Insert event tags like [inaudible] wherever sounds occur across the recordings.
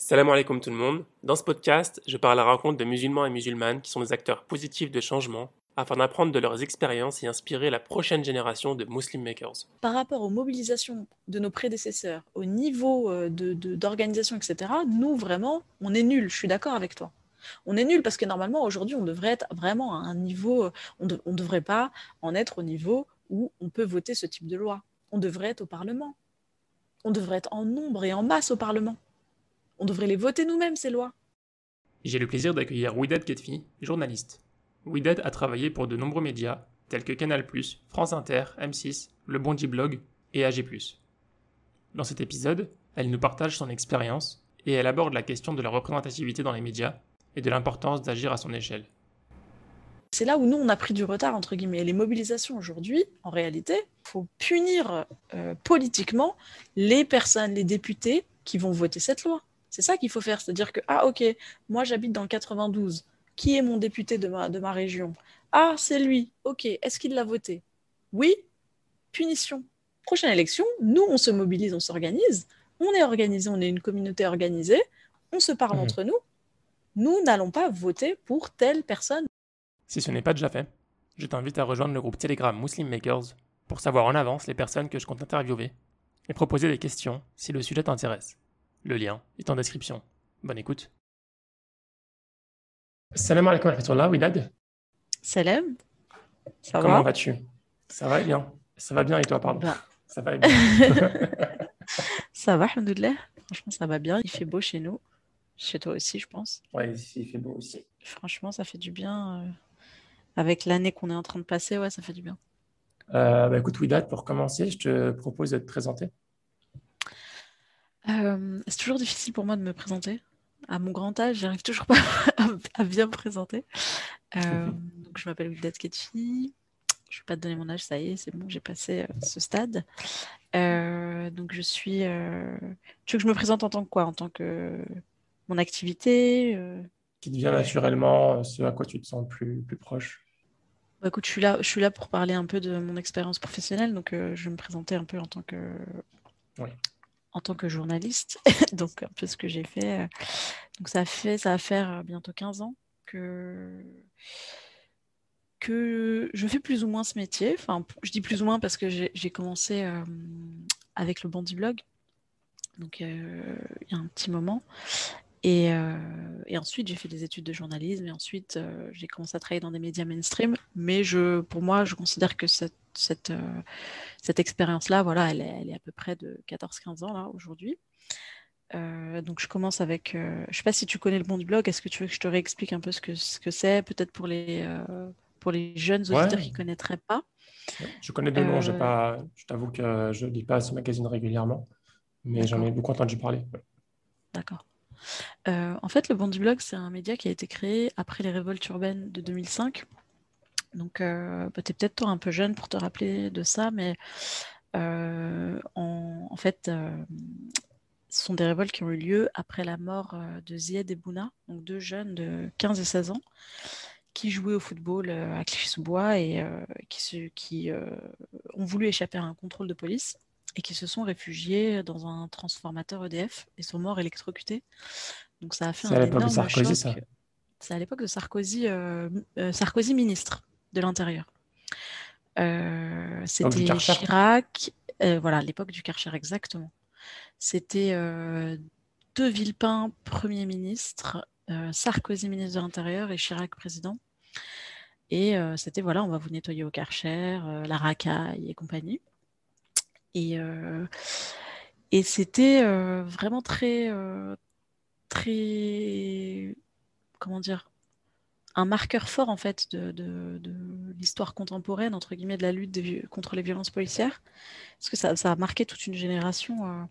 Salam alaikum tout le monde. Dans ce podcast, je parle à la rencontre de musulmans et musulmanes qui sont des acteurs positifs de changement afin d'apprendre de leurs expériences et inspirer la prochaine génération de Muslim Makers. Par rapport aux mobilisations de nos prédécesseurs, au niveau euh, d'organisation, de, etc., nous, vraiment, on est nuls, je suis d'accord avec toi. On est nul parce que normalement, aujourd'hui, on devrait être vraiment à un niveau, euh, on ne devrait pas en être au niveau où on peut voter ce type de loi. On devrait être au Parlement. On devrait être en nombre et en masse au Parlement. On devrait les voter nous-mêmes, ces lois. J'ai le plaisir d'accueillir Widad Ketfi, journaliste. Widad a travaillé pour de nombreux médias, tels que Canal+, France Inter, M6, Le Bondi Blog et AG+. Dans cet épisode, elle nous partage son expérience et elle aborde la question de la représentativité dans les médias et de l'importance d'agir à son échelle. C'est là où nous, on a pris du retard, entre guillemets. Les mobilisations aujourd'hui, en réalité, il faut punir euh, politiquement les personnes, les députés qui vont voter cette loi. C'est ça qu'il faut faire, c'est-à-dire que, ah ok, moi j'habite dans le 92, qui est mon député de ma, de ma région? Ah, c'est lui, ok, est-ce qu'il l'a voté? Oui, punition. Prochaine élection, nous on se mobilise, on s'organise, on est organisé, on est une communauté organisée, on se parle mhm. entre nous, nous n'allons pas voter pour telle personne. Si ce n'est pas déjà fait, je t'invite à rejoindre le groupe Telegram Muslim Makers pour savoir en avance les personnes que je compte interviewer et proposer des questions si le sujet t'intéresse. Le lien est en description. Bonne écoute. Salam alaikum wa Widad. Salam. Ça Comment vas-tu? Ça va bien. Ça va bien et toi, pardon? Bah. [laughs] Ça va bien. [laughs] ça va, alhamdoulilah. Franchement, ça va bien. Il fait beau chez nous. Chez toi aussi, je pense. Ouais, ici, il fait beau aussi. Franchement, ça fait du bien. Euh, avec l'année qu'on est en train de passer, ouais, ça fait du bien. Euh, bah, écoute, Widad, pour commencer, je te propose de te présenter. Euh, c'est toujours difficile pour moi de me présenter. À mon grand âge, j'arrive toujours pas [laughs] à, bien me présenter. Euh, donc, je m'appelle Wildet Ketchi. Je ne vais pas te donner mon âge, ça y est, c'est bon, j'ai passé euh, ce stade. donc, je suis. Tu veux que je me présente en tant que quoi? En tant que mon activité Qui devient naturellement ce à quoi tu te sens plus, plus proche bah, écoute, je suis, là, je suis là pour parler un peu de mon expérience professionnelle, donc je vais me présenter un peu en tant que oui en tant que journaliste, [laughs] donc un peu ce que j'ai fait. Euh, donc ça fait, ça va faire euh, bientôt 15 ans que que je fais plus ou moins ce métier. Enfin, je dis plus ou moins parce que j'ai commencé euh, avec le Bandy Blog, donc il y a un petit moment. Et, et ensuite, j'ai fait des études de journalisme et ensuite, j'ai commencé à travailler dans des médias mainstream. Mais je, pour moi, je considère que cette cette, euh, cette expérience-là, voilà, elle est, elle est, à peu près de 14-15 ans là aujourd'hui. Euh, donc je commence avec, euh, je sais pas si tu connais le bon du blog, est-ce que tu veux que je te réexplique un peu ce que ce que c'est, peut-être pour les pour les jeunes auditeurs qui connaîtraient pas? Je connais deux noms, pas, je t'avoue que je lis pas ce magazine régulièrement, mais j'en ai beaucoup entendu parler. D'accord. En fait, le bon du blog, c'est un média qui a été créé après les révoltes urbaines de 2005 donc, euh, bah, tu es peut-être toi un peu jeune pour te rappeler de ça, mais euh, en, fait, euh, ce sont des révoltes qui ont eu lieu après la mort de Zied et Bouna, donc deux jeunes de 15 et 16 ans, qui jouaient au football à Clichy-sous-Bois et qui ont voulu échapper à un contrôle de police et qui se sont réfugiés dans un transformateur EDF et sont morts électrocutés. Donc ça a fait un énorme choc. C'est à l'époque de Sarkozy, Sarkozy ministre de l'intérieur. Euh, c'était Chirac, euh, voilà, l'époque du Karcher exactement. C'était euh, De Villepin, Premier ministre, Sarkozy, ministre de l'Intérieur, et Chirac, président. Et c'était, voilà, on va vous nettoyer au Karcher, la racaille et compagnie. Et, et c'était vraiment très, très, comment dire, un marqueur fort en fait de, l'histoire contemporaine entre guillemets de la lutte contre les violences policières. Parce que ça, a marqué toute une génération euh, euh,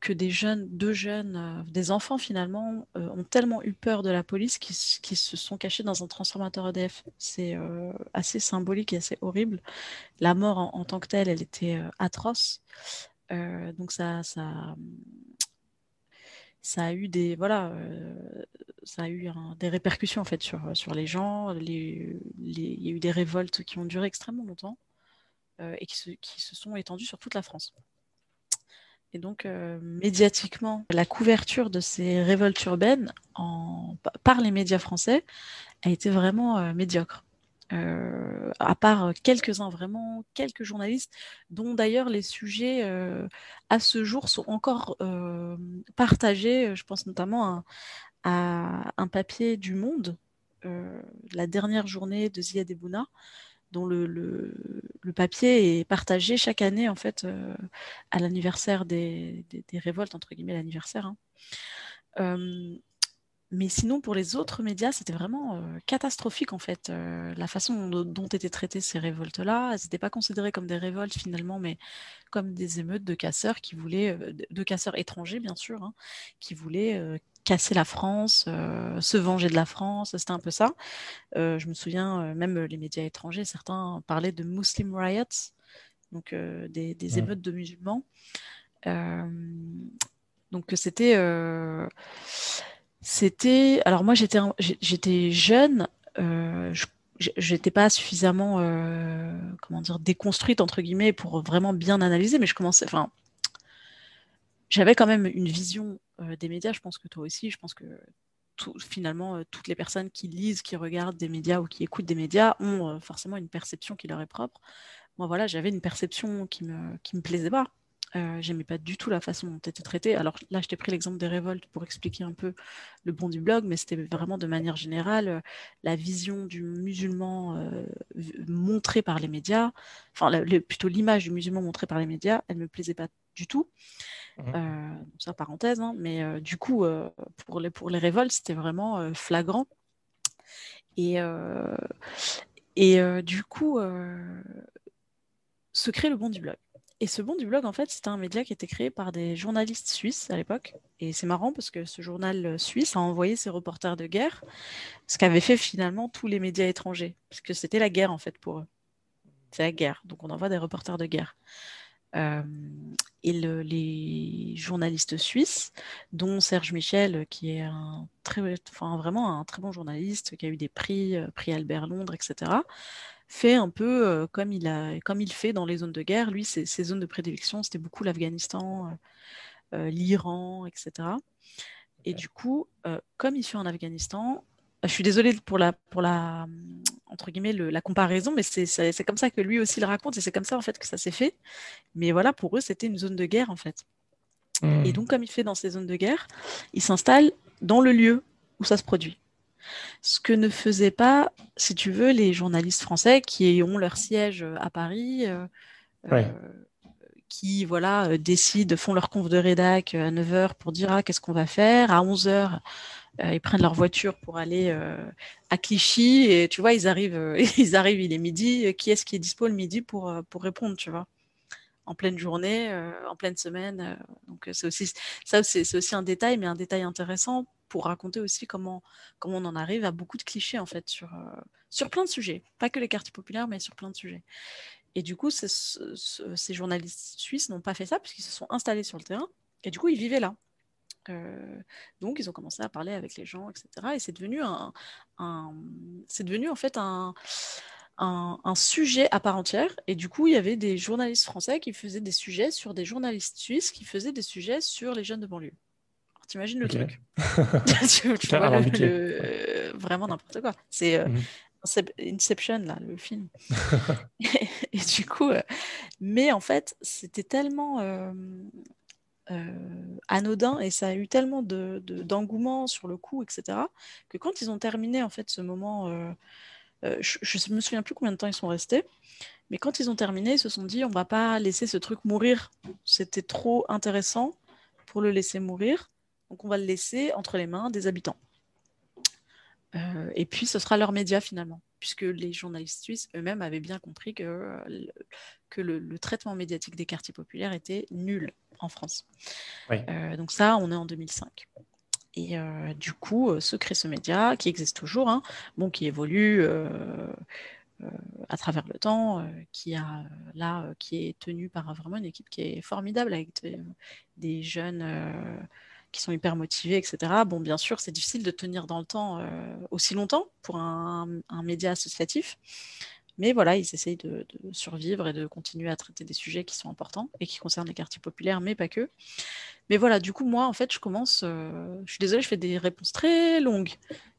que des jeunes deux jeunes euh, des enfants finalement ont tellement eu peur de la police qu'ils se sont cachés dans un transformateur EDF c'est assez symbolique et assez horrible. La mort en, tant que telle elle était atroce. Donc ça ça ça a eu des voilà euh, ça a eu des répercussions en fait sur, sur les gens. Il y a eu des révoltes qui ont duré extrêmement longtemps euh, et qui se, qui se, sont étendues sur toute la France Et donc, médiatiquement, la couverture de ces révoltes urbaines par les médias français a été vraiment médiocre. Euh, à part quelques-uns, vraiment quelques journalistes, dont d'ailleurs les sujets euh, à ce jour sont encore euh, partagés. Je pense notamment à, un papier du Monde, la dernière journée de Ziad Ebouna, dont le, papier est partagé chaque année en fait à l'anniversaire des, révoltes entre guillemets l'anniversaire. Hein. Mais sinon, pour les autres médias, c'était vraiment euh, catastrophique en fait. Euh, la façon dont, étaient traitées ces révoltes-là, elles n'étaient pas considérées comme des révoltes finalement, mais comme des émeutes de casseurs qui voulaient, euh, de casseurs étrangers bien sûr, hein, qui voulaient casser la France, se venger de la France. C'était un peu ça. je me souviens, même les médias étrangers, certains parlaient de Muslim riots, donc des, des émeutes de musulmans. donc c'était c'était. Alors, moi, j'étais, j'étais jeune. Euh, j'étais pas suffisamment euh, comment dire déconstruite entre guillemets pour vraiment bien analyser mais je commençais enfin j'avais quand même une vision euh, des médias je pense que toi aussi je pense que finalement toutes les personnes qui lisent qui regardent des médias ou qui écoutent des médias ont forcément une perception qui leur est propre moi voilà j'avais une perception qui me qui me plaisait pas euh, j'aimais pas du tout la façon dont était traité. Alors là, je t'ai pris l'exemple des révoltes pour expliquer un peu le bon du blog, mais c'était vraiment de manière générale euh, la vision du musulman euh, montrée par les médias, enfin plutôt l'image du musulman montrée par les médias, elle me plaisait pas du tout. Mmh. ça parenthèse, hein, mais du coup, pour, les, pour les révoltes, c'était vraiment flagrant. Et, et du coup, se crée le bon du blog. Et ce bon du blog, en fait, c'était un média qui était créé par des journalistes suisses à l'époque. Et c'est marrant parce que ce journal euh, suisse a envoyé ses reporters de guerre, ce qu'avaient fait finalement tous les médias étrangers, parce que c'était la guerre en fait pour eux. C'est la guerre, donc on envoie des reporters de guerre. Euh, et les journalistes suisses, dont Serge Michel, qui est un très, enfin, vraiment un très bon journaliste, qui a eu des prix, euh, prix Albert Londres, etc., fait un peu euh, comme, il a, comme il fait dans les zones de guerre. Lui, ses, zones de prédilection, c'était beaucoup l'Afghanistan, l'Iran, etc. Et du coup, comme il fait en Afghanistan, je suis désolée pour la, pour la, entre guillemets, la comparaison, mais c'est comme ça que lui aussi le raconte et c'est comme ça en fait que ça s'est fait. Mais voilà, pour eux, c'était une zone de guerre en fait. Et mmh. donc, comme il fait dans ces zones de guerre, il s'installe dans le lieu où ça se produit. Ce que ne faisaient pas, si tu veux, les journalistes français qui ont leur siège à Paris, euh, euh, qui voilà, décident, font leur conf de rédac à 9h pour dire ah, qu'est-ce qu'on va faire? À 11h, ils prennent leur voiture pour aller à Clichy et tu vois, ils arrivent, [laughs] ils arrivent, il est midi. Qui est-ce qui est dispo le midi pour, pour répondre, tu vois? En pleine journée, en pleine semaine. donc c'est aussi ça, c'est aussi un détail, mais un détail intéressant pour raconter aussi comment, comment on en arrive à beaucoup de clichés en fait sur, euh, sur plein de sujets, pas que les quartiers populaires, mais sur plein de sujets. Et du coup, ces journalistes suisses n'ont pas fait ça puisqu'ils se sont installés sur le terrain et du coup, ils vivaient là. Euh, donc, ils ont commencé à parler avec les gens, etc. Et c'est devenu un, c'est devenu en fait un, un, un, sujet à part entière. Et du coup, il y avait des journalistes français qui faisaient des sujets sur des journalistes suisses qui faisaient des sujets sur les jeunes de banlieue. T'imagines le truc? [laughs] [laughs] Tu, vois, le, vraiment n'importe quoi. C'est euh, mhm. Inception, là, le film. [laughs] [laughs] et, du coup, euh, mais en fait, c'était tellement euh, anodin et ça a eu tellement d'engouement de, sur le coup, etc., que quand ils ont terminé en fait ce moment, je ne me souviens plus combien de temps ils sont restés, mais quand ils ont terminé, ils se sont dit on va pas laisser ce truc mourir. C'était trop intéressant pour le laisser mourir. Donc on va le laisser entre les mains des habitants. Euh, et puis ce sera leur média finalement, puisque les journalistes suisses eux-mêmes avaient bien compris que, euh, que le, traitement médiatique des quartiers populaires était nul en France. Euh, donc ça, on est en 2005. Et du coup, se crée ce média qui existe toujours, hein, bon, qui évolue à travers le temps, qui a là, qui est tenu par vraiment une équipe qui est formidable avec des jeunes qui sont hyper motivés, etc. Bon, bien sûr, c'est difficile de tenir dans le temps euh, aussi longtemps pour un, média associatif. Mais voilà, ils essayent de, survivre et de continuer à traiter des sujets qui sont importants et qui concernent les quartiers populaires, mais pas que. Mais voilà, du coup, moi, en fait, je commence. Euh, je suis désolée, je fais des réponses très longues.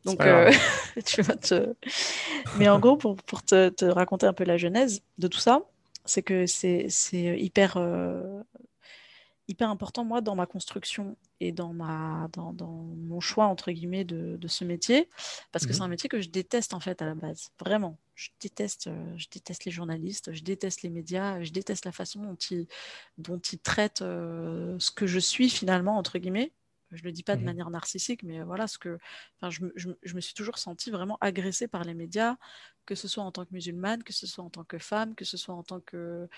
Donc, euh, [laughs] tu vas te. [laughs] Mais en gros, pour, pour te, te, raconter un peu la genèse de tout ça, c'est que c'est hyper hyper important, moi, dans ma construction et dans, ma, dans, dans mon choix, entre guillemets, de, de ce métier, parce que mhm. c'est un métier que je déteste, en fait, à la base. Vraiment. Je déteste, euh, je déteste les journalistes, je déteste les médias, je déteste la façon dont ils, dont ils traitent euh, ce que je suis, finalement, entre guillemets. Je ne le dis pas de mhm. manière narcissique, mais voilà, ce que, enfin, je, je, je, me suis toujours sentie vraiment agressée par les médias, que ce soit en tant que musulmane, que ce soit en tant que femme, que ce soit en tant que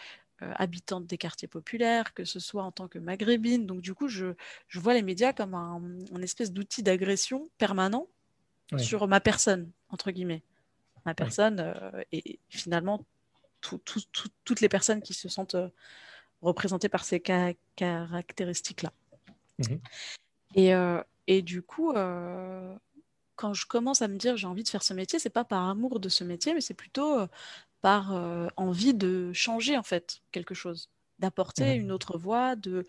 euh, habitante des quartiers populaires, que ce soit en tant que maghrébine. Donc du coup, je, je vois les médias comme un, espèce d'outil d'agression permanent sur ma personne, entre guillemets. Ma personne euh, et finalement toutes les personnes qui se sentent euh, représentées par ces caractéristiques-là. Mhm. Et, et, du coup, quand je commence à me dire j'ai envie de faire ce métier, c'est pas par amour de ce métier, mais c'est plutôt par euh, envie de changer en fait quelque chose, d'apporter une autre voix, de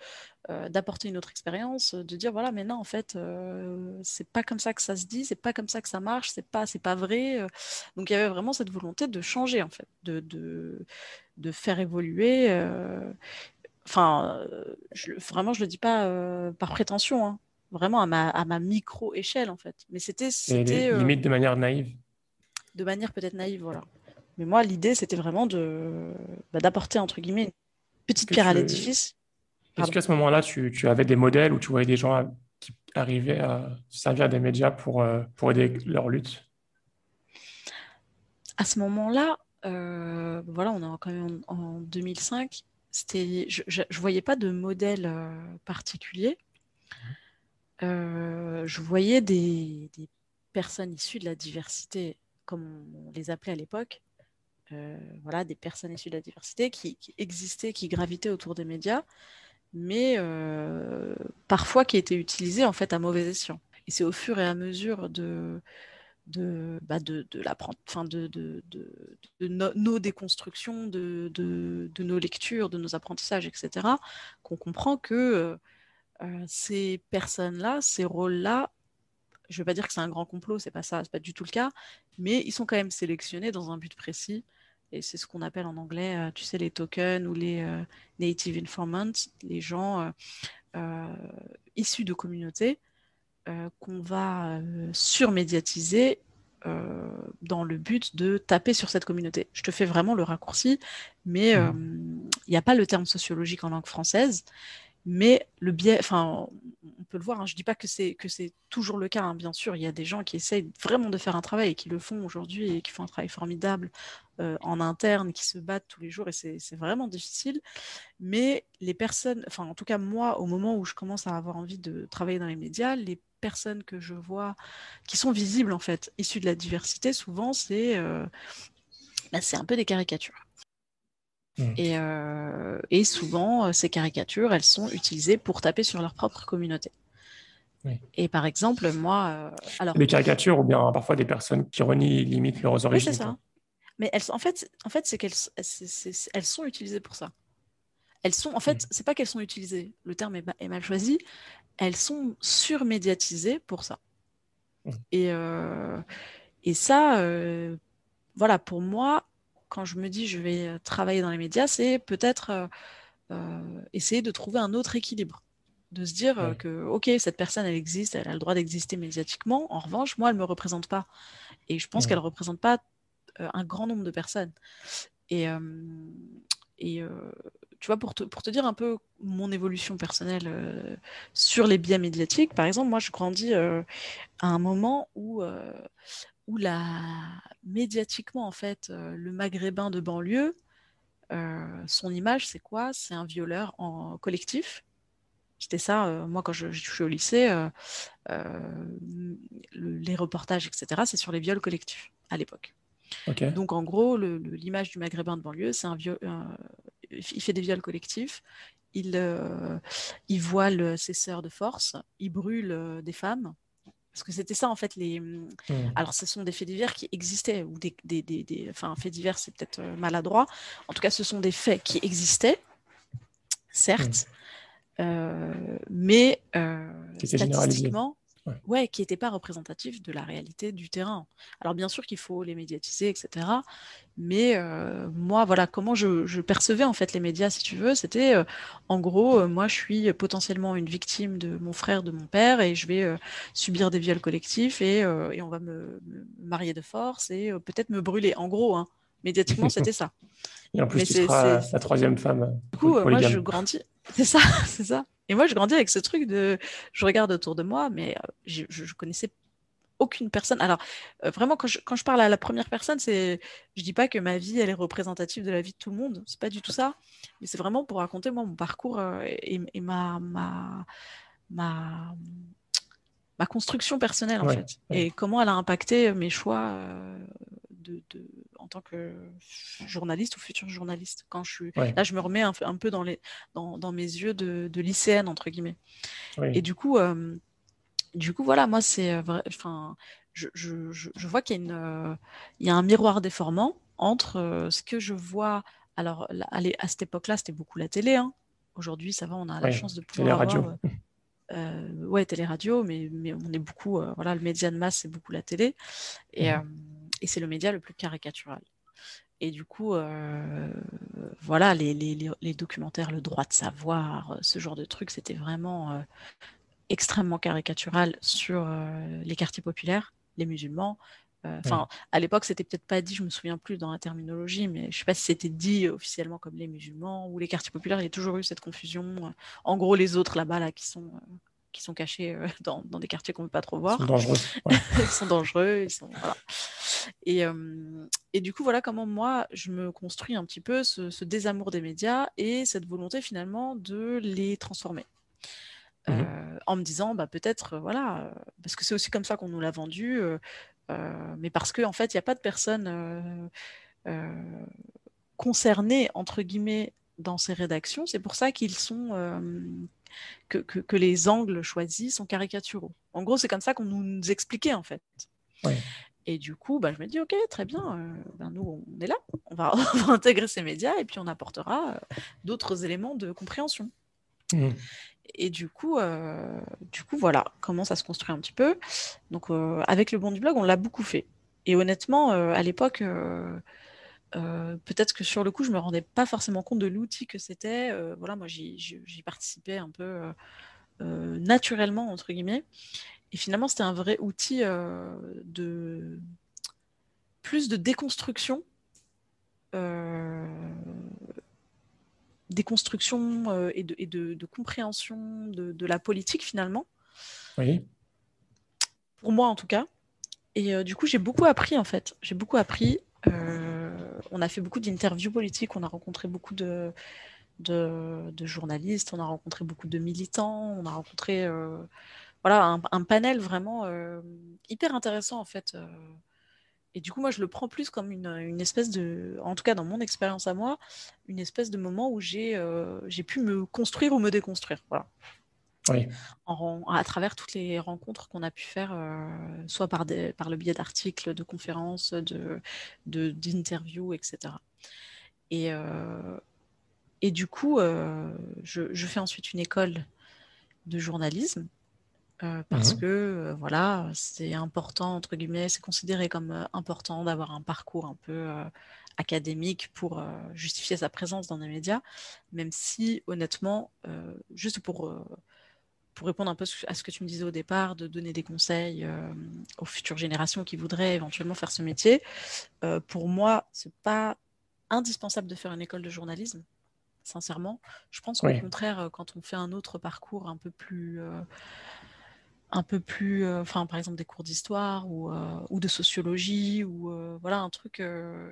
euh, d'apporter une autre expérience, de dire voilà maintenant en fait euh, c'est pas comme ça que ça se dit, c'est pas comme ça que ça marche, c'est pas c'est pas vrai. Donc il y avait vraiment cette volonté de changer en fait, de de, de faire évoluer. Enfin, vraiment je le dis pas par prétention. Hein, vraiment à ma, à ma micro échelle en fait. Mais c'était limite de manière naïve? De manière peut-être naïve, voilà. Mais moi, l'idée, c'était vraiment de bah, d'apporter, entre guillemets, une petite pierre à l'édifice. Est-ce qu'à ce, moment-là, tu, tu, avais des modèles où tu voyais des gens qui arrivaient à se servir des médias pour, euh, pour aider leur lutte? À ce moment-là, euh, voilà, on est quand même en, 2005. Je ne voyais pas de modèle euh, particulier. je voyais des, des personnes issues de la diversité, comme on les appelait à l'époque, euh, voilà, des personnes issues de la diversité qui, existaient, qui gravitaient autour des médias, mais euh, parfois qui étaient utilisées en fait à mauvais escient. Et c'est au fur et à mesure de, de, bah de, de, enfin de, de, de nos déconstructions, de, nos lectures, de nos apprentissages, etc., qu'on comprend que euh, ces personnes-là, ces rôles-là, je ne veux pas dire que c'est un grand complot, c'est pas ça, c'est pas du tout le cas, mais ils sont quand même sélectionnés dans un but précis et c'est ce qu'on appelle en anglais, euh, tu sais, les tokens ou les euh, native informants, les gens euh, issus de communautés qu'on va surmédiatiser dans le but de taper sur cette communauté. Je te fais vraiment le raccourci, mais mmh. il n'y a pas le terme sociologique en langue française. Mais le biais, on peut le voir, hein, je ne dis pas que c'est, que c'est toujours le cas, hein, bien sûr, il y a des gens qui essayent vraiment de faire un travail et qui le font aujourd'hui et qui font un travail formidable euh, en interne, qui se battent tous les jours et c'est, vraiment difficile. Mais les personnes, en tout cas moi, au moment où je commence à avoir envie de travailler dans les médias, les personnes que je vois qui sont visibles en fait, issues de la diversité, souvent c'est, euh, bah, c'est un peu des caricatures. Mm. Euh, et, souvent, euh, ces caricatures, elles sont utilisées pour taper sur leur propre communauté. Et par exemple, moi. Euh, alors... Les caricatures ou bien parfois des personnes qui renient limite leurs origines. Oui, c'est ça. Mais elles, en fait, en fait c'est qu'elles elles sont utilisées pour ça. Elles sont, en fait, mm. c'est pas qu'elles sont utilisées, le terme est, mal choisi, elles sont surmédiatisées pour ça. Mm. Et, et ça, voilà, pour moi, quand je me dis je vais euh, travailler dans les médias, c'est peut-être euh, euh, essayer de trouver un autre équilibre. De se dire que, OK, cette personne, elle existe, elle a le droit d'exister médiatiquement. En revanche, moi, elle ne me représente pas. Et je pense qu'elle ne représente pas un grand nombre de personnes. Et, et tu vois, pour te, pour te dire un peu mon évolution personnelle sur les biais médiatiques, par exemple, moi, je grandis à un moment où où la, médiatiquement, en fait, euh, le maghrébin de banlieue, euh, son image, c'est quoi? C'est un violeur en collectif. C'était ça, euh, moi, quand je, suis au lycée, les reportages, etc., c'est sur les viols collectifs à l'époque. Donc, en gros, l'image du maghrébin de banlieue, c'est un, viol, il fait des viols collectifs, il, il voile ses sœurs de force, il brûle des femmes, Parce que c'était ça, en fait, les. Mmh. Alors, ce sont des faits divers qui existaient, ou des. des, des, Enfin, faits divers, c'est peut-être maladroit. En tout cas, ce sont des faits qui existaient, certes, mais statistiquement, ouais. qui n'était pas représentatif de la réalité du terrain. Alors bien sûr qu'il faut les médiatiser, etc. Mais euh, moi, voilà, comment je, percevais en fait les médias, si tu veux, c'était euh, en gros, euh, moi je suis potentiellement une victime de mon frère, de mon père, et je vais subir des viols collectifs, et, et on va me, marier de force, et peut-être me brûler. En gros, hein, médiatiquement, c'était ça. [laughs] Et en plus, tu seras la troisième femme. Du coup, moi je grandis. [laughs] C'est ça, c'est ça. Et moi, je grandis avec ce truc de, je regarde autour de moi, mais euh, je, je, connaissais aucune personne. Alors, euh, vraiment, quand je, quand je, parle à la première personne, c'est, je dis pas que ma vie, elle est représentative de la vie de tout le monde. C'est pas du tout ça. Mais c'est vraiment pour raconter moi mon parcours euh, et, et, ma, ma, ma, ma construction personnelle en fait, et comment elle a impacté mes choix de, de, en tant que journaliste ou futur journaliste. Quand je suis là, je me remets un, un peu dans, les, dans, dans, mes yeux de, de lycéenne entre guillemets. Et du coup, euh, du coup, voilà, moi c'est, euh, enfin, je, je, je, vois qu'il y a une, euh, il y a un miroir déformant entre ce que je vois. Alors, à, cette époque-là, c'était beaucoup la télé. Hein. Aujourd'hui, ça va, on a la chance de pouvoir télé, avoir. Euh, ouais, télé-radio, mais, mais on est beaucoup, voilà, le média de masse, c'est beaucoup la télé. Et, mmh et c'est le média le plus caricatural. Et du coup, euh, voilà, les, les, les, documentaires, le droit de savoir, euh, ce genre de trucs, c'était vraiment euh, extrêmement caricatural sur les quartiers populaires, les musulmans. Enfin, à l'époque, c'était peut-être pas dit, je me souviens plus dans la terminologie, mais je sais pas si c'était dit officiellement comme les musulmans ou les quartiers populaires. Il y a toujours eu cette confusion. En gros, les autres là-bas, là, qui sont qui sont cachés euh, [laughs] dans, dans, des quartiers qu'on ne peut pas trop voir. Ils sont dangereux. [laughs] ils sont dangereux. Ils sont, voilà. et, euh, et, du coup, voilà comment moi, je me construis un petit peu ce, désamour des médias et cette volonté finalement de les transformer. Mmh euh, en me disant, bah, peut-être, voilà, parce que c'est aussi comme ça qu'on nous l'a vendu, mais parce qu'en en fait, il n'y a pas de personnes concernées, entre guillemets, dans ces rédactions. C'est pour ça qu'ils sont que, que, les angles choisis sont caricaturaux. En gros, c'est comme ça qu'on nous expliquait en fait. Et du coup, bah, je me dis, ok, très bien, euh, ben, nous, on est là, [laughs] on va, intégrer ces médias et puis on apportera euh, d'autres éléments de compréhension. Mmh. Et du coup, euh, du coup, voilà comment ça se construit un petit peu. Donc, avec le bon du blog, on l'a beaucoup fait. Et honnêtement, à l'époque, euh, peut-être que sur le coup, je me rendais pas forcément compte de l'outil que c'était. Euh, voilà, moi, j'y participais un peu euh, naturellement entre guillemets. Et finalement, c'était un vrai outil de plus de déconstruction, déconstruction et, de, et de, compréhension de, de, la politique finalement. Oui. Pour moi, en tout cas. Et du coup, j'ai beaucoup appris en fait. J'ai beaucoup appris on a fait beaucoup d'interviews politiques, on a rencontré beaucoup de, journalistes, on a rencontré beaucoup de militants, on a rencontré euh, voilà, un, panel vraiment euh, hyper intéressant en fait. Euh. Et du coup, moi, je le prends plus comme une, espèce de, en tout cas dans mon expérience à moi, une espèce de moment où j'ai pu me construire ou me déconstruire. À travers toutes les rencontres qu'on a pu faire, euh, soit par, des, par le biais d'articles, de conférences, de, d'interviews, etc. Et, euh, et du coup, euh, je, je, fais ensuite une école de journalisme. parce mmh que voilà, c'est important, entre guillemets, c'est considéré comme important d'avoir un parcours un peu académique pour justifier sa présence dans les médias, même si honnêtement, juste pour pour répondre un peu à ce que tu me disais au départ, de donner des conseils euh, aux futures générations qui voudraient éventuellement faire ce métier, euh, pour moi, c'est pas indispensable de faire une école de journalisme, sincèrement. Je pense qu'au contraire, euh, quand on fait un autre parcours un peu plus, un peu plus, enfin, par exemple des cours d'histoire ou, ou, de sociologie ou voilà un truc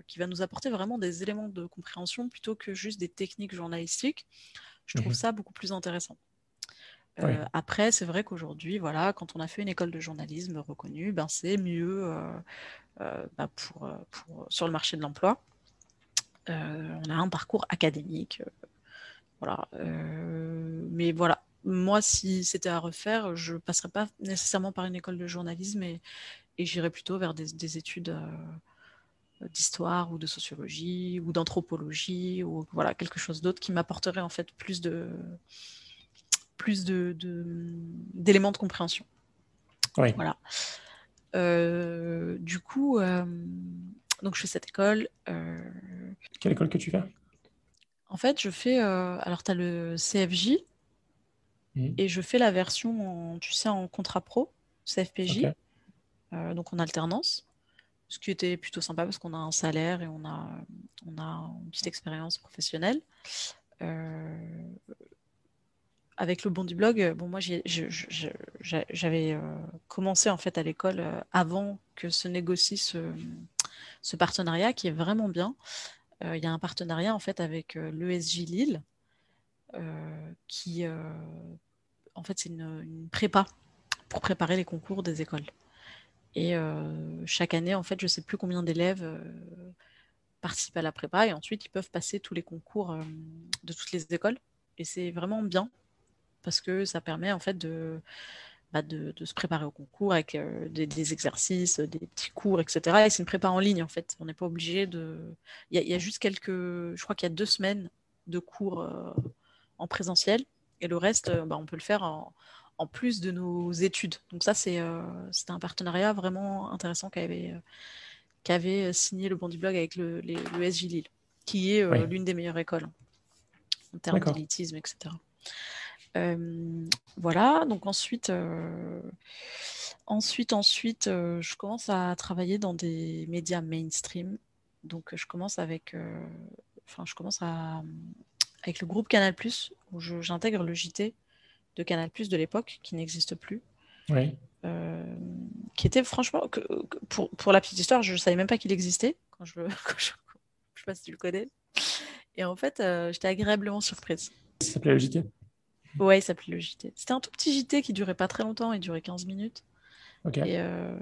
qui va nous apporter vraiment des éléments de compréhension plutôt que juste des techniques journalistiques, je trouve mmh ça beaucoup plus intéressant. Euh, après, c'est vrai qu'aujourd'hui, voilà, quand on a fait une école de journalisme reconnue, ben, c'est mieux euh, euh, ben, pour, sur le marché de l'emploi. on a un parcours académique. voilà. mais voilà, moi, si c'était à refaire, je ne passerais pas nécessairement par une école de journalisme et, et j'irais plutôt vers des, études euh, d'histoire ou de sociologie ou d'anthropologie ou voilà quelque chose d'autre qui m'apporterait en fait plus de plus de d'éléments de, compréhension. Voilà. Euh, du coup, euh, donc je fais cette école. Quelle école que tu fais? En fait, je fais. alors, tu as le CFJ mmh. et je fais la version, tu sais, en contrat pro, CFPJ. Euh, donc en alternance, ce qui était plutôt sympa parce qu'on a un salaire et on a, on a une petite expérience professionnelle. Euh, avec le Bondi Blog, bon, moi j'avais euh, commencé en fait à l'école avant que se négocie ce, partenariat qui est vraiment bien. Il y a un partenariat en fait avec l'ESJ Lille qui en fait c'est une, prépa pour préparer les concours des écoles. Et euh, chaque année, en fait, je ne sais plus combien d'élèves euh, participent à la prépa et ensuite ils peuvent passer tous les concours euh, de toutes les écoles. Et c'est vraiment bien parce que ça permet en fait de, bah, de, se préparer au concours avec des, exercices, des petits cours, etc. Et c'est une prépa en ligne en fait. On n'est pas obligé de. Il y, a juste quelques. Je crois qu'il y a deux semaines de cours en présentiel et le reste, bah, on peut le faire en, en plus de nos études. Donc ça, c'est euh, un partenariat vraiment intéressant qu'avait euh, signé le Bondi Blog avec le, SJ Lille, qui est euh, l'une des meilleures écoles en termes d'élitisme, etc. voilà, donc ensuite, ensuite, ensuite, je commence à travailler dans des médias mainstream. Donc, je commence avec, enfin, je commence à, avec le groupe Canal+, où j'intègre le JT de Canal Plus de l'époque, qui n'existe plus. Oui. Qui était franchement, que, pour, pour, la petite histoire, je ne savais même pas qu'il existait quand je, [laughs] quand je, je sais pas si tu le connais. Et en fait, j'étais agréablement surprise. Ça s'appelait le JT Ouais, il s'appelait le JT. C'était un tout petit JT qui durait pas très longtemps, il durait 15 minutes. Ok. Et euh,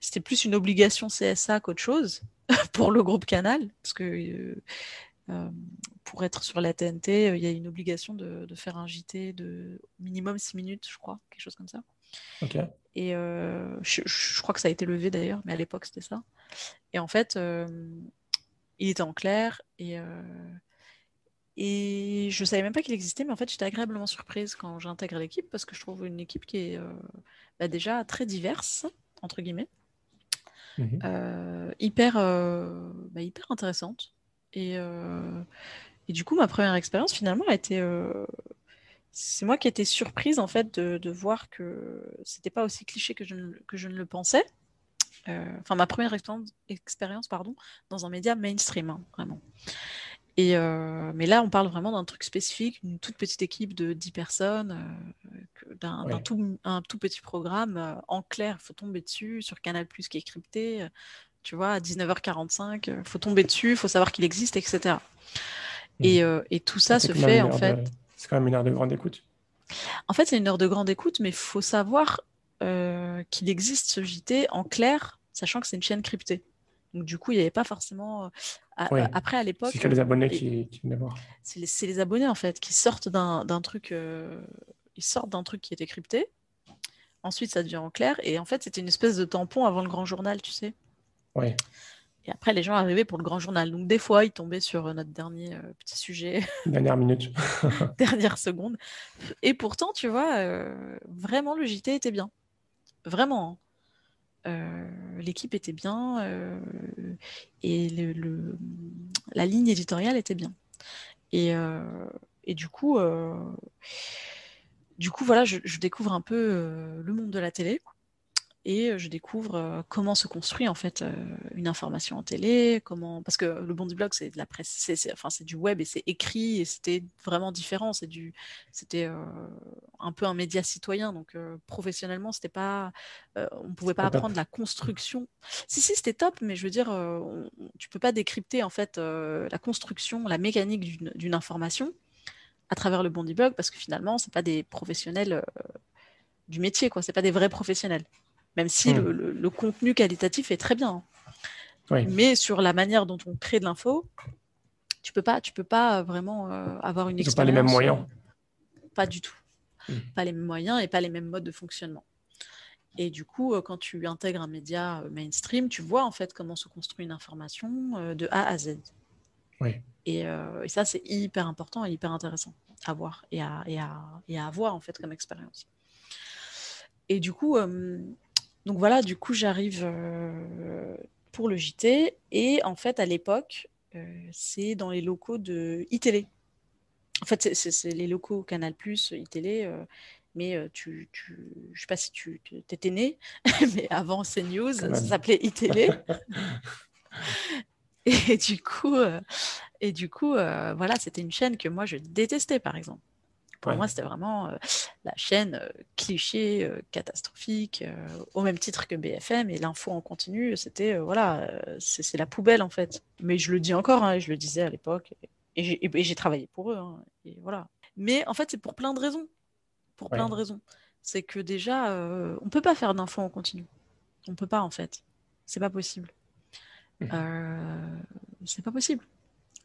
c'était plus une obligation CSA qu'autre chose [laughs] pour le groupe Canal, parce que euh, pour être sur la TNT, euh, il y a une obligation de, faire un JT de minimum 6 minutes, je crois, quelque chose comme ça. Et euh, je, crois que ça a été levé d'ailleurs, mais à l'époque c'était ça. Et en fait, il était en clair et, et je savais même pas qu'il existait, mais en fait j'étais agréablement surprise quand j'intègre l'équipe parce que je trouve une équipe qui est bah, déjà très diverse, entre guillemets, mhm. hyper, bah, hyper intéressante. Euh, et, du coup, ma première expérience, finalement, a été. Euh, c'est moi qui étais surprise, en fait, de, voir que c'était pas aussi cliché que je ne, que je ne le pensais. Euh, enfin, ma première expérience, pardon, dans un média mainstream, hein, vraiment. Et mais là, on parle vraiment d'un truc spécifique, une toute petite équipe de 10 personnes, d'un tout, un tout petit programme en clair, il faut tomber dessus, sur Canal Plus qui est crypté, tu vois, à 19h45, il euh, faut tomber dessus, il faut savoir qu'il existe, etc. Et, mmh. euh, et tout ça se fait, en fait. C'est quand même une heure de grande écoute. En fait, c'est une heure de grande écoute, mais il faut savoir euh, qu'il existe ce JT en clair, sachant que c'est une chaîne cryptée. Donc, du coup, il n'y avait pas forcément. Après, à l'époque. C'est que les abonnés qui, qui viennent voir. C'est les, les, abonnés, en fait, qui sortent d'un truc. Ils sortent d'un truc qui était crypté. Ensuite, ça devient en clair. Et en fait, c'était une espèce de tampon avant le grand journal, tu sais. Et après, les gens arrivaient pour le grand journal. Donc, des fois, ils tombaient sur euh, notre dernier euh, petit sujet. [laughs] Dernière minute. [laughs] Dernière seconde. Et pourtant, tu vois, euh, vraiment, le JT était bien. Vraiment. Hein. L'équipe était bien. et le, la ligne éditoriale était bien. Et, et du coup, du coup, voilà, je, je découvre un peu le monde de la télé et euh, je découvre euh, comment se construit en fait euh, une information en télé, comment parce que le bon du blog c'est de la presse, c'est enfin c'est du web et c'est écrit et c'était vraiment différent, c'est du c'était un peu un média citoyen donc professionnellement c'était pas on pouvait pas apprendre la construction. Si si c'était top mais je veux dire tu peux pas décrypter en fait la construction, la mécanique d'une information à travers le Bondi Blog parce que finalement c'est pas des professionnels du métier quoi, c'est pas des vrais professionnels même si hmm. le, contenu qualitatif est très bien. Mais sur la manière dont on crée de l'info, tu peux pas, tu peux pas vraiment euh, avoir une Ils n'ont pas les mêmes moyens. pas du tout. Hmm. Pas les mêmes moyens et pas les mêmes modes de fonctionnement. Et du coup, euh, quand tu intègres un média euh, mainstream, tu vois en fait comment se construit une information de A à Z. Oui. Et, et ça, c'est hyper important et hyper intéressant à voir et à, et à, et à avoir en fait comme expérience. Et du coup, donc voilà, du coup, j'arrive pour le JT. Et en fait, à l'époque, c'est dans les locaux de iTélé. En fait, c'est les locaux Canal+, iTélé, mais tu, tu, je sais pas si tu étais né, [laughs] mais avant CNews, ça s'appelait iTélé. [laughs] et du coup, et du coup voilà, c'était une chaîne que moi, je détestais, par exemple. Pour moi, c'était vraiment euh, la chaîne euh, cliché, euh, catastrophique, au même titre que BFM. Et l'info en continu, c'était, voilà, c'est la poubelle en fait. Mais je le dis encore, hein, je le disais à l'époque. Et, j'ai travaillé pour eux. Hein, et voilà. Mais en fait, c'est pour plein de raisons. Pour plein de raisons. C'est que déjà, on peut pas faire d'info en continu. On peut pas en fait. C'est pas possible. Mmh. c'est pas possible.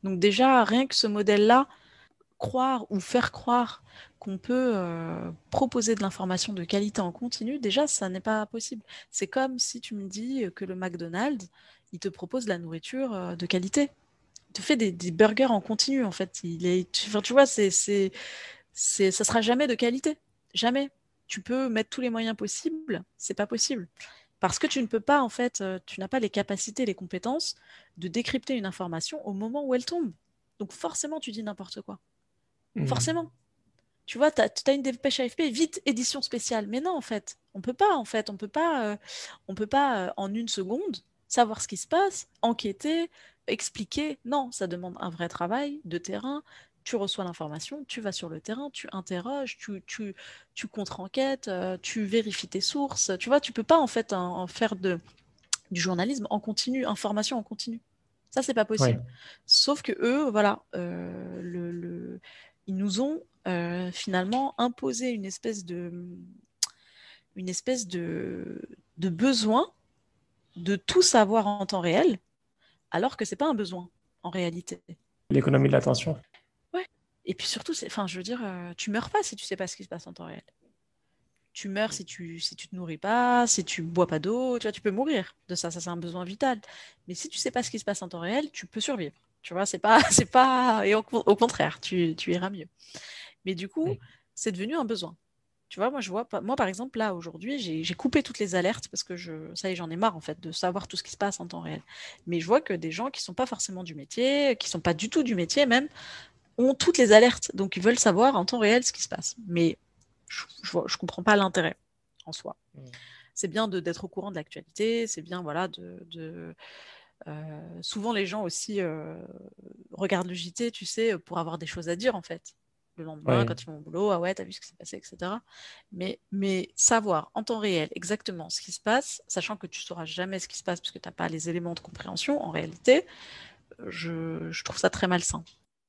Donc déjà, rien que ce modèle-là, croire ou faire croire qu'on peut euh, proposer de l'information de qualité en continu, déjà, ça n'est pas possible. C'est comme si tu me dis que le McDonald's, il te propose de la nourriture euh, de qualité. Il te fait des, burgers en continu, en fait. Il est, tu, tu vois, c'est, c'est, c'est, ça sera jamais de qualité. Jamais. Tu peux mettre tous les moyens possibles, c'est pas possible. Parce que tu ne peux pas, en fait, euh, tu n'as pas les capacités, les compétences de décrypter une information au moment où elle tombe. Donc forcément, tu dis n'importe quoi. Mmh. Forcément. Tu vois, tu as, une dépêche AFP, vite, édition spéciale. Mais non, en fait, on peut pas, en fait, on peut pas, euh, on peut pas euh, en une seconde savoir ce qui se passe, enquêter, expliquer. Non, ça demande un vrai travail de terrain. Tu reçois l'information, tu vas sur le terrain, tu interroges, tu, tu, tu contre-enquêtes, euh, tu vérifies tes sources. Tu vois, tu peux pas en fait en, faire de, du journalisme en continu, information en continu. Ça, c'est pas possible. Sauf que eux, voilà, le, ils nous ont euh, finalement imposé une espèce de, une espèce de, de besoin de tout savoir en temps réel, alors que c'est pas un besoin en réalité. L'économie de l'attention. Ouais. Et puis surtout, enfin, je veux dire, euh, tu meurs pas si tu sais pas ce qui se passe en temps réel. Tu meurs si tu si tu te nourris pas, si tu bois pas d'eau, tu vois, tu peux mourir de ça, ça c'est un besoin vital. Mais si tu sais pas ce qui se passe en temps réel, tu peux survivre. Tu vois, c'est pas, [laughs] c'est pas, et au, contraire, tu, tu, iras mieux. Mais du coup, c'est devenu un besoin. Tu vois, moi, je vois, moi, par exemple, là, aujourd'hui, j'ai coupé toutes les alertes parce que je, ça y est, j'en ai marre, en fait, de savoir tout ce qui se passe en temps réel. Mais je vois que des gens qui sont pas forcément du métier, qui sont pas du tout du métier même, ont toutes les alertes. Donc, ils veulent savoir en temps réel ce qui se passe. Mais je, je, comprends pas l'intérêt en soi. C'est bien d'être au courant de l'actualité, c'est bien, voilà, de, de souvent, les gens aussi euh, regardent le JT, tu sais, pour avoir des choses à dire, en fait. Le lendemain, quand ils vont au boulot, ah ouais, t'as vu ce qui s'est passé, etc. Mais, mais savoir en temps réel exactement ce qui se passe, sachant que tu sauras jamais ce qui se passe parce que tu n'as pas les éléments de compréhension, en réalité, je, je, trouve ça très malsain.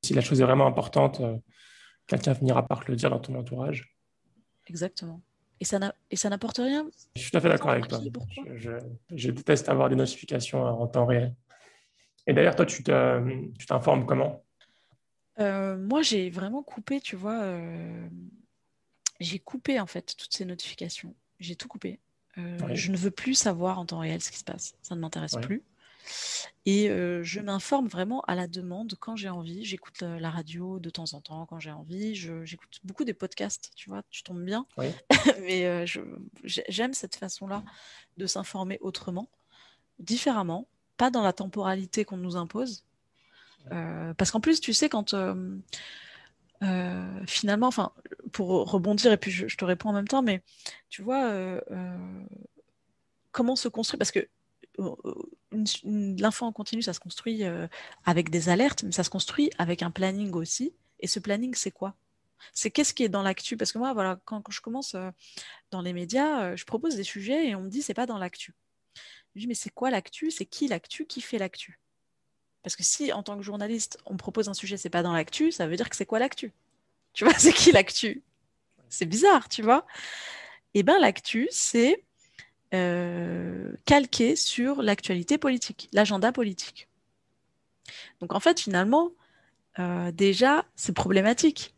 Si la chose est vraiment importante, euh, quelqu'un finira par le dire dans ton entourage. Exactement. Et ça n'apporte rien Je suis tout à fait d'accord avec toi. Je, déteste avoir des notifications en temps réel. Et d'ailleurs, toi, tu t'informes comment? Euh, Moi, j'ai vraiment coupé, tu vois. Euh, j'ai coupé, en fait, toutes ces notifications. J'ai tout coupé. Euh, je ne veux plus savoir en temps réel ce qui se passe. Ça ne m'intéresse plus. Et je m'informe vraiment à la demande quand j'ai envie. J'écoute la radio de temps en temps quand j'ai envie. J'écoute beaucoup des podcasts, tu vois, tu tombes bien. [laughs] Mais j'aime cette façon-là de s'informer autrement, différemment, pas dans la temporalité qu'on nous impose. parce qu'en plus, tu sais, quand finalement, enfin, pour rebondir, et puis je, je, te réponds en même temps, mais tu vois, comment se construit, parce que l'info en continu, ça se construit euh, avec des alertes, mais ça se construit avec un planning aussi. Et ce planning, c'est quoi? C'est qu'est-ce qui est dans l'actu? Parce que moi, voilà, quand, je commence euh, dans les médias, euh, je propose des sujets et on me dit c'est pas dans l'actu. Je dis mais c'est quoi l'actu? C'est qui l'actu? Qui fait l'actu? Parce que si en tant que journaliste, on me propose un sujet, c'est pas dans l'actu, ça veut dire que c'est quoi l'actu? Tu vois, [laughs] c'est qui l'actu? C'est bizarre, tu vois? Eh bien, l'actu, c'est euh, calqué sur l'actualité politique, l'agenda politique. Donc en fait, finalement, euh, déjà, c'est problématique.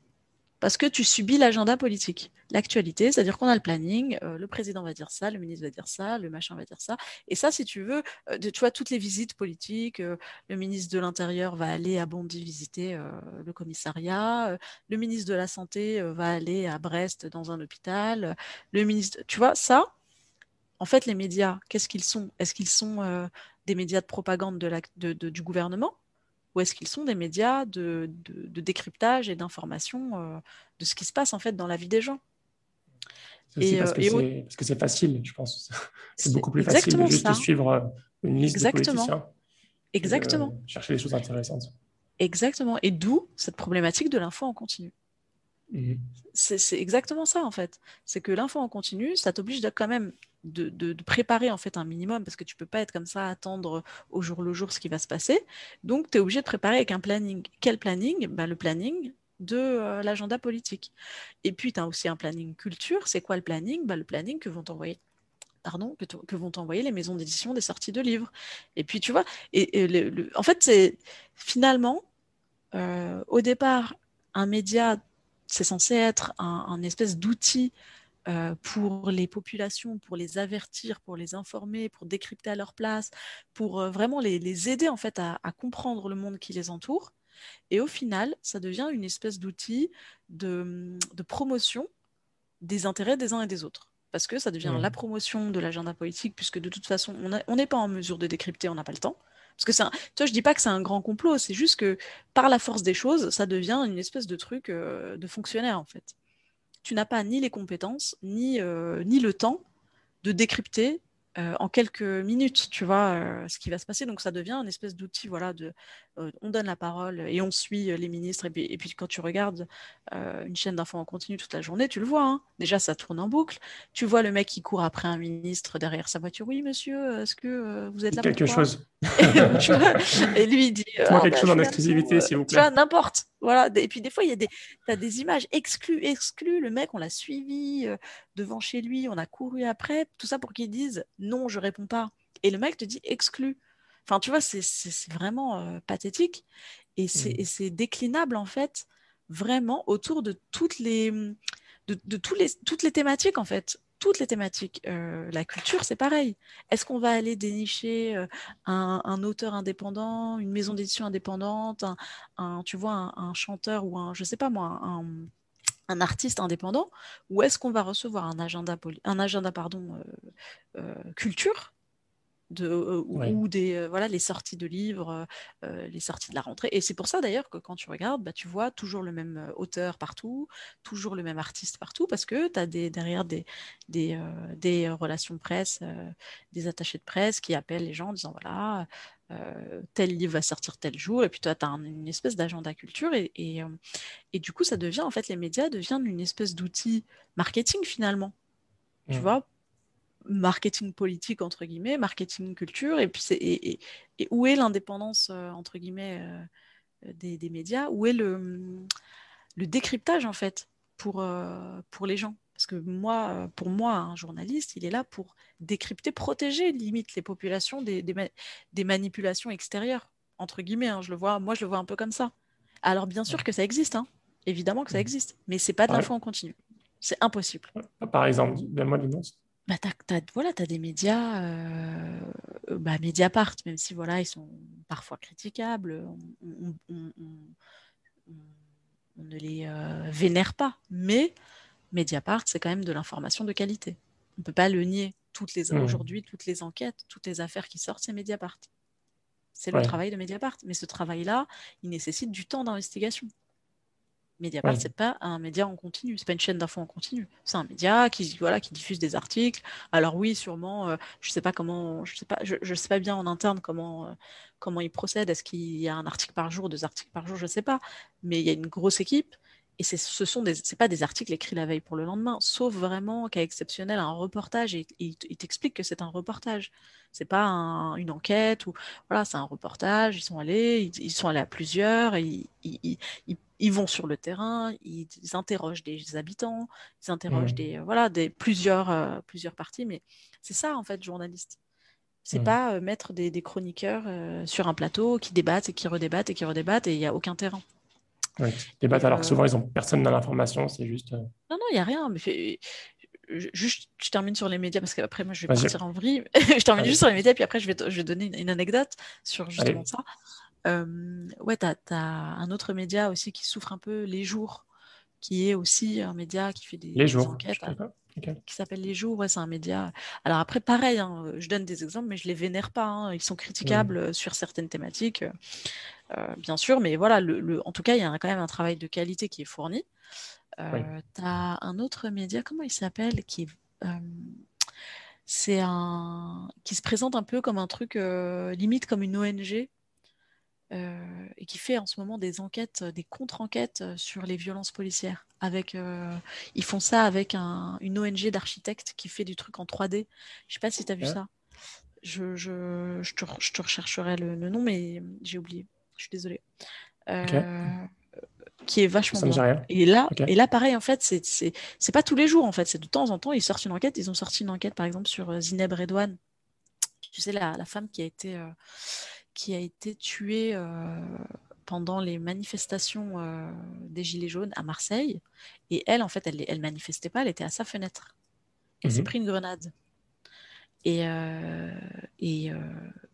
parce que tu subis l'agenda politique, l'actualité, c'est-à-dire qu'on a le planning, euh, le président va dire ça, le ministre va dire ça, le machin va dire ça. Et ça, si tu veux, euh, tu vois, toutes les visites politiques, le ministre de l'Intérieur va aller à Bondy visiter le commissariat, le ministre de la Santé va aller à Brest dans un hôpital, le ministre, tu vois, ça, en fait, les médias, qu'est-ce qu'ils sont? Est-ce qu'ils sont des médias de propagande du gouvernement? Ou est-ce qu'ils sont des médias de, décryptage et d'information euh, de ce qui se passe en fait dans la vie des gens? Et, parce, euh, parce, que c'est facile, je pense. [laughs] C'est beaucoup plus facile de juste suivre euh, une liste exactement. de politiciens. Exactement. chercher des choses intéressantes. Exactement. Et d'où cette problématique de l'info en continu. C'est exactement ça en fait. C'est que l'info en continu, ça t'oblige quand même de, préparer en fait un minimum parce que tu peux pas être comme ça attendre au jour le jour ce qui va se passer. Donc tu es obligé de préparer avec un planning. Quel planning? Ben, Le planning de euh, l'agenda politique. Et puis tu as aussi un planning culture. C'est quoi le planning? Ben, Le planning que vont t'envoyer pardon, que, vont t'envoyer les maisons d'édition des sorties de livres. Et puis tu vois, et, le, en fait c'est finalement euh, au départ un média c'est censé être un, un espèce d'outil euh, pour les populations, pour les avertir, pour les informer, pour décrypter à leur place, pour euh, vraiment les, aider en fait à, comprendre le monde qui les entoure. Et au final, ça devient une espèce d'outil de, promotion des intérêts des uns et des autres. Parce que ça devient la promotion de l'agenda politique, puisque de toute façon, on n'est pas en mesure de décrypter, on n'a pas le temps. Parce que c'est toi, je dis pas que c'est un grand complot, c'est juste que par la force des choses, ça devient une espèce de truc euh, de fonctionnaire en fait tu n'as pas ni les compétences, ni, euh, le temps de décrypter euh, en quelques minutes, tu vois, ce qui va se passer. Donc ça devient une espèce d'outil, voilà, de, on donne la parole et on suit les ministres. Et puis, et puis quand tu regardes une chaîne d'infos en continu toute la journée, tu le vois. Hein. Déjà, ça tourne en boucle. Tu vois le mec qui court après un ministre derrière sa voiture. Oui, monsieur, est-ce que vous êtes là Quelque chose. [laughs] et, lui, il dit. [laughs] Ah, quelque bah, chose en exclusivité, s'il vous plaît. Tu vois, n'importe. Voilà. Et puis des fois, il y a des, as des images exclues, exclues. Le mec, on l'a suivi devant chez lui, on a couru après. Tout ça pour qu'il dise non, je réponds pas. Et le mec te dit exclu. Enfin, tu vois, c'est vraiment pathétique. Et mmh. c'est déclinable, en fait, vraiment autour de toutes les, de, tous les, toutes les thématiques, en fait toutes les thématiques. Euh, la culture, c'est pareil. Est-ce qu'on va aller dénicher euh, un, auteur indépendant, une maison d'édition indépendante, un, tu vois, un, chanteur ou un, je sais pas moi, un, artiste indépendant, ou est-ce qu'on va recevoir un agenda, un agenda pardon, euh, culture de, euh, ou des euh, voilà les sorties de livres, euh, les sorties de la rentrée. Et c'est pour ça d'ailleurs que quand tu regardes, bah, tu vois toujours le même auteur partout, toujours le même artiste partout, parce que tu as des, derrière des, des, des relations de presse, des attachés de presse qui appellent les gens en disant voilà, tel livre va sortir tel jour, et puis toi, tu as une espèce d'agenda culture, et, et, et, du coup, ça devient, en fait, les médias deviennent une espèce d'outil marketing finalement. Tu mmh. vois, marketing politique entre guillemets, marketing culture, et puis et, et, où est l'indépendance euh, entre guillemets euh, des, médias, où est le, le décryptage en fait pour, euh, pour les gens? Parce que moi, pour moi, un journaliste, il est là pour décrypter, protéger limite les populations des, des, manipulations extérieures entre guillemets. Hein, je le vois, moi je le vois un peu comme ça. Alors bien sûr que ça existe, hein, évidemment que ça mmh. existe, mais c'est pas de l'info en continu. C'est impossible. Par exemple, donne-moi nom bah, tu as, voilà, as des médias, euh, bah, Mediapart, même si voilà, ils sont parfois critiquables, on, ne les euh, vénère pas, mais Mediapart, c'est quand même de l'information de qualité. On ne peut pas le nier. Toutes les, mmh. Aujourd'hui, toutes les enquêtes, toutes les affaires qui sortent, c'est Mediapart. C'est le travail de Mediapart. Mais ce travail-là, il nécessite du temps d'investigation. Mediapart, c'est pas un média en continu, c'est pas une chaîne d'infos en continu. C'est un média qui, voilà, qui diffuse des articles. Alors oui, sûrement, euh, je sais pas comment, je sais pas, je, sais pas bien en interne comment, euh, comment ils procèdent. Est-ce qu'il y a un article par jour, deux articles par jour, je sais pas. Mais il y a une grosse équipe et ce sont des, c'est pas des articles écrits la veille pour le lendemain, sauf vraiment cas exceptionnel un reportage et, il t'explique que c'est un reportage. C'est pas une enquête ou voilà, c'est un reportage. Ils sont allés, ils, sont allés à plusieurs, ils, ils, vont sur le terrain, ils, interrogent des habitants, ils interrogent mmh. des voilà des plusieurs euh, plusieurs parties. Mais c'est ça en fait, journaliste. C'est mmh. pas euh, mettre des, chroniqueurs euh, sur un plateau qui débattent et qui redébattent et qui redébattent et il n'y a aucun terrain Oui, débattent alors que souvent, ils ont personne dans l'information, c'est juste. Non, non, il n'y a rien. Mais juste, je termine sur les médias parce qu'après, moi, je vais partir en vrille. [laughs] je termine juste sur les médias, puis après, je vais, je vais donner une, anecdote sur justement ça. Euh, ouais, tu as, un autre média aussi qui souffre un peu, Les Jours, qui est aussi un média qui fait des, les jours, enquêtes. Qui s'appelle Les Jours, ouais, c'est un média. Alors après, pareil, hein, je donne des exemples, mais je les vénère pas. Hein. Ils sont critiquables sur certaines thématiques, euh, bien sûr, mais voilà, le, en tout cas, il y a quand même un travail de qualité qui est fourni. Euh, tu as un autre média, comment il s'appelle qui euh, c'est un qui se présente un peu comme un truc euh, limite comme une ONG et qui fait en ce moment des enquêtes, des contre-enquêtes sur les violences policières. Avec, ils font ça avec un, une ONG d'architectes qui fait du truc en 3D. Je sais pas si tu as vu ça. Je, je, je, te, je, te, rechercherai le, nom, mais j'ai oublié. Je suis désolée qui est vachement bien. Et là, et là, pareil, en fait, c'est c'est pas tous les jours, en fait, c'est de temps en temps, ils sortent une enquête. Ils ont sorti une enquête, par exemple, sur euh, Zineb Redouane, tu sais, la, la femme qui a été, euh, qui a été tuée euh, pendant les manifestations des Gilets jaunes à Marseille. Et elle, en fait, elle, elle manifestait pas, elle était à sa fenêtre. Elle s'est mhm. pris une grenade. Et, et,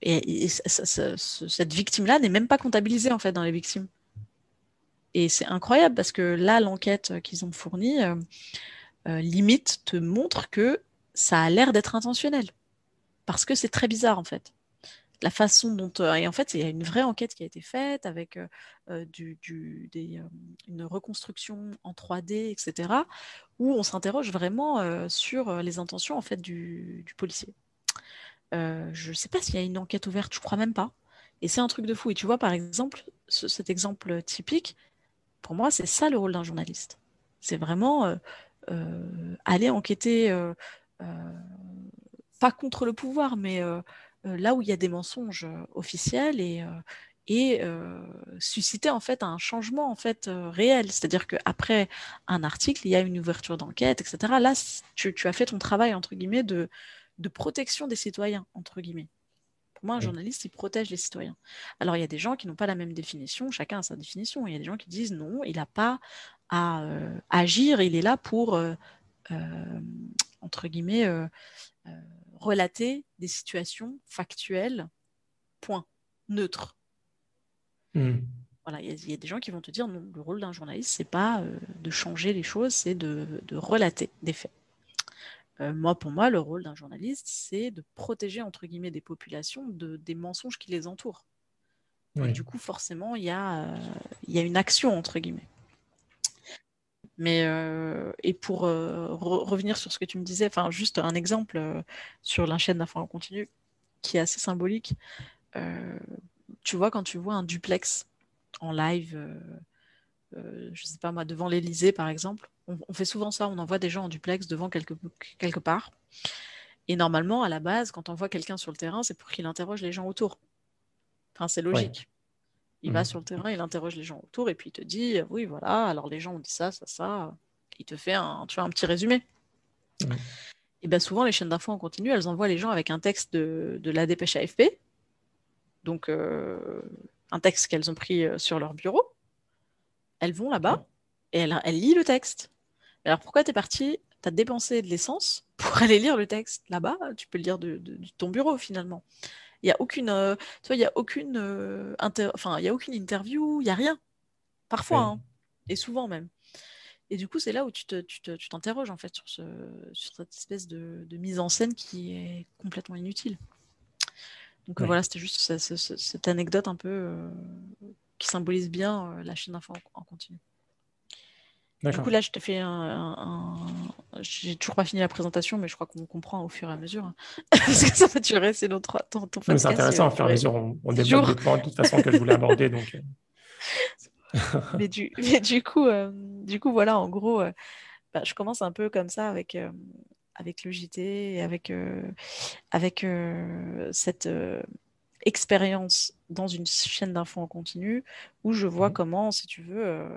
et, cette victime-là n'est même pas comptabilisée, en fait, dans les victimes. Et c'est incroyable parce que là, l'enquête qu'ils ont fournie, euh, euh, limite, te montre que ça a l'air d'être intentionnel. Parce que c'est très bizarre, en fait. La façon dont. Et en fait, il y a une vraie enquête qui a été faite avec une reconstruction en 3D, etc., où on s'interroge vraiment sur les intentions, en fait, du, policier. je ne sais pas s'il y a une enquête ouverte, je crois même pas. Et c'est un truc de fou. Et tu vois, par exemple, cet exemple typique, pour moi, c'est ça le rôle d'un journaliste. C'est vraiment aller enquêter, pas contre le pouvoir, mais là où il y a des mensonges officiels et, et susciter en fait un changement en fait réel. C'est-à-dire qu'après un article, il y a une ouverture d'enquête, etc. Là, tu, tu, as fait ton travail entre guillemets de, de protection des citoyens entre guillemets. Pour moi, un journaliste, il protège les citoyens. Alors, il y a des gens qui n'ont pas la même définition, chacun a sa définition. Il y a des gens qui disent non, il n'a pas à euh, agir, il est là pour, euh, euh, entre guillemets, relater des situations factuelles, point, neutre. Hmm. Voilà, il y, a des gens qui vont te dire non, le rôle d'un journaliste, c'est pas de changer les choses, c'est de relater des faits. Euh, moi, pour moi, le rôle d'un journaliste, c'est de protéger, entre guillemets, des populations de, des mensonges qui les entourent. du coup, forcément, il y, euh, y a une action, entre guillemets. Mais, euh, et pour revenir sur ce que tu me disais, enfin, juste un exemple sur la chaîne d'infos en continu qui est assez symbolique. tu vois, quand tu vois un duplex en live, je sais pas moi, devant l'Elysée, par exemple, on, fait souvent ça, on envoie des gens en duplex devant quelque, quelque part. Et normalement, à la base, quand on voit quelqu'un sur le terrain, c'est pour qu'il interroge les gens autour. Enfin, c'est logique. Il va mhm. sur le terrain, il interroge les gens autour et puis il te dit oui, voilà, alors les gens ont dit ça, ça, ça. Il te fait un, tu vois, un petit résumé. Et bien souvent, les chaînes d'infos en continu, elles envoient les gens avec un texte de, de la dépêche AFP. Donc, euh, un texte qu'elles ont pris euh, sur leur bureau. Elles vont là-bas et elles, elles lisent le texte. Alors pourquoi tu es parti Tu as dépensé de l'essence pour [laughs] aller lire le texte? Là-bas. Tu peux le lire de, ton bureau finalement. Il n'y a aucune, euh, il y a aucune, euh, enfin, il y a aucune interview, il n'y a rien. Parfois, hein, et souvent même. Et du coup, c'est là où tu t'interroges te, tu en fait sur, ce, sur cette espèce de, mise en scène qui est complètement inutile. Donc voilà, c'était juste cette, anecdote un peu euh, qui symbolise bien la chaîne d'info en continu. Du coup, là, je te fais un. J'ai toujours pas fini la présentation, mais je crois qu'on comprend au fur et à mesure. Hein. [laughs] Parce que ça va durer, c'est notre ton, ton C'est intéressant, au fur et à mesure, on, on développe des points de toute façon que je voulais aborder. Donc... Euh. [laughs] mais, du, mais du, coup, euh, du coup, voilà, en gros, euh, bah, je commence un peu comme ça avec, avec le JT, et avec, avec cette expérience dans une chaîne d'infos en continu où je vois mmh. comment, si tu veux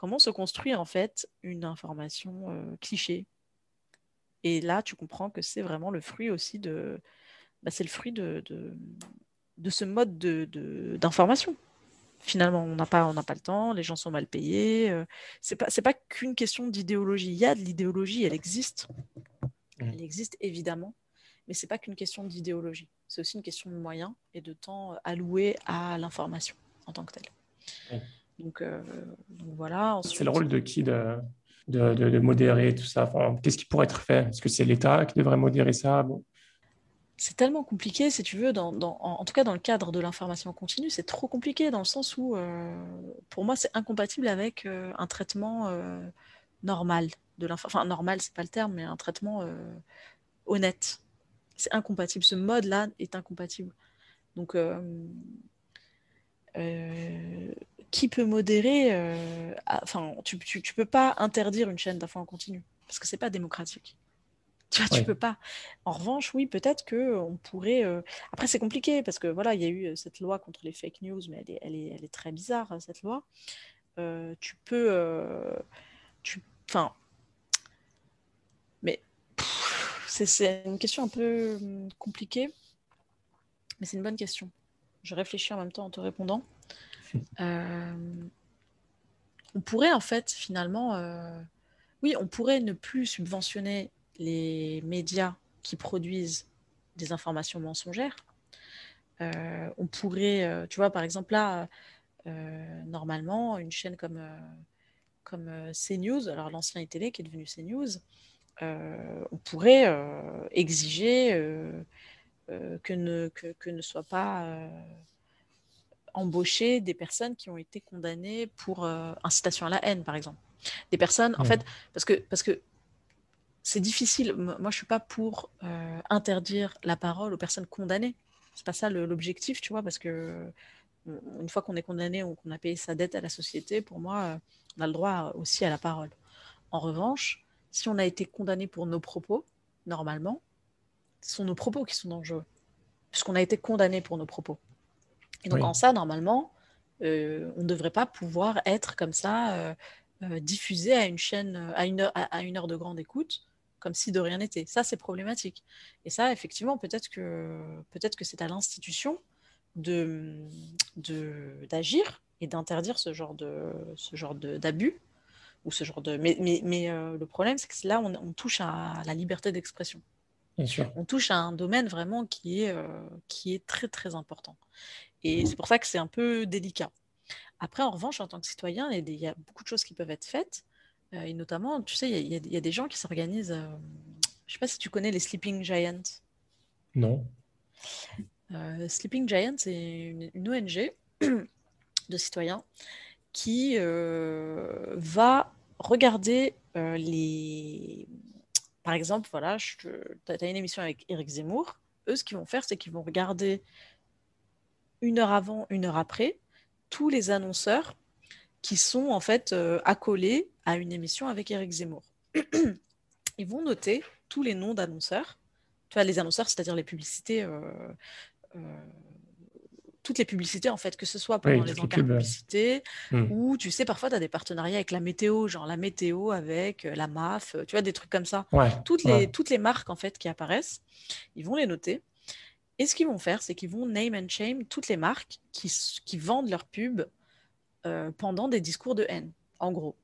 comment se construit en fait une information euh, cliché? Et là, tu comprends que c'est vraiment le fruit aussi de. Bah, c'est le fruit de, de, ce mode d'information. finalement, on n'a pas, on n'a pas le temps, les gens sont mal payés. Euh, c'est pas, pas qu'une question d'idéologie. Il y a de l'idéologie, elle existe. Mmh. Elle existe évidemment, mais c'est pas qu'une question d'idéologie. C'est aussi une question de moyens et de temps alloué à l'information en tant que telle. Mmh. Donc, voilà. C'est le rôle de qui de, de, modérer tout ça? Qu'est-ce qui pourrait être fait? Est-ce que c'est l'État qui devrait modérer ça? Bon c'est tellement compliqué, si tu veux, dans, en, tout cas dans le cadre de l'information continue, c'est trop compliqué dans le sens où, euh, pour moi, c'est incompatible avec euh, un traitement euh, normal de Enfin, normal, c'est pas le terme, mais un traitement honnête. C'est incompatible. Ce mode-là est incompatible. Donc, qui peut modérer Enfin, tu, tu, peux pas interdire une chaîne d'infos en continu parce que c'est pas démocratique. Tu vois, tu peux pas. En revanche, oui, peut-être que on pourrait. Euh, après, c'est compliqué parce que voilà, il y a eu euh, cette loi contre les fake news, mais elle est, elle est, elle est très bizarre cette loi. Euh, tu peux, tu, enfin, mais c'est une question un peu hum, compliquée, mais c'est une bonne question. Je réfléchis en même temps en te répondant. On pourrait en fait finalement, oui, on pourrait ne plus subventionner les médias qui produisent des informations mensongères. Euh, on pourrait, euh, tu vois, par exemple, là, euh, normalement, une chaîne comme, comme CNews, alors l'ancien télé qui est devenu CNews, on pourrait exiger que, ne, que, ne soient pas embauchées des personnes qui ont été condamnées pour incitation à la haine, par exemple. Des personnes, en fait, parce que, parce que c'est difficile. Moi, je suis pas pour euh, interdire la parole aux personnes condamnées. C'est pas ça l'objectif, tu vois, parce que une fois qu'on est condamné ou qu'on a payé sa dette à la société, pour moi, euh, on a le droit aussi à la parole. En revanche, si on a été condamné pour nos propos, normalement, ce sont nos propos qui sont dangereux, puisqu'on a été condamné pour nos propos. Et donc, en ça, normalement, euh, on ne devrait pas pouvoir être comme ça, diffusé à une chaîne, à une, à une heure de grande écoute, comme si de rien n'était. Ça, c'est problématique. Et ça, effectivement, peut-être que, peut-être que c'est à l'institution de, d'agir et d'interdire ce genre, de, ce genre d'abus. Ou ce genre de... Mais, mais, mais euh, le problème, c'est que là, on, touche à la liberté d'expression. On touche à un domaine vraiment qui est, euh, qui est très, très important. Et c'est pour ça que c'est un peu délicat. Après, en revanche, en tant que citoyen, il y a beaucoup de choses qui peuvent être faites. Euh, et notamment, tu sais, il y, a des gens qui s'organisent. Euh, je ne sais pas si tu connais les Sleeping Giants. Non. Euh, Sleeping Giants, c'est une, ONG de citoyens qui va regarder les. Par exemple, voilà, tu as une émission avec Eric Zemmour. Eux, ce qu'ils vont faire, c'est qu'ils vont regarder une heure avant, une heure après, tous les annonceurs qui sont en fait euh, accolés à une émission avec Eric Zemmour. [clears throat] Ils vont noter tous les noms d'annonceurs. Tu vois, les annonceurs, c'est-à-dire les publicités, euh, euh, toutes les publicités en fait, que ce soit pendant les encarts publicités hmm. ou tu sais, parfois tu as des partenariats avec la météo, genre la météo avec la MAF, tu vois, des trucs comme ça. toutes, les, toutes les marques en fait qui apparaissent, ils vont les noter. Et ce qu'ils vont faire, c'est qu'ils vont name and shame toutes les marques qui, vendent leurs pubs euh, pendant des discours de haine, en gros.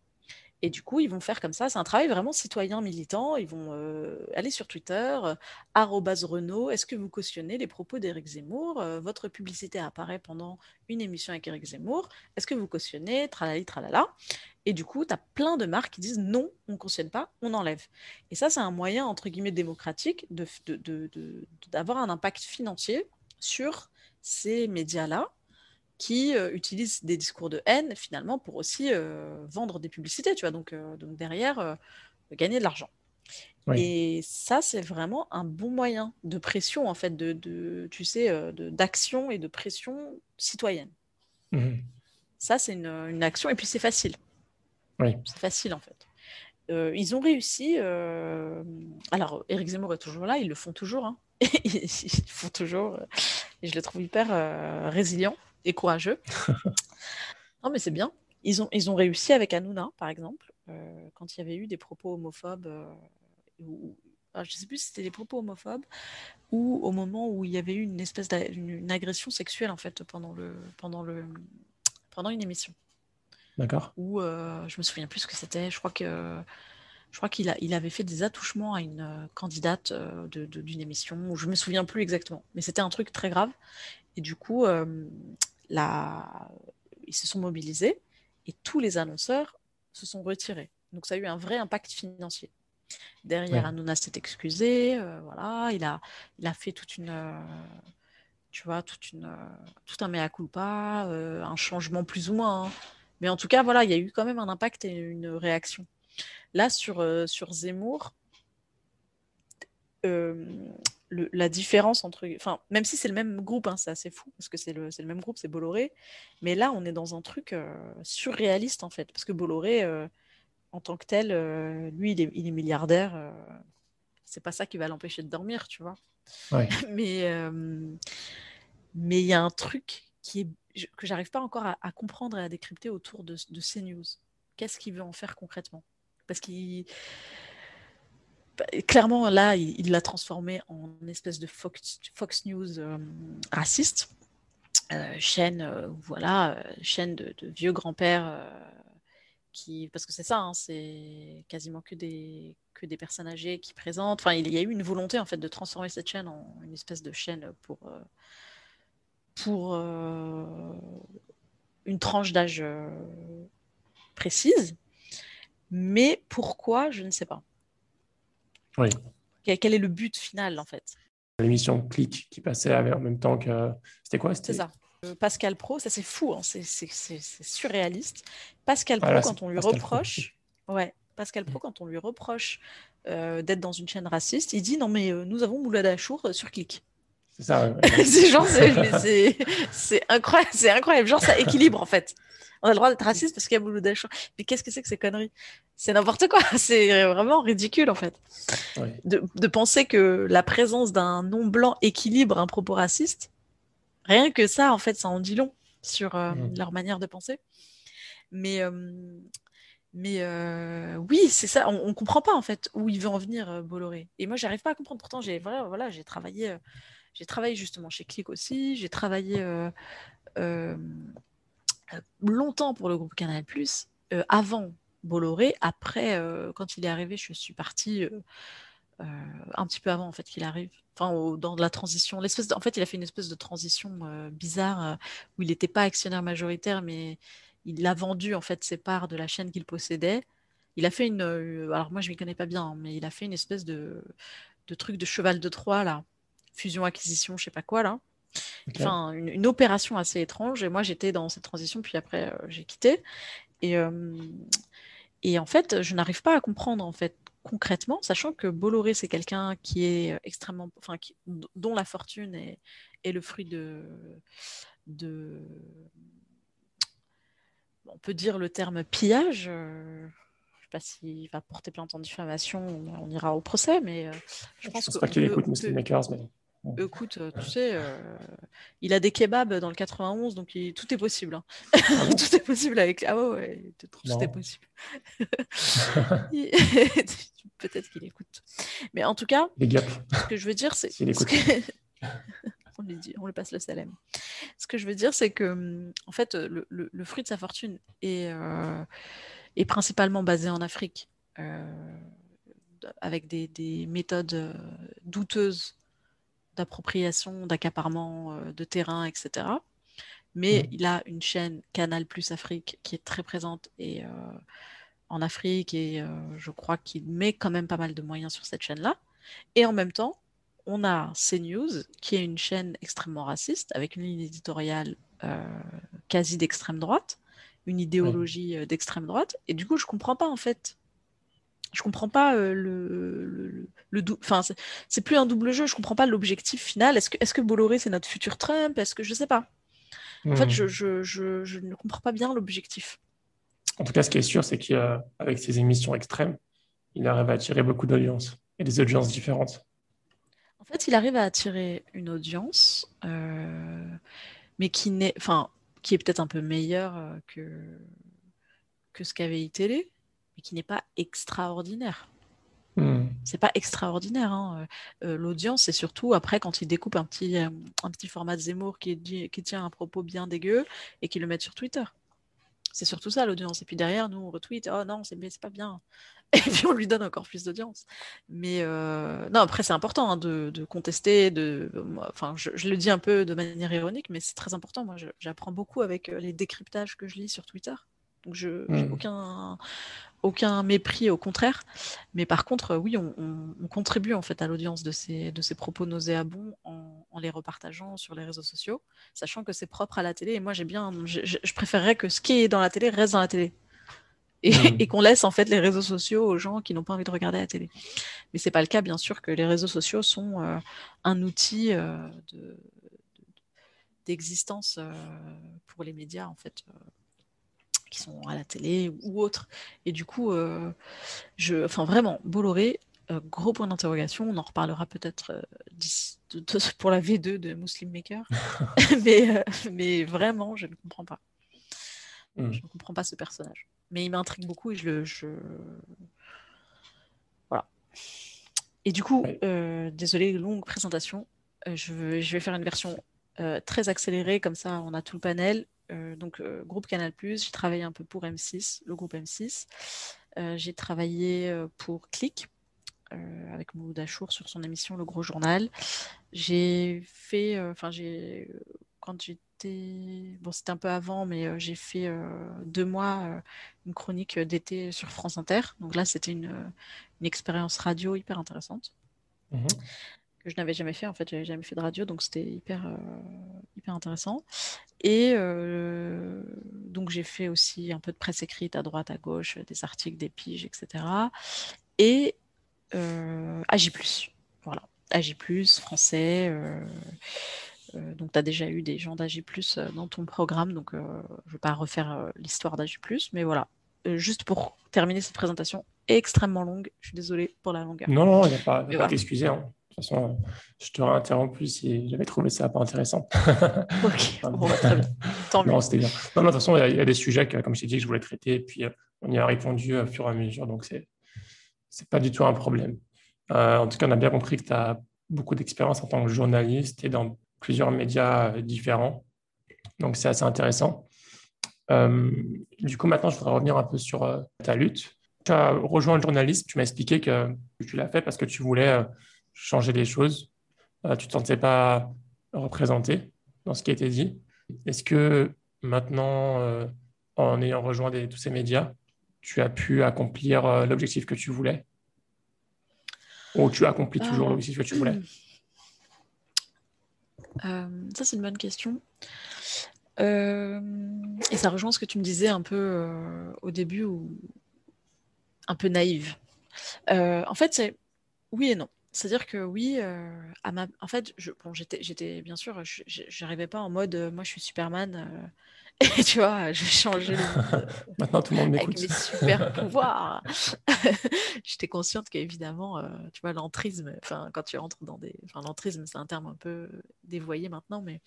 Et du coup, ils vont faire comme ça. C'est un travail vraiment citoyen militant. Ils vont euh, aller sur Twitter, euh, Renault. Est-ce que vous cautionnez les propos d'Éric Zemmour? Votre publicité apparaît pendant une émission avec Éric Zemmour. Est-ce que vous cautionnez? Tralali, tralala. Et du coup, tu as plein de marques qui disent non, on ne cautionne pas, on enlève. Et ça, c'est un moyen, entre guillemets, démocratique d'avoir de, un impact financier sur ces médias-là qui euh, utilisent des discours de haine finalement pour aussi euh, vendre des publicités, tu vois, donc, euh, donc derrière gagner de l'argent. Et ça, c'est vraiment un bon moyen de pression, en fait, de, de tu sais, d'action et de pression citoyenne. Mmh ça, c'est une, une, action, et puis c'est facile. Oui. C'est facile, en fait. ils ont réussi. Alors, Eric Zemmour est toujours là, ils le font toujours. Hein. [laughs] ils font toujours. Et je le trouve hyper résilient et courageux. [laughs] non, mais c'est bien. Ils ont, ils ont réussi avec Hanouna, par exemple, euh, quand il y avait eu des propos homophobes. Euh, je ne sais plus si c'était des propos homophobes ou au moment où il y avait eu une espèce d'agression sexuelle en fait pendant le pendant le pendant une émission. D'accord. Où je me souviens plus ce que c'était. Je crois que je crois qu'il a, il avait fait des attouchements à une candidate d'une émission. Où je me souviens plus exactement, mais c'était un truc très grave. Et du coup, la... ils se sont mobilisés et tous les annonceurs se sont retirés. Donc ça a eu un vrai impact financier. Derrière, ouais. Hanouna s'est excusé, euh, voilà, il a, il a fait toute une, euh, tu vois, toute une, euh, tout un mea culpa, un changement plus ou moins. Hein. Mais en tout cas, voilà, il y a eu quand même un impact et une réaction. Là, sur, sur Zemmour, le, la différence entre. Enfin, même si c'est le même groupe, hein, c'est assez fou, parce que c'est le, le, même groupe, c'est Bolloré. Mais là, on est dans un truc surréaliste, en fait. Parce que Bolloré, en tant que tel, euh, lui, il est, il est milliardaire. Euh, c'est pas ça qui va l'empêcher de dormir, tu vois. [laughs] mais euh, mais il y a un truc qui est, que j'arrive pas encore à, comprendre et à décrypter autour de, ces news. Qu'est-ce qu'il veut en faire concrètement? Parce qu'il clairement là, il l'a transformé en une espèce de Fox, Fox News raciste. chaîne, voilà, chaîne de, vieux grands-pères parce que c'est ça, hein, c'est quasiment que des, que des personnes âgées qui présentent. Enfin, il y a eu une volonté en fait de transformer cette chaîne en une espèce de chaîne pour, euh, pour euh, une tranche d'âge euh, précise. Mais pourquoi, je ne sais pas. Oui. Quel, est le but final en fait? L'émission Click qui passait en même temps que. C'était quoi? C'est ça. Pascal Pro, ça c'est fou, hein, c'est surréaliste. Pascal Pro, quand on lui reproche, ouais, Pascal Pro, quand on lui reproche euh, d'être dans une chaîne raciste, il dit non mais euh, nous avons Moulad Achour euh, sur clic. C'est ça. [laughs] c'est genre, c'est incroyable, c'est incroyable, genre ça équilibre en fait. On a le droit d'être raciste parce qu'il y a Moulad Achour. Mais qu'est-ce que c'est que ces conneries? C'est n'importe quoi, [laughs] c'est vraiment ridicule en fait. De, de penser que la présence d'un non blanc équilibre un propos raciste Rien que ça, en fait, ça en dit long sur euh, mmh. leur manière de penser. Mais, mais euh, oui, c'est ça. On, ne comprend pas en fait où il veut en venir, euh, Bolloré. Et moi, j'arrive pas à comprendre. Pourtant, j'ai voilà, voilà, j'ai travaillé, j'ai travaillé justement chez Click aussi. J'ai travaillé longtemps pour le groupe Canal avant Bolloré. Après, quand il est arrivé, je suis partie un petit peu avant en fait qu'il arrive enfin, dans la transition. En fait, il a fait une espèce de transition euh, bizarre euh, où il n'était pas actionnaire majoritaire, mais il a vendu en fait ses parts de la chaîne qu'il possédait. Il a fait une, euh, alors moi je m'y connais pas bien, hein, mais il a fait une espèce de, de truc de cheval de Troie là, fusion acquisition, je sais pas quoi là. Enfin, une, opération assez étrange. Et moi j'étais dans cette transition, puis après j'ai quitté. Et et en fait, je n'arrive pas à comprendre en fait concrètement, sachant que Bolloré, c'est quelqu'un qui est euh, extrêmement, enfin, dont la fortune est, est, le fruit de, de, on peut dire le terme pillage. Euh, je ne sais pas s'il va porter plainte en diffamation, on, ira au procès, mais euh, je pense, pense pas qu'il écoute Muslim Makers, mais Écoute, euh, tu sais, euh, il a des kebabs dans le 91, donc tout est possible. Hein. Ah [laughs] tout est possible avec. Ah ouais, tout est possible. [laughs] [laughs] Peut-être qu'il écoute. Mais en tout cas, ce que je veux dire, c'est. on, lui dit, on lui passe le salem. Ce que je veux dire, c'est que, en fait, le, le, fruit de sa fortune est, euh, est principalement basé en Afrique, avec des, des méthodes douteuses d'appropriation, d'accaparement euh, de terrain, etc. Mais mmh. il a une chaîne Canal Plus Afrique qui est très présente et, euh, en Afrique et euh, je crois qu'il met quand même pas mal de moyens sur cette chaîne-là. Et en même temps, on a CNews qui est une chaîne extrêmement raciste avec une ligne éditoriale quasi d'extrême droite, une idéologie d'extrême droite. Et du coup, je comprends pas en fait je comprends pas le, le, le, enfin c'est plus un double jeu je comprends pas l'objectif final. Est-ce que est-ce que Bolloré c'est notre futur Trump? Est-ce que je sais pas. En fait hmm. je, je, je, je, ne comprends pas bien l'objectif. En tout cas ce qui est sûr c'est qu'avec ses émissions extrêmes il arrive à attirer beaucoup d'audience et des audiences différentes. En fait il arrive à attirer une audience euh, mais qui n'est enfin qui est peut-être un peu meilleure euh, que que ce qu'avait iTélé mais qui n'est pas extraordinaire. Hmm. C'est pas extraordinaire. Hein. Euh, euh, l'audience, c'est surtout après quand ils découpent un petit, euh, un petit format de Zemmour qui, dit, qui tient un propos bien dégueu et qui le mettent sur Twitter. C'est surtout ça l'audience. Et puis derrière, nous, on retweet, oh non, c'est pas bien. [laughs] Et puis on lui donne encore plus d'audience. Mais euh, non, après, c'est important hein, de, contester. De, enfin, je, le dis un peu de manière ironique, mais c'est très important. Moi, j'apprends beaucoup avec les décryptages que je lis sur Twitter. Donc, je n'ai mmh. aucun, aucun mépris, au contraire. Mais par contre, oui, on, contribue en fait à l'audience de ces, de ces propos nauséabonds en, les repartageant sur les réseaux sociaux, sachant que c'est propre à la télé. Et moi, j'ai bien, je, préférerais que ce qui est dans la télé reste dans la télé. Et, mmh. [laughs] qu'on laisse en fait les réseaux sociaux aux gens qui n'ont pas envie de regarder la télé. Mais c'est pas le cas, bien sûr, que les réseaux sociaux sont euh, un outil euh, d'existence euh, pour les médias en fait qui sont à la télé ou autres. Et du coup, euh, je, enfin vraiment, Bolloré, euh, gros point d'interrogation. On en reparlera peut-être euh, [laughs] pour la V2 de Muslim Maker. [laughs] [laughs] mais, mais vraiment, je ne comprends pas. Hmm. Je ne comprends pas ce personnage. Mais il m'intrigue beaucoup et je le. Je... Voilà. Et du coup, désolé, longue présentation. Je, je, vais faire une version très accélérée, comme ça on a tout le panel. Euh, donc euh, groupe Canal+, j'ai travaillé un peu pour M6, le groupe M6. Euh, j'ai travaillé pour Click, avec Mouloud Achour sur son émission Le Gros Journal. J'ai fait, enfin j'ai, quand j'étais, bon c'était un peu avant, mais j'ai fait deux mois une chronique d'été sur France Inter. Donc là c'était une, expérience radio hyper intéressante. Mmh que je n'avais jamais fait. En fait, j'avais jamais fait de radio, donc c'était hyper, euh, hyper intéressant. Et euh, donc, j'ai fait aussi un peu de presse écrite à droite, à gauche, des articles, des piges, etc. Et euh, AJ, voilà. AJ, français. donc, tu as déjà eu des gens d'AJ, dans ton programme, donc je ne vais pas refaire l'histoire d'AJ, mais voilà. juste pour terminer cette présentation extrêmement longue, je suis désolée pour la longueur. Non, non, il n'y a pas, à t'excuser. Hein. De toute façon, je te réinterromps si j'avais trouvé ça pas intéressant. [laughs] ok, [laughs] bon, bah, très bien. Tant non, c'était bien. Non, non, de toute façon, il y, a des sujets, que, comme je t'ai dit, que je voulais traiter, et puis euh, on y a répondu au fur et à mesure, donc c'est n'est pas du tout un problème. Euh, en tout cas, on a bien compris que tu as beaucoup d'expérience en tant que journaliste et dans plusieurs médias euh, différents. Donc, c'est assez intéressant. du coup, maintenant, je voudrais revenir un peu sur ta lutte. Tu as rejoint le journaliste, tu m'as expliqué que tu l'as fait parce que tu voulais changer les choses. Euh, tu ne te sentais pas représenté dans ce qui a été dit. Est-ce que maintenant, euh, en ayant rejoint tous ces médias, tu as pu accomplir euh, l'objectif que tu voulais? Ou tu accomplis toujours l'objectif que tu voulais? [clears throat] Ça, c'est une bonne question. et ça rejoint ce que tu me disais un peu au début, ou un peu naïve. en fait, c'est oui et non. C'est-à-dire que oui, euh, à ma... en fait, je... bon, j'étais, j'étais bien sûr, j'arrivais pas en mode euh, moi je suis Superman euh, [laughs] et tu vois, je vais changer le monde [laughs] Maintenant tout le monde m'écoute. Avec mes super [laughs] pouvoirs. j'étais consciente qu'évidemment, tu vois, l'entrisme, enfin, quand tu rentres dans des. Enfin, l'entrisme, c'est un terme un peu dévoyé maintenant, mais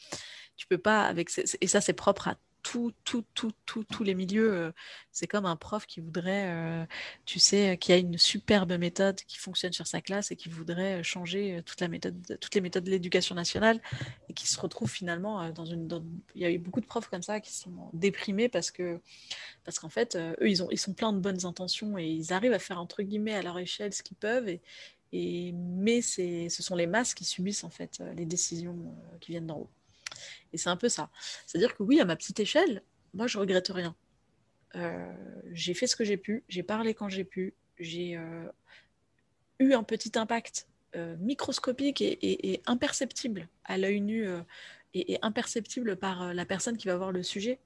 tu peux pas, avec. Et ça, c'est propre à tout, tout, tout, tout, tous les milieux. Euh, c'est comme un prof qui voudrait, euh, tu sais, qui a une superbe méthode qui fonctionne sur sa classe et qui voudrait changer toute la méthode, toutes les méthodes de l'éducation nationale et qui se retrouve finalement dans une. Il y a eu beaucoup de profs comme ça qui sont déprimés parce que parce qu'en fait, eux, ils, ont, ils sont pleins de bonnes intentions et ils arrivent à faire entre guillemets à leur échelle ce qu'ils peuvent et, et mais ce sont les masses qui subissent en fait les décisions qui viennent d'en haut. Et c'est un peu ça. C'est-à-dire que oui, à ma petite échelle, moi, je regrette rien. Euh, j'ai fait ce que j'ai pu, j'ai parlé quand j'ai pu, j'ai euh, eu un petit impact euh, microscopique et, imperceptible à l'œil nu et, imperceptible par la personne qui va voir le sujet.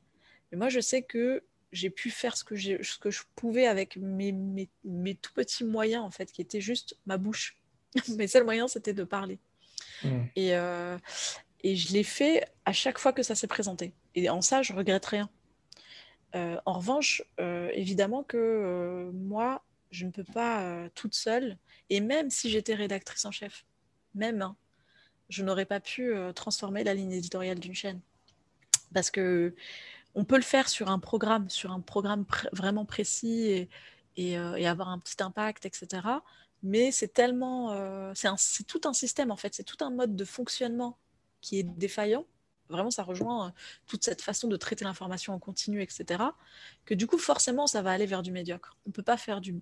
Mais moi, je sais que j'ai pu faire ce que, ce que je pouvais avec mes, mes, mes, tout petits moyens, en fait, qui étaient juste ma bouche. [laughs] mes seuls moyens, c'était de parler. Mmh. Et, et je l'ai fait à chaque fois que ça s'est présenté. Et en ça, je regrette rien. Euh, en revanche, euh, évidemment que euh, moi, je ne peux pas toute seule, et même si j'étais rédactrice en chef, même, hein, je n'aurais pas pu transformer la ligne éditoriale d'une chaîne. Parce que on peut le faire sur un programme, sur un programme vraiment précis et, et, avoir un petit impact, etc. Mais c'est tellement, c'est tout un système en fait, c'est tout un mode de fonctionnement qui est défaillant, vraiment, ça rejoint euh, toute cette façon de traiter l'information en continu, etc. Que du coup, forcément, ça va aller vers du médiocre. On peut pas faire du,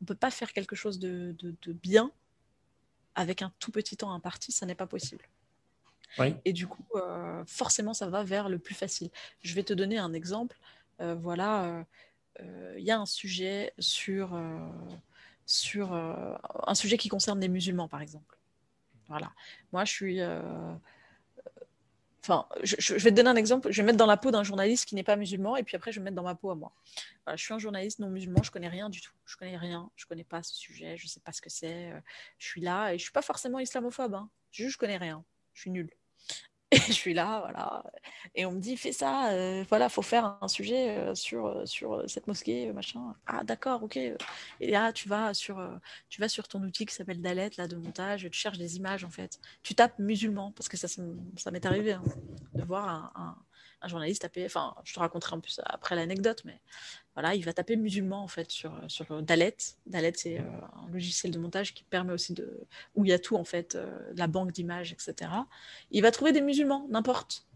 on peut pas faire quelque chose de, de, bien avec un tout petit temps imparti, ça n'est pas possible. Et du coup, euh, forcément, ça va vers le plus facile. Je vais te donner un exemple. Euh, voilà, il y a un sujet sur, sur un sujet qui concerne les musulmans, par exemple. Voilà. Moi, je suis Enfin, je, vais te donner un exemple. Je vais mettre dans la peau d'un journaliste qui n'est pas musulman, et puis après, je vais mettre dans ma peau à moi. je suis un journaliste non musulman, je connais rien du tout. Je connais rien, je connais pas ce sujet, je sais pas ce que c'est. Euh, je suis là et je suis pas forcément islamophobe. Hein. Juste, je connais rien. Je suis nulle. Et je suis là, voilà. Et on me dit, fais ça, euh, voilà, faut faire un sujet euh, sur, euh, sur cette mosquée, machin. Ah, d'accord, ok. Et là, tu vas sur, tu vas sur ton outil qui s'appelle Dalet, là, de montage, tu cherches des images, en fait. Tu tapes musulman, parce que ça, ça m'est arrivé, hein, de voir un journaliste taper, enfin, je te raconterai en plus après l'anecdote, mais voilà, il va taper musulman en fait sur, sur Dalet. Dalet, c'est euh, un logiciel de montage qui permet aussi de. où il y a tout en fait, euh, la banque d'images, etc. Il va trouver des musulmans, n'importe.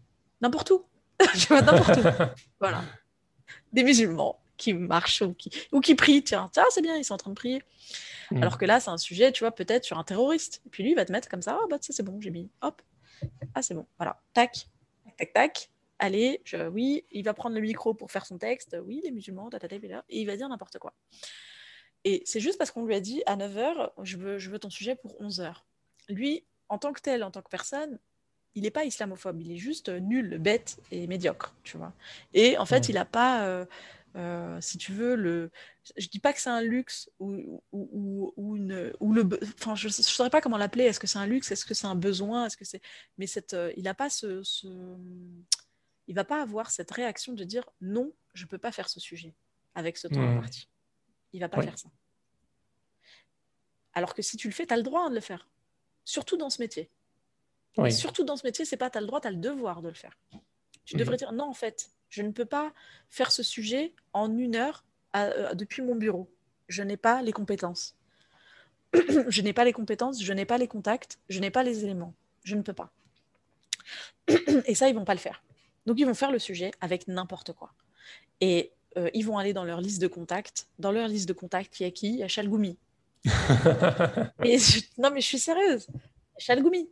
N'importe où. [laughs] n'importe où. Voilà. Des musulmans qui marchent ou qui, ou qui prient. Tiens, tiens c'est bien, ils sont en train de prier. Hmm. Alors que là, c'est un sujet, tu vois, peut-être sur un terroriste. Et puis lui, il va te mettre comme ça. Ah, bah, ça, c'est bon, j'ai mis. Hop. Ah, c'est bon. Voilà. Tac. Tac, tac, tac allez, oui, il va prendre le micro pour faire son texte, oui, les musulmans, et il va dire n'importe quoi. Et c'est juste parce qu'on lui a dit à 9h, je veux, je veux ton sujet pour 11h. Lui, en tant que tel, en tant que personne, il n'est pas islamophobe, il est juste nul, bête et médiocre, tu vois. Et en fait, il n'a pas, euh, euh, si tu veux, le... je dis pas que c'est un luxe ou, ou, ou, une, ou le... Enfin, je ne saurais pas comment l'appeler, est-ce que c'est un luxe, est-ce que c'est un besoin, est-ce que c'est... Mais cette, euh, il n'a pas ce il va pas avoir cette réaction de dire non, je peux pas faire ce sujet avec ce temps mmh. parti. Il va pas faire ça. Alors que si tu le fais, tu as le droit de le faire. Surtout dans ce métier. Surtout dans ce métier, c'est pas tu as le droit, tu as le devoir de le faire. Tu devrais mmh. dire non, en fait, je ne peux pas faire ce sujet en une heure euh, depuis mon bureau. Je n'ai pas les compétences. [clears throat] je n'ai pas les compétences, je n'ai pas les contacts, je n'ai pas les éléments. Je ne peux pas. [clears throat] Et ça, ils vont pas le faire. Donc, ils vont faire le sujet avec n'importe quoi. Et euh, ils vont aller dans leur liste de contacts. Dans leur liste de contacts, il y a qui? Il y a Chalgoumi. [laughs] et Non, mais je suis sérieuse. Chalgoumi.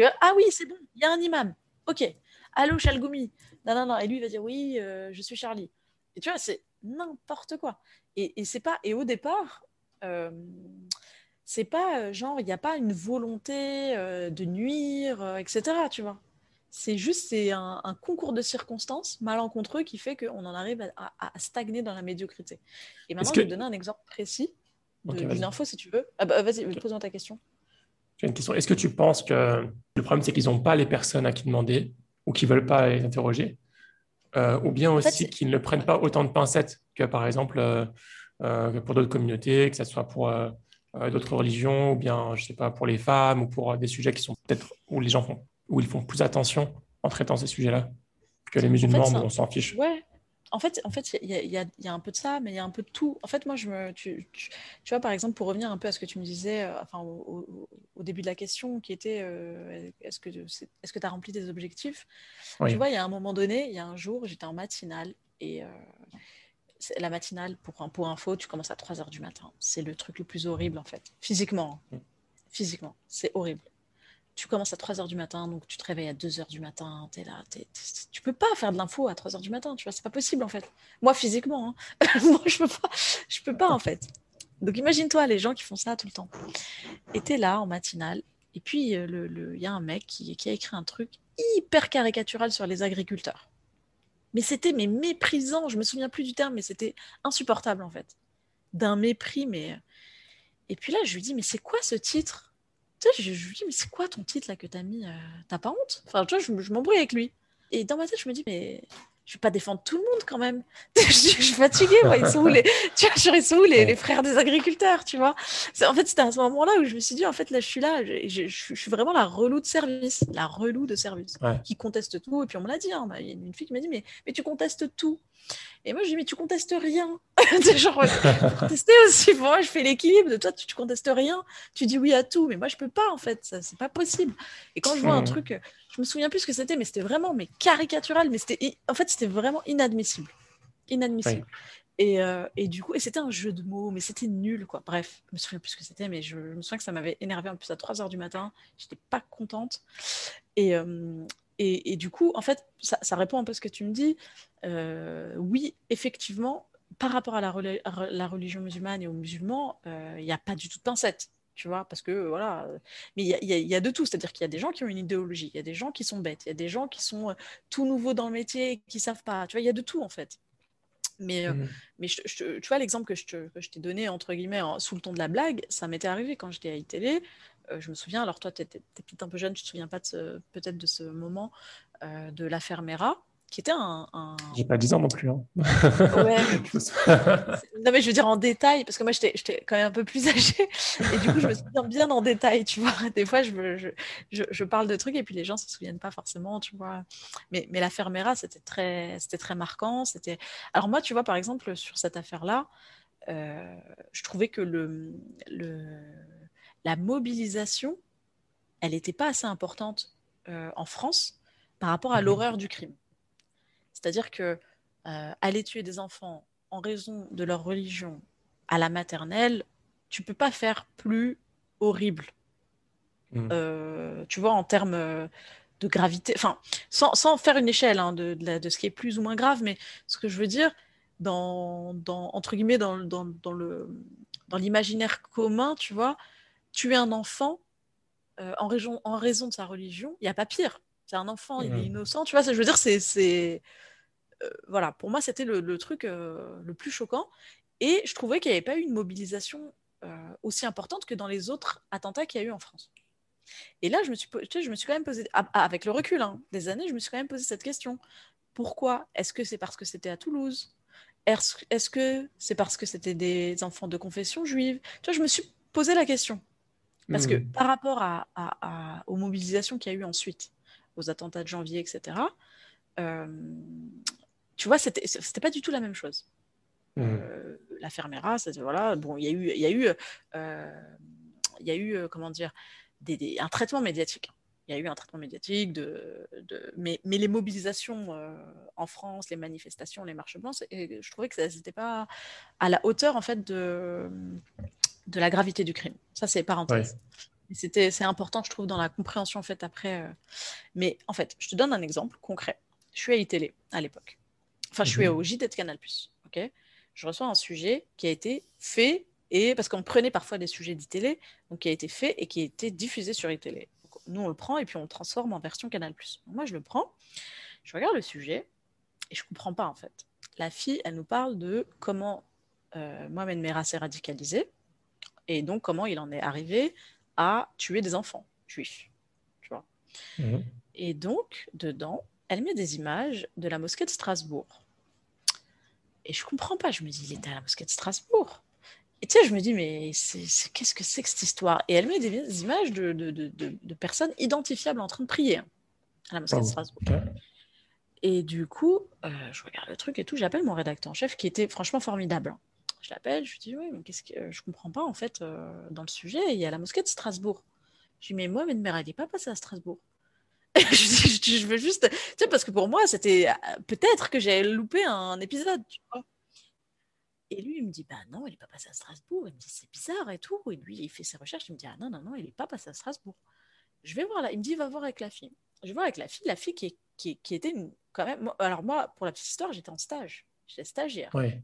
Euh, ah oui, c'est bon, il y a un imam. Ok. Allô, Chalgoumi. Non, non, non. Et lui, il va dire oui, euh, je suis Charlie. Et tu vois, c'est n'importe quoi. Et, et c'est pas. Et au départ, c'est pas genre, il n'y a pas une volonté de nuire, etc. Tu vois c'est juste c'est un, concours de circonstances malencontreux qui fait qu'on en arrive à, stagner dans la médiocrité. Et maintenant, je vais te donner un exemple précis d'une info si tu veux. Ah bah, vas-y, pose-moi ta question. J'ai une question. Est-ce que tu penses que le problème, c'est qu'ils n'ont pas les personnes à qui demander ou qu'ils ne veulent pas les interroger euh, Ou bien aussi qu'ils ne prennent pas autant de pincettes que, par exemple, euh, euh, pour d'autres communautés, que ce soit pour d'autres religions, ou bien, je ne sais pas, pour les femmes, ou pour des sujets qui sont peut-être où les gens font? Où ils font plus attention en traitant ces sujets-là que les musulmans, on s'en fiche. Ouais. En fait, en fait, il y, a un peu de ça, mais il y a un peu de tout. En fait, moi, je me, tu, vois, par exemple, pour revenir un peu à ce que tu me disais, euh, enfin, au, début de la question, qui était, euh, est-ce que est-ce que tu as rempli tes objectifs? Tu vois, il y a un moment donné, il y a un jour, j'étais en matinale et euh, la matinale, pour, pour info, tu commences à 3 heures du matin. C'est le truc le plus horrible, en fait, physiquement. Hein. Mm. Physiquement, c'est horrible tu commences à 3 heures du matin, donc tu te réveilles à 2 heures du matin, tu es là, tu peux pas faire de l'info à 3 heures du matin, tu vois, c'est pas possible en fait. Moi physiquement, hein. [laughs] moi je peux pas, je peux pas en fait. Donc imagine-toi les gens qui font ça tout le temps. Et tu es là en matinale, et puis il euh, le, y a un mec qui, qui, a écrit un truc hyper caricatural sur les agriculteurs. Mais c'était mais méprisant, je me souviens plus du terme, mais c'était insupportable en fait. D'un mépris, mais. Et puis là, je lui dis, mais c'est quoi ce titre? Tu sais, je, lui dis, mais c'est quoi ton titre là que t'as mis euh, T'as pas honte? Enfin, tu vois, je, je m'embrouille avec lui. Et dans ma tête, je me dis, mais je vais pas défendre tout le monde quand même. [laughs] je, suis fatiguée, moi. Ils sont où les, [laughs] tu vois, ils sont où les, les frères des agriculteurs, tu vois? En fait, c'était à ce moment-là où je me suis dit, en fait, là, je suis là, je, je, suis vraiment la relou de service, la relou de service, qui conteste tout. Et puis on me l'a dit, hein, il y a une fille qui m'a dit, mais, mais tu contestes tout. Et moi, je dis, mais tu contestes rien. [laughs] genre, contester aussi. Moi, je fais l'équilibre de toi, tu, tu, contestes rien. Tu dis oui à tout, mais moi, je peux pas, en fait. Ça, c'est pas possible. Et quand je vois un truc, je me souviens plus ce que c'était, mais c'était vraiment mais caricatural. Mais c'était, en fait, c'était vraiment inadmissible. Inadmissible. Et, euh, et, du coup, et c'était un jeu de mots, mais c'était nul, quoi. Bref, je me souviens plus ce que c'était, mais je, me souviens que ça m'avait énervé en plus à 3 heures du matin. J'étais pas contente. Et, euh, et, et, du coup, en fait, ça, ça, répond un peu à ce que tu me dis. Euh, oui, effectivement, par rapport à la, la, religion musulmane et aux musulmans, il n'y a pas du tout de pincette. Tu vois, parce que voilà, mais il y, y, y, a de tout, c'est-à-dire qu'il y a des gens qui ont une idéologie, il y a des gens qui sont bêtes, il y a des gens qui sont tout nouveaux dans le métier, qui savent pas, tu vois, il y a de tout en fait. Mais, euh, mais je, je, tu vois, l'exemple que je t'ai donné, entre guillemets, en, sous le ton de la blague, ça m'était arrivé quand j'étais à iTélé. Euh, je me souviens, alors toi, tu étais, peut-être un peu jeune, tu te souviens pas peut-être de ce moment euh, de l'affaire Mera qui était un. un... J'ai pas 10 ans non plus. Hein. [laughs] Ouais. non, mais je veux dire en détail, parce que moi, j'étais quand même un peu plus [laughs] âgée. Et du coup, je me souviens bien en détail, tu vois. Des fois, je, je, je, parle de trucs et puis les gens se souviennent pas forcément, tu vois. Mais, mais l'affaire Mera, c'était très, très marquant. C'était... Alors, moi, tu vois, par exemple, sur cette affaire-là, euh, je trouvais que le, le, la mobilisation, elle n'était pas assez importante euh, en France par rapport à mmh l'horreur du crime. C'est-à-dire que euh, aller tuer des enfants en raison de leur religion à la maternelle, tu peux pas faire plus horrible. Mmh. Euh, tu vois, en termes de gravité, enfin, sans, sans, faire une échelle hein, de, de, de, ce qui est plus ou moins grave, mais ce que je veux dire, dans, dans entre guillemets, dans, dans, dans le dans l'imaginaire commun, tu vois, tuer un enfant euh, en, raison, en raison de sa religion, il n'y a pas pire. C'est un enfant, mmh. il est innocent, tu vois, je veux dire, c'est euh, voilà, pour moi, c'était le, truc euh, le plus choquant. Et je trouvais qu'il n'y avait pas eu une mobilisation aussi importante que dans les autres attentats qu'il y a eu en France. Et là, je me suis, je me suis quand même posé, ah, ah, avec le recul hein, des années, je me suis quand même posé cette question. Pourquoi Est-ce que c'est parce que c'était à Toulouse? Est-ce que c'est parce que c'était des enfants de confession juive? Tu vois, je me suis posé la question. Parce que mmh. par rapport à, aux mobilisations qu'il y a eu ensuite, aux attentats de janvier, etc., euh, tu vois, c'était, c'était pas du tout la même chose. Mmh. Euh, la Fermera, voilà, bon, il y a eu, il y a eu, euh, il y a eu, comment dire, des, des, un traitement médiatique. Il y a eu un traitement médiatique, de, de mais, mais, les mobilisations euh, en France, les manifestations, les marches blanches, je trouvais que ça n'était pas à la hauteur en fait de, de la gravité du crime. Ça, c'est parenthèse. Ouais. C'était, c'est important, je trouve, dans la compréhension en fait après. Euh... Mais en fait, je te donne un exemple concret. Je suis à iTélé à l'époque. Enfin, je suis mmh. au JT de Canal+. ok? Je reçois un sujet qui a été fait, et parce qu'on prenait parfois des sujets d'ITélé, donc qui a été fait et qui a été diffusé sur iTélé. Donc, nous, on le prend et puis on le transforme en version Canal+. Donc, moi, je le prends, je regarde le sujet, et je comprends pas, en fait. La fille, elle nous parle de comment euh, Mohamed Merah s'est radicalisé, et donc comment il en est arrivé à tuer des enfants juifs. Tu vois mmh. Et donc, dedans, elle met des images de la mosquée de Strasbourg. Et je comprends pas. Je me dis, il était à la mosquée de Strasbourg. Et tu sais, je me dis, mais qu'est-ce que c'est que cette histoire? Et elle met des, des images de, de, de, de, personnes identifiables en train de prier hein, à la mosquée oh, de Strasbourg. Okay. Et du coup, euh, je regarde le truc et tout. J'appelle mon rédacteur en chef qui était franchement formidable. Je l'appelle, je lui dis, oui, mais qu'est-ce que je comprends pas en fait euh, dans le sujet Il y a la mosquée de Strasbourg. Je lui dis, mais moi, Medmer, elle n'est pas passée à Strasbourg. [laughs] je, je, veux juste. Tu sais, parce que pour moi, c'était euh, peut-être que j'ai loupé un épisode, tu vois. Et lui, il me dit, bah non, il n'est pas passé à Strasbourg. Il me dit, c'est bizarre et tout. Et lui, il fait ses recherches. Il me dit, ah non, non, non, il n'est pas passé à Strasbourg. Je vais voir là. Il me dit, va voir avec la fille. Je vais voir avec la fille, la fille qui, était quand même. Alors, moi, pour la petite histoire, j'étais en stage. J'étais stagiaire. Ouais.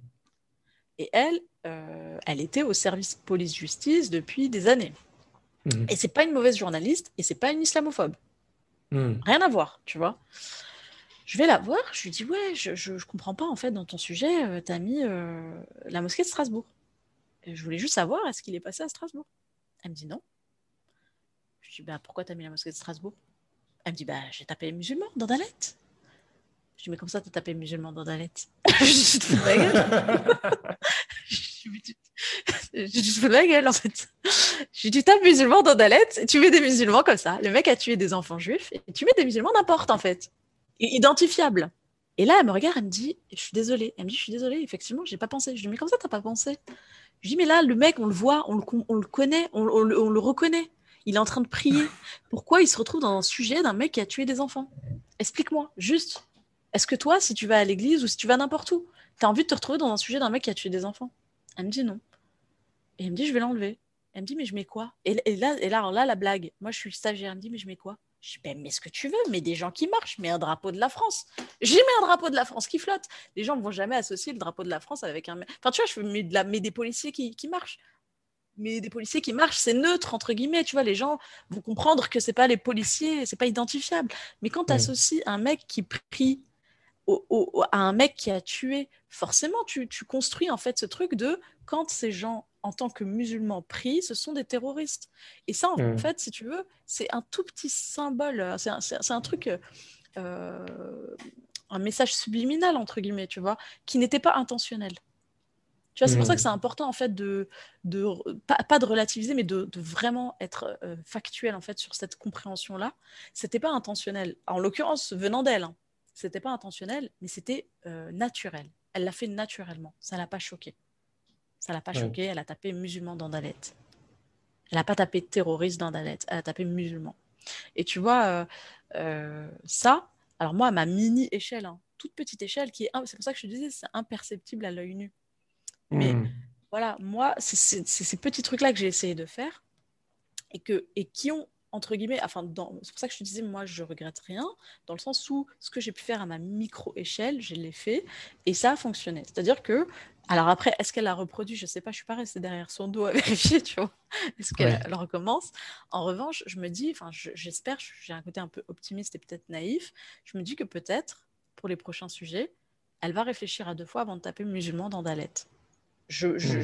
Et elle, euh, elle était au service police-justice depuis des années. Mmh. Et c'est pas une mauvaise journaliste et c'est pas une islamophobe. Mmh. Rien à voir, tu vois. Je vais la voir, je lui dis Ouais, je, je, je comprends pas en fait dans ton sujet, euh, tu as mis euh, la mosquée de Strasbourg. Et je voulais juste savoir est-ce qu'il est passé à Strasbourg? Elle me dit non. Je lui dis bah, Pourquoi tu as mis la mosquée de Strasbourg? Elle me dit bah, J'ai tapé musulman dans Dalet. Je lui Mais comme ça, tu as tapé musulman dans [laughs] Je dis Tu te fous de ma gueule [laughs] Je lui te fous de ma gueule en fait. Je tu tapes musulman dans Dalet, et tu mets des musulmans comme ça. Le mec a tué des enfants juifs et tu mets des musulmans n'importe en fait. Identifiables. Et là, elle me regarde, elle me dit, je suis désolée. Elle me dit, je suis désolée, effectivement, j'ai pas pensé. Je dis, mais comme ça, t'as pas pensé? Je dis, mais là, le mec, on le voit, on le, on le connaît, on, on, on, le reconnaît. Il est en train de prier. Pourquoi il se retrouve dans un sujet d'un mec qui a tué des enfants? Explique-moi, juste. Est-ce que toi, si tu vas à l'église ou si tu vas n'importe où, tu as envie de te retrouver dans un sujet d'un mec qui a tué des enfants? Elle me dit non. Et elle me dit, je vais l'enlever. Elle me dit, mais je mets quoi? Et, là, et là, là, la blague. Moi, je suis stagiaire. Elle me dit, mais je mets quoi? Je dis, ben, mets ce que tu veux, mais des gens qui marchent, mets un drapeau de la France. J'ai mis un drapeau de la France qui flotte. Les gens ne vont jamais associer le drapeau de la France avec un. Enfin, tu vois, je mets, de la... mets des policiers qui, qui marchent. Mais des policiers qui marchent, c'est neutre, entre guillemets. Tu vois, les gens vont comprendre que c'est pas les policiers, c'est pas identifiable. Mais quand tu associes un mec qui prie à un mec qui a tué, forcément, tu, tu, construis en fait ce truc de quand ces gens, en tant que musulmans, prient, ce sont des terroristes. Et ça, en mmh. fait, si tu veux, c'est un tout petit symbole, euh, c'est un, un, truc, euh, un message subliminal, entre guillemets, tu vois, qui n'était pas intentionnel. Tu vois, c'est pour ça que mmh. c'est important en fait de, de pas, de relativiser, mais de, de vraiment être euh, factuel en fait sur cette compréhension-là. C'était pas intentionnel. En l'occurrence, venant d'elle, hein, c'était pas intentionnel, mais c'était euh, naturel. Elle l'a fait naturellement. Ça l'a pas choqué. Ça l'a pas choqué. Elle a tapé musulman dans Dalet. Elle n'a pas tapé terroriste dans Dalet. Elle a tapé musulman. Et tu vois, euh, euh, ça, alors moi, à ma mini échelle, hein, toute petite échelle, qui est, c'est pour ça que je te disais, c'est imperceptible à l'œil nu. Mais hmm. voilà, moi, c'est ces petits trucs-là que j'ai essayé de faire et, que, et qui ont entre guillemets, enfin, c'est pour ça que je te disais, moi, je regrette rien, dans le sens où ce que j'ai pu faire à ma micro-échelle, je l'ai fait, et ça a fonctionné. C'est-à-dire que, alors après, est-ce qu'elle a reproduit? Je ne sais pas, je ne suis pas restée derrière son dos à [laughs] vérifier, tu vois, est-ce qu'elle recommence? En revanche, je me dis, enfin, j'espère, j'ai un côté un peu optimiste et peut-être naïf, je me dis que peut-être, pour les prochains sujets, elle va réfléchir à deux fois avant de taper musulman dans Dalette. Mmh.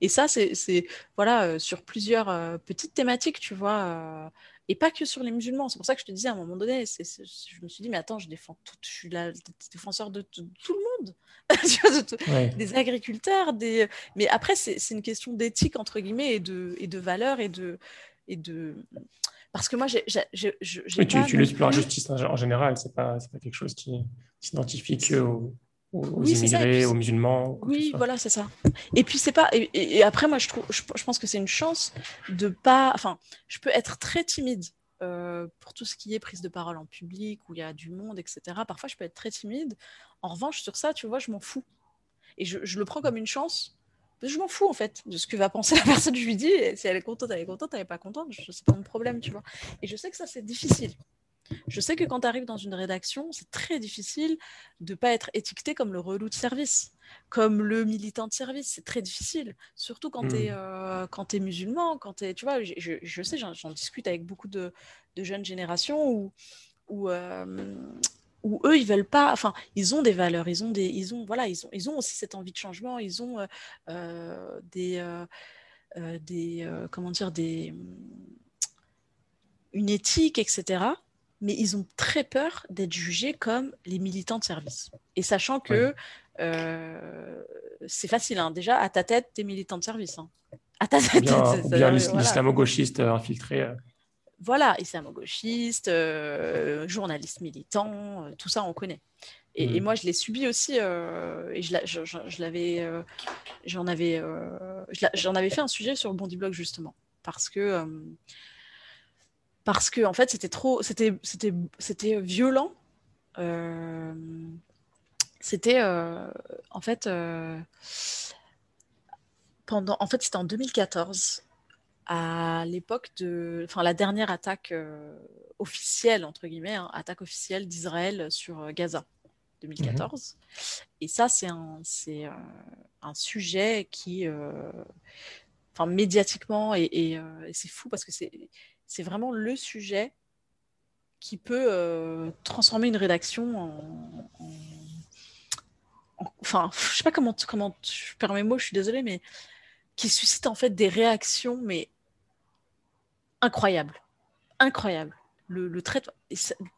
Et ça, c'est voilà, euh, sur plusieurs euh, petites thématiques, tu vois, euh, et pas que sur les musulmans. C'est pour ça que je te disais à un moment donné, je me suis dit, mais attends, je défends tout, je suis la défenseur de, tout le monde, [laughs] des agriculteurs, des... mais après, c'est une question d'éthique, entre guillemets, et de, et de valeur, et de, et de... Parce que moi, j'ai. Oui, tu, tu luttes pour la justice en général, c'est pas, pas quelque chose qui s'identifie qu'aux aux, immigrés, aux musulmans. Oui, voilà, c'est ça. Et puis c'est pas. Et, après, moi, je trouve, je, pense que c'est une chance de pas. Enfin, je peux être très timide euh, pour tout ce qui est prise de parole en public où il y a du monde, etc. Parfois, je peux être très timide. En revanche, sur ça, tu vois, je m'en fous. Et je, je, le prends comme une chance. je m'en fous en fait de ce que va penser la [laughs] personne. Je lui dis, si elle est contente, elle est contente, elle n'est pas contente, c'est pas mon problème, tu vois. Et je sais que ça, c'est difficile. Je sais que quand tu arrives dans une rédaction, c'est très difficile de ne pas être étiqueté comme le relou de service, comme le militant de service. C'est très difficile, surtout quand tu es, mmh. euh, musulman, quand tu Tu vois, je, je sais, j'en discute avec beaucoup de, jeunes générations où, où, euh, où, eux, ils veulent pas... Enfin, ils ont des valeurs, ils ont, des, ils ont, voilà, ils ont, ils ont aussi cette envie de changement, ils ont euh, des... des comment dire des une éthique etc mais ils ont très peur d'être jugés comme les militants de service. Et sachant que euh, c'est facile, hein. déjà, à ta tête, tu es militant de service. Hein. À ta tête, bien, [laughs] bien l'islamo-gauchiste euh, infiltré. Euh. Voilà, islamo-gauchiste, journaliste militant, tout ça, on connaît. Et, mm. moi, je l'ai subi aussi, et je, l'avais, j'en avais, j'en avais fait un sujet sur le Bondi Blog justement, parce que parce que en fait c'était trop c'était c'était c'était violent euh, c'était euh, en fait euh, pendant en fait c'était en 2014 à l'époque de enfin la dernière attaque officielle entre guillemets hein, attaque officielle d'Israël sur Gaza 2014 mhm. et ça c'est un c'est un sujet qui enfin médiatiquement et, et c'est fou parce que c'est c'est vraiment le sujet qui peut euh, transformer une rédaction en, Enfin, je sais pas comment, comment je perds mes mots, je suis désolée, mais qui suscite en fait des réactions, mais incroyables. Incroyables. Le.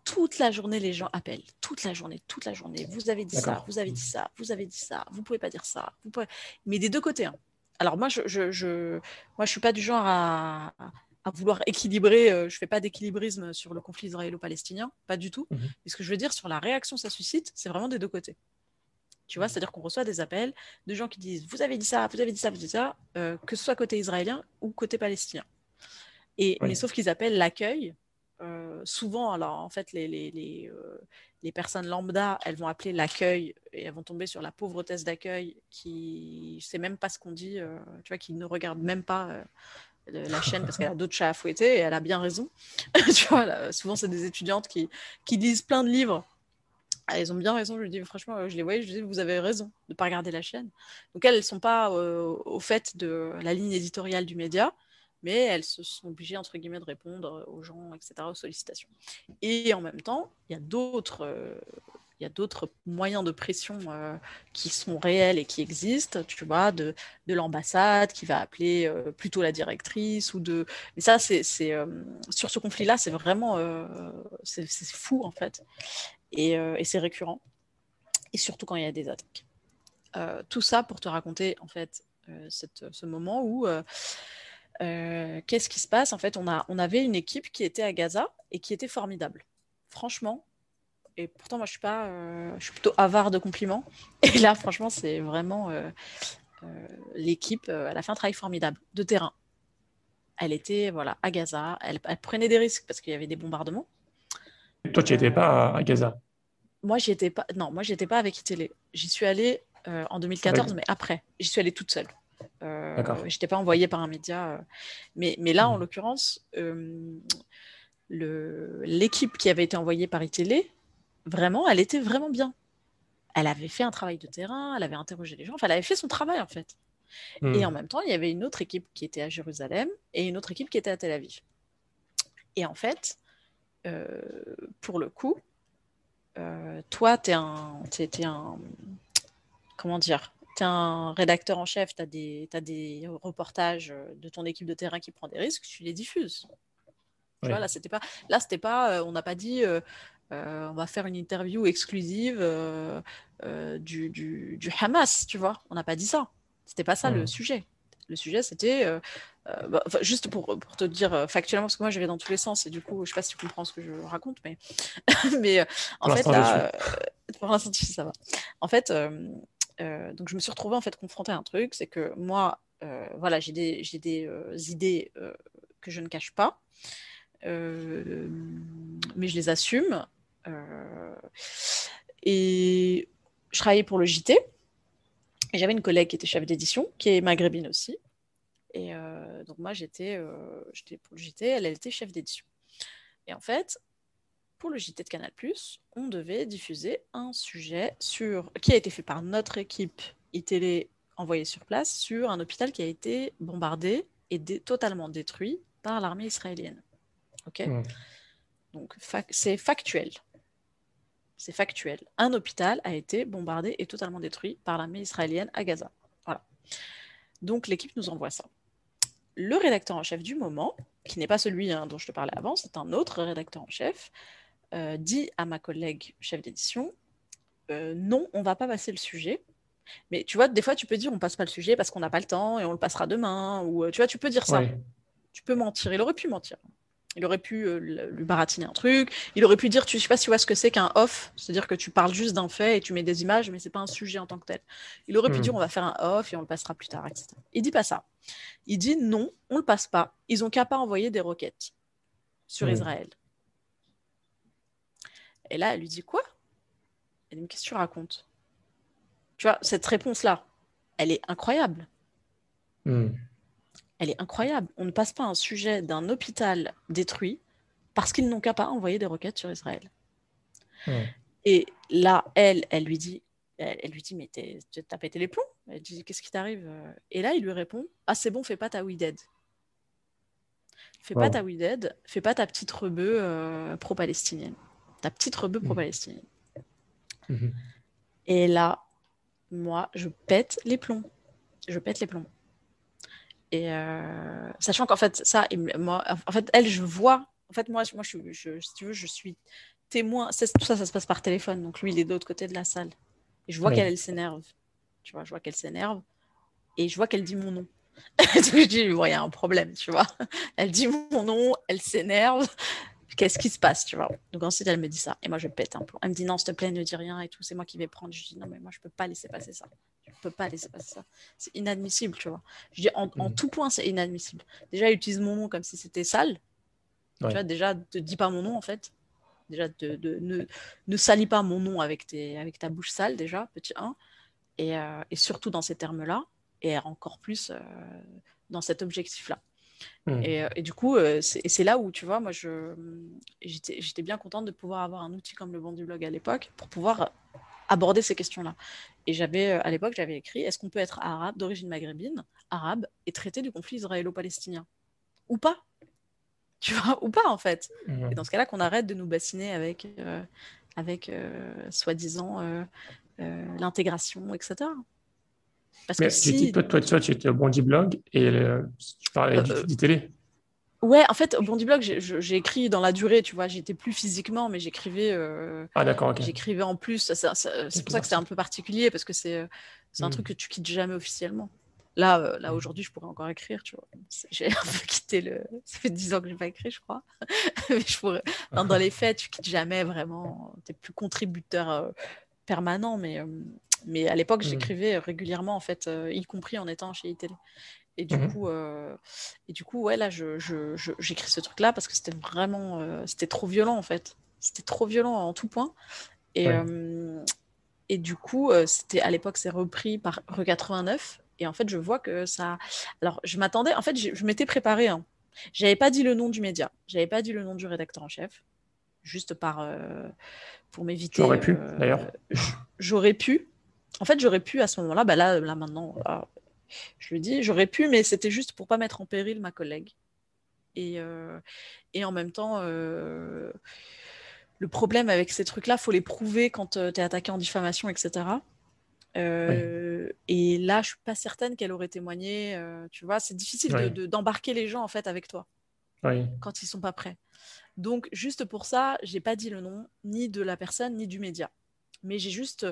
Toute la journée, les gens appellent. Toute la journée, toute la journée. Vous avez dit ça, vous avez dit ça, vous avez dit ça, vous pouvez pas dire ça. Vous pouvez... Mais des deux côtés. Hein. Alors moi, je, je, je, moi, je suis pas du genre à, à vouloir équilibrer. je ne fais pas d'équilibrisme sur le conflit israélo-palestinien, pas du tout. Mhm. Mais ce que je veux dire sur la réaction que ça suscite, c'est vraiment des deux côtés. Tu vois, Mhm. c'est-à-dire qu'on reçoit des appels de gens qui disent Vous avez dit ça, vous avez dit ça, vous avez dit ça, euh, que ce soit côté israélien ou côté palestinien. Et, Oui. Mais sauf qu'ils appellent l'accueil. euh, souvent, alors en fait, les, les, les, euh, les personnes lambda, elles vont appeler l'accueil et elles vont tomber sur la pauvretesse d'accueil qui ne sait même pas ce qu'on dit, euh, tu vois, qui ne regarde même pas la chaîne parce qu'elle a d'autres chats à fouetter et elle a bien raison. [laughs] tu vois, souvent, c'est des étudiantes qui, qui lisent plein de livres. Ah, elles ont bien raison, je dis franchement, euh, je les voyais, je dis vous avez raison de ne pas regarder la chaîne. Donc elles ne sont pas euh, au fait de la ligne éditoriale du média, mais elles se sont obligées, entre guillemets, de répondre aux gens, etc., aux sollicitations. Et en même temps, il y a d'autres... euh, il y a d'autres moyens de pression euh, qui sont réels et qui existent, tu vois, de, de l'ambassade qui va appeler euh, plutôt la directrice ou de. Mais ça, c'est euh, sur ce conflit-là, c'est vraiment euh, c'est fou en fait, et, euh, et c'est récurrent, et surtout quand il y a des attaques. Euh, tout ça pour te raconter en fait euh, cette, ce moment où euh, euh, qu'est-ce qui se passe? En fait, on, a, on avait une équipe qui était à Gaza et qui était formidable. Franchement, et pourtant moi je suis pas, euh, je suis plutôt avare de compliments. [laughs] Et là, franchement, c'est vraiment euh, l'équipe. euh, elle a fait un travail formidable de terrain. Elle était voilà à Gaza. Elle, elle prenait des risques parce qu'il y avait des bombardements. Toi, tu n'étais pas à, à Gaza? Moi, j'y étais pas. Non, moi, j'étais pas avec Itélé. J'y suis allée euh, en 2014, Avec- mais après. J'y suis allée toute seule. Euh, D'accord. j'étais pas envoyée par un média. euh. Mais, mais là, en Mhm. l'occurrence, euh, l'équipe qui avait été envoyée par Itélé, vraiment, elle était vraiment bien. Elle avait fait un travail de terrain, elle avait interrogé les gens, enfin, elle avait fait son travail en fait. Hmm. Et en même temps, il y avait une autre équipe qui était à Jérusalem et une autre équipe qui était à Tel Aviv. Et en fait, euh, pour le coup, euh, toi, tu es t'es un. Comment dire Tu es un rédacteur en chef, tu as, des reportages de ton équipe de terrain qui prend des risques, tu les diffuses. Tu Ouais. vois, là, c'était pas. Là, c'était pas. euh, on n'a pas dit. euh, euh, on va faire une interview exclusive euh, euh, du, du, du Hamas, tu vois. On n'a pas dit ça. C'était pas ça le Mhm. sujet. Le sujet, c'était. euh, euh, bah, juste pour, pour te dire euh, factuellement, parce que moi, je vais dans tous les sens et du coup, je sais pas si tu comprends ce que je raconte, mais, [laughs] mais euh, en Pour fait, là. euh, pour l'instant, ça va. En fait, euh, donc je me suis retrouvée en fait confrontée à un truc, c'est que moi, euh, voilà, j'ai des, euh, idées que je ne cache pas, mais je les assume. et je travaillais pour le JT. Et j'avais une collègue qui était chef d'édition, qui est maghrébine aussi. Et donc moi, j'étais j'étais pour le JT, elle était chef d'édition. Et en fait, pour le JT de Canal+, on devait diffuser un sujet sur qui a été fait par notre équipe iTélé envoyée sur place sur un hôpital qui a été bombardé et dé- totalement détruit par l'armée israélienne. Ok? Hmm. Donc c'est factuel. C'est factuel. Un hôpital a été bombardé et totalement détruit par l'armée israélienne à Gaza. Voilà. Donc l'équipe nous envoie ça. Le rédacteur en chef du moment, qui n'est pas celui hein, dont je te parlais avant, c'est un autre rédacteur en chef, dit à ma collègue chef d'édition euh, non, on va pas passer le sujet. Mais tu vois, des fois, tu peux dire on passe pas le sujet parce qu'on n'a pas le temps et on le passera demain. Ou euh, tu vois, tu peux dire ça. Ouais. Tu peux mentir. Il aurait pu mentir. Il aurait pu euh, lui baratiner un truc. Il aurait pu dire, tu, je sais pas si tu vois ce que c'est qu'un off, c'est-à-dire que tu parles juste d'un fait et tu mets des images, mais c'est pas un sujet en tant que tel. Il aurait pu Hmm. dire, on va faire un off et on le passera plus tard, etc. Il dit pas ça. Il dit non, on le passe pas. Ils ont qu'à pas envoyer des roquettes sur Hmm. Israël. Et là, elle lui dit quoi? Elle dit, mais qu'est-ce que tu racontes? Tu vois, cette réponse-là, elle est incroyable. Hmm. Elle est incroyable. On ne passe pas un sujet d'un hôpital détruit parce qu'ils n'ont qu'à pas envoyer des roquettes sur Israël. Hmm. Et là, elle, elle lui dit, elle, elle lui dit, mais t'as pété les plombs? Elle dit, qu'est-ce qui t'arrive? Et là, il lui répond, ah c'est bon, fais pas ta we dead. Fais pas ta we dead, fais pas ta petite rebeu euh, pro-palestinienne. Ta petite rebeu Mhm. pro-palestinienne. Mhm. Et là, moi, je pète les plombs. Je pète les plombs. Et euh, sachant qu'en fait, ça, moi, en fait, elle, je vois. En fait, moi, moi je, si tu veux, je suis témoin. Tout ça, ça se passe par téléphone. Donc lui, il est de l'autre côté de la salle. Et je vois qu'elle, elle s'énerve. Tu vois, je vois qu'elle s'énerve. Et je vois qu'elle dit mon nom. [laughs] je dis, il y a un problème, tu vois. Elle dit mon nom, elle s'énerve. Qu'est-ce qui se passe, tu vois? Donc ensuite, elle me dit ça. Et moi, je pète un plomb. Elle me dit, non, s'il te plaît, ne dis rien et tout. C'est moi qui vais prendre. Je dis, non, mais moi, je peux pas laisser passer ça. Je peux pas laisser passer ça. C'est inadmissible, tu vois. Je dis, en, Mhm. tout point, c'est inadmissible. Déjà, elle utilise mon nom comme si c'était sale. Ouais. Tu vois, déjà, te dis pas mon nom, en fait. Déjà, de, de- ne, ne salis pas mon nom avec, tes, avec ta bouche sale, déjà, petit 1. Et, euh, et surtout dans ces termes-là. Et encore plus euh, dans cet objectif-là. Et, euh, et du coup, euh, c'est là où, tu vois, moi, j'étais bien contente de pouvoir avoir un outil comme le banc du blog à l'époque pour pouvoir aborder ces questions-là. Et j'avais, euh, à l'époque, j'avais écrit est-ce qu'on peut être arabe, d'origine maghrébine, arabe, et traiter du conflit israélo-palestinien? Ou pas [laughs] Tu vois, ou pas, en fait. Mhm. Et dans ce cas-là, qu'on arrête de nous bassiner avec, euh, avec euh, soi-disant euh, l'intégration, etc. Parce Mais que si. toi, toi, toi, tu étais au Bondi Blog et euh, tu parlais du, Euh, du télé. Ouais, en fait, au Bondi Blog, j'ai- je- écrit dans la durée, tu vois, j'étais plus physiquement, mais j'écrivais euh, Ah, d'accord, j'écrivais en plus. C'est pour ça que c'est un peu particulier, parce que c'est euh, c'est un Mm. truc que tu quittes jamais officiellement. Là, euh, là Mm. aujourd'hui, je pourrais encore écrire, tu vois. J'ai [laughs] un peu quitté le. Ça fait 10 ans que j'ai pas écrit, je crois. [laughs] mais je pourrais... enfin, dans [laughs] les faits, tu quittes jamais vraiment. Tu plus contributeur euh, permanent, mais, euh, mais à l'époque, Mm. j'écrivais régulièrement, en fait, euh, y compris en étant chez iTélé. Et du Mhm. coup, euh, et du coup, ouais, là, je, je- je- j'écris ce truc-là parce que c'était vraiment, euh, c'était trop violent en fait. C'était trop violent en tout point. Et, Ouais. euh, et du coup, c'était à l'époque, c'est repris par Re 89. Et en fait, je vois que ça. Alors, je m'attendais. En fait, je, m'étais préparée. Hein. J'avais pas dit le nom du média. J'avais pas dit le nom du rédacteur en chef. Juste par pour m'éviter. Tu aurais pu, d'ailleurs. J'aurais pu. En fait, j'aurais pu à ce moment-là. Bah là, là maintenant, là, je le dis, j'aurais pu, mais c'était juste pour pas mettre en péril ma collègue. Et, euh, et en même temps, euh, le problème avec ces trucs-là, faut les prouver quand tu es attaqué en diffamation, etc. Euh, Et là, je suis pas certaine qu'elle aurait témoigné. euh, tu vois, c'est difficile de- d'embarquer les gens en fait avec toi Oui. quand ils sont pas prêts. Donc, juste pour ça, j'ai pas dit le nom ni de la personne ni du média, mais j'ai juste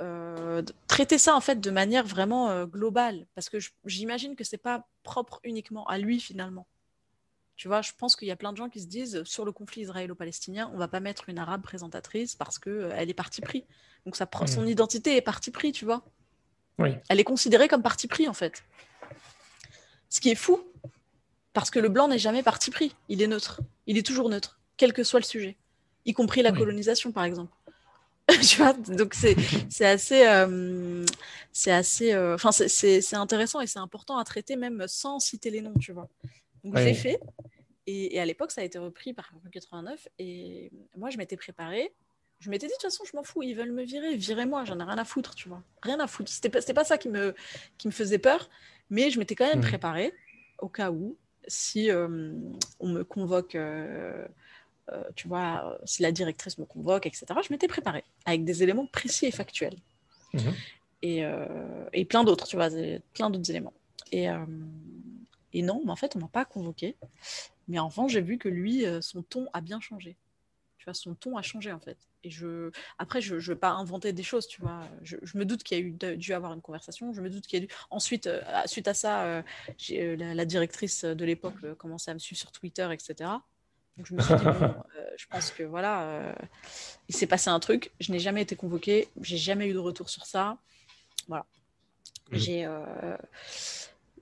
euh, traité ça en fait de manière vraiment euh, globale, parce que j'imagine que c'est pas propre uniquement à lui finalement. Tu vois, je pense qu'il y a plein de gens qui se disent sur le conflit israélo-palestinien, on va pas mettre une arabe présentatrice parce que euh, elle est parti pris. Donc ça prend Mm. son identité est parti pris, tu vois. Oui. Elle est considérée comme parti pris en fait. Ce qui est fou, parce que le blanc n'est jamais parti pris. Il est neutre. Il est toujours neutre, quel que soit le sujet, y compris la Oui. colonisation par exemple. [laughs] tu vois, donc c'est assez, euh, c'est assez, euh, enfin c'est- c'est intéressant et c'est important à traiter même sans citer les noms, tu vois. Donc l'ai fait et, et à l'époque ça a été repris par 89 et moi je m'étais préparée. Je m'étais dit de toute façon je m'en fous, ils veulent me virer, virez-moi, j'en ai rien à foutre, tu vois, rien à foutre. C'était pas, pas ça qui me qui me faisait peur, mais je m'étais quand même Mhm. préparée au cas où si euh, on me convoque. Euh, tu vois, euh, si la directrice me convoque, etc., je m'étais préparée avec des éléments précis et factuels. Mhm. Et, euh, et plein d'autres, tu vois, plein d'autres éléments. Et, euh, et non, mais en fait, on m'a pas convoqué. Mais en revanche, j'ai vu que lui, son ton a bien changé. Tu vois, son ton a changé, en fait. Et je... Après, je ne veux pas inventer des choses, tu vois. Je, je me doute qu'il y a eu dû avoir une conversation. Je me doute qu'il y a dû... Ensuite, euh, suite à ça, la, la directrice de l'époque commençait à me suivre sur Twitter, etc. Donc je me suis dit, bon, euh, je pense que voilà, euh, il s'est passé un truc. Je n'ai jamais été convoquée. J'ai jamais eu de retour sur ça. Voilà. Mhm. J'ai... euh,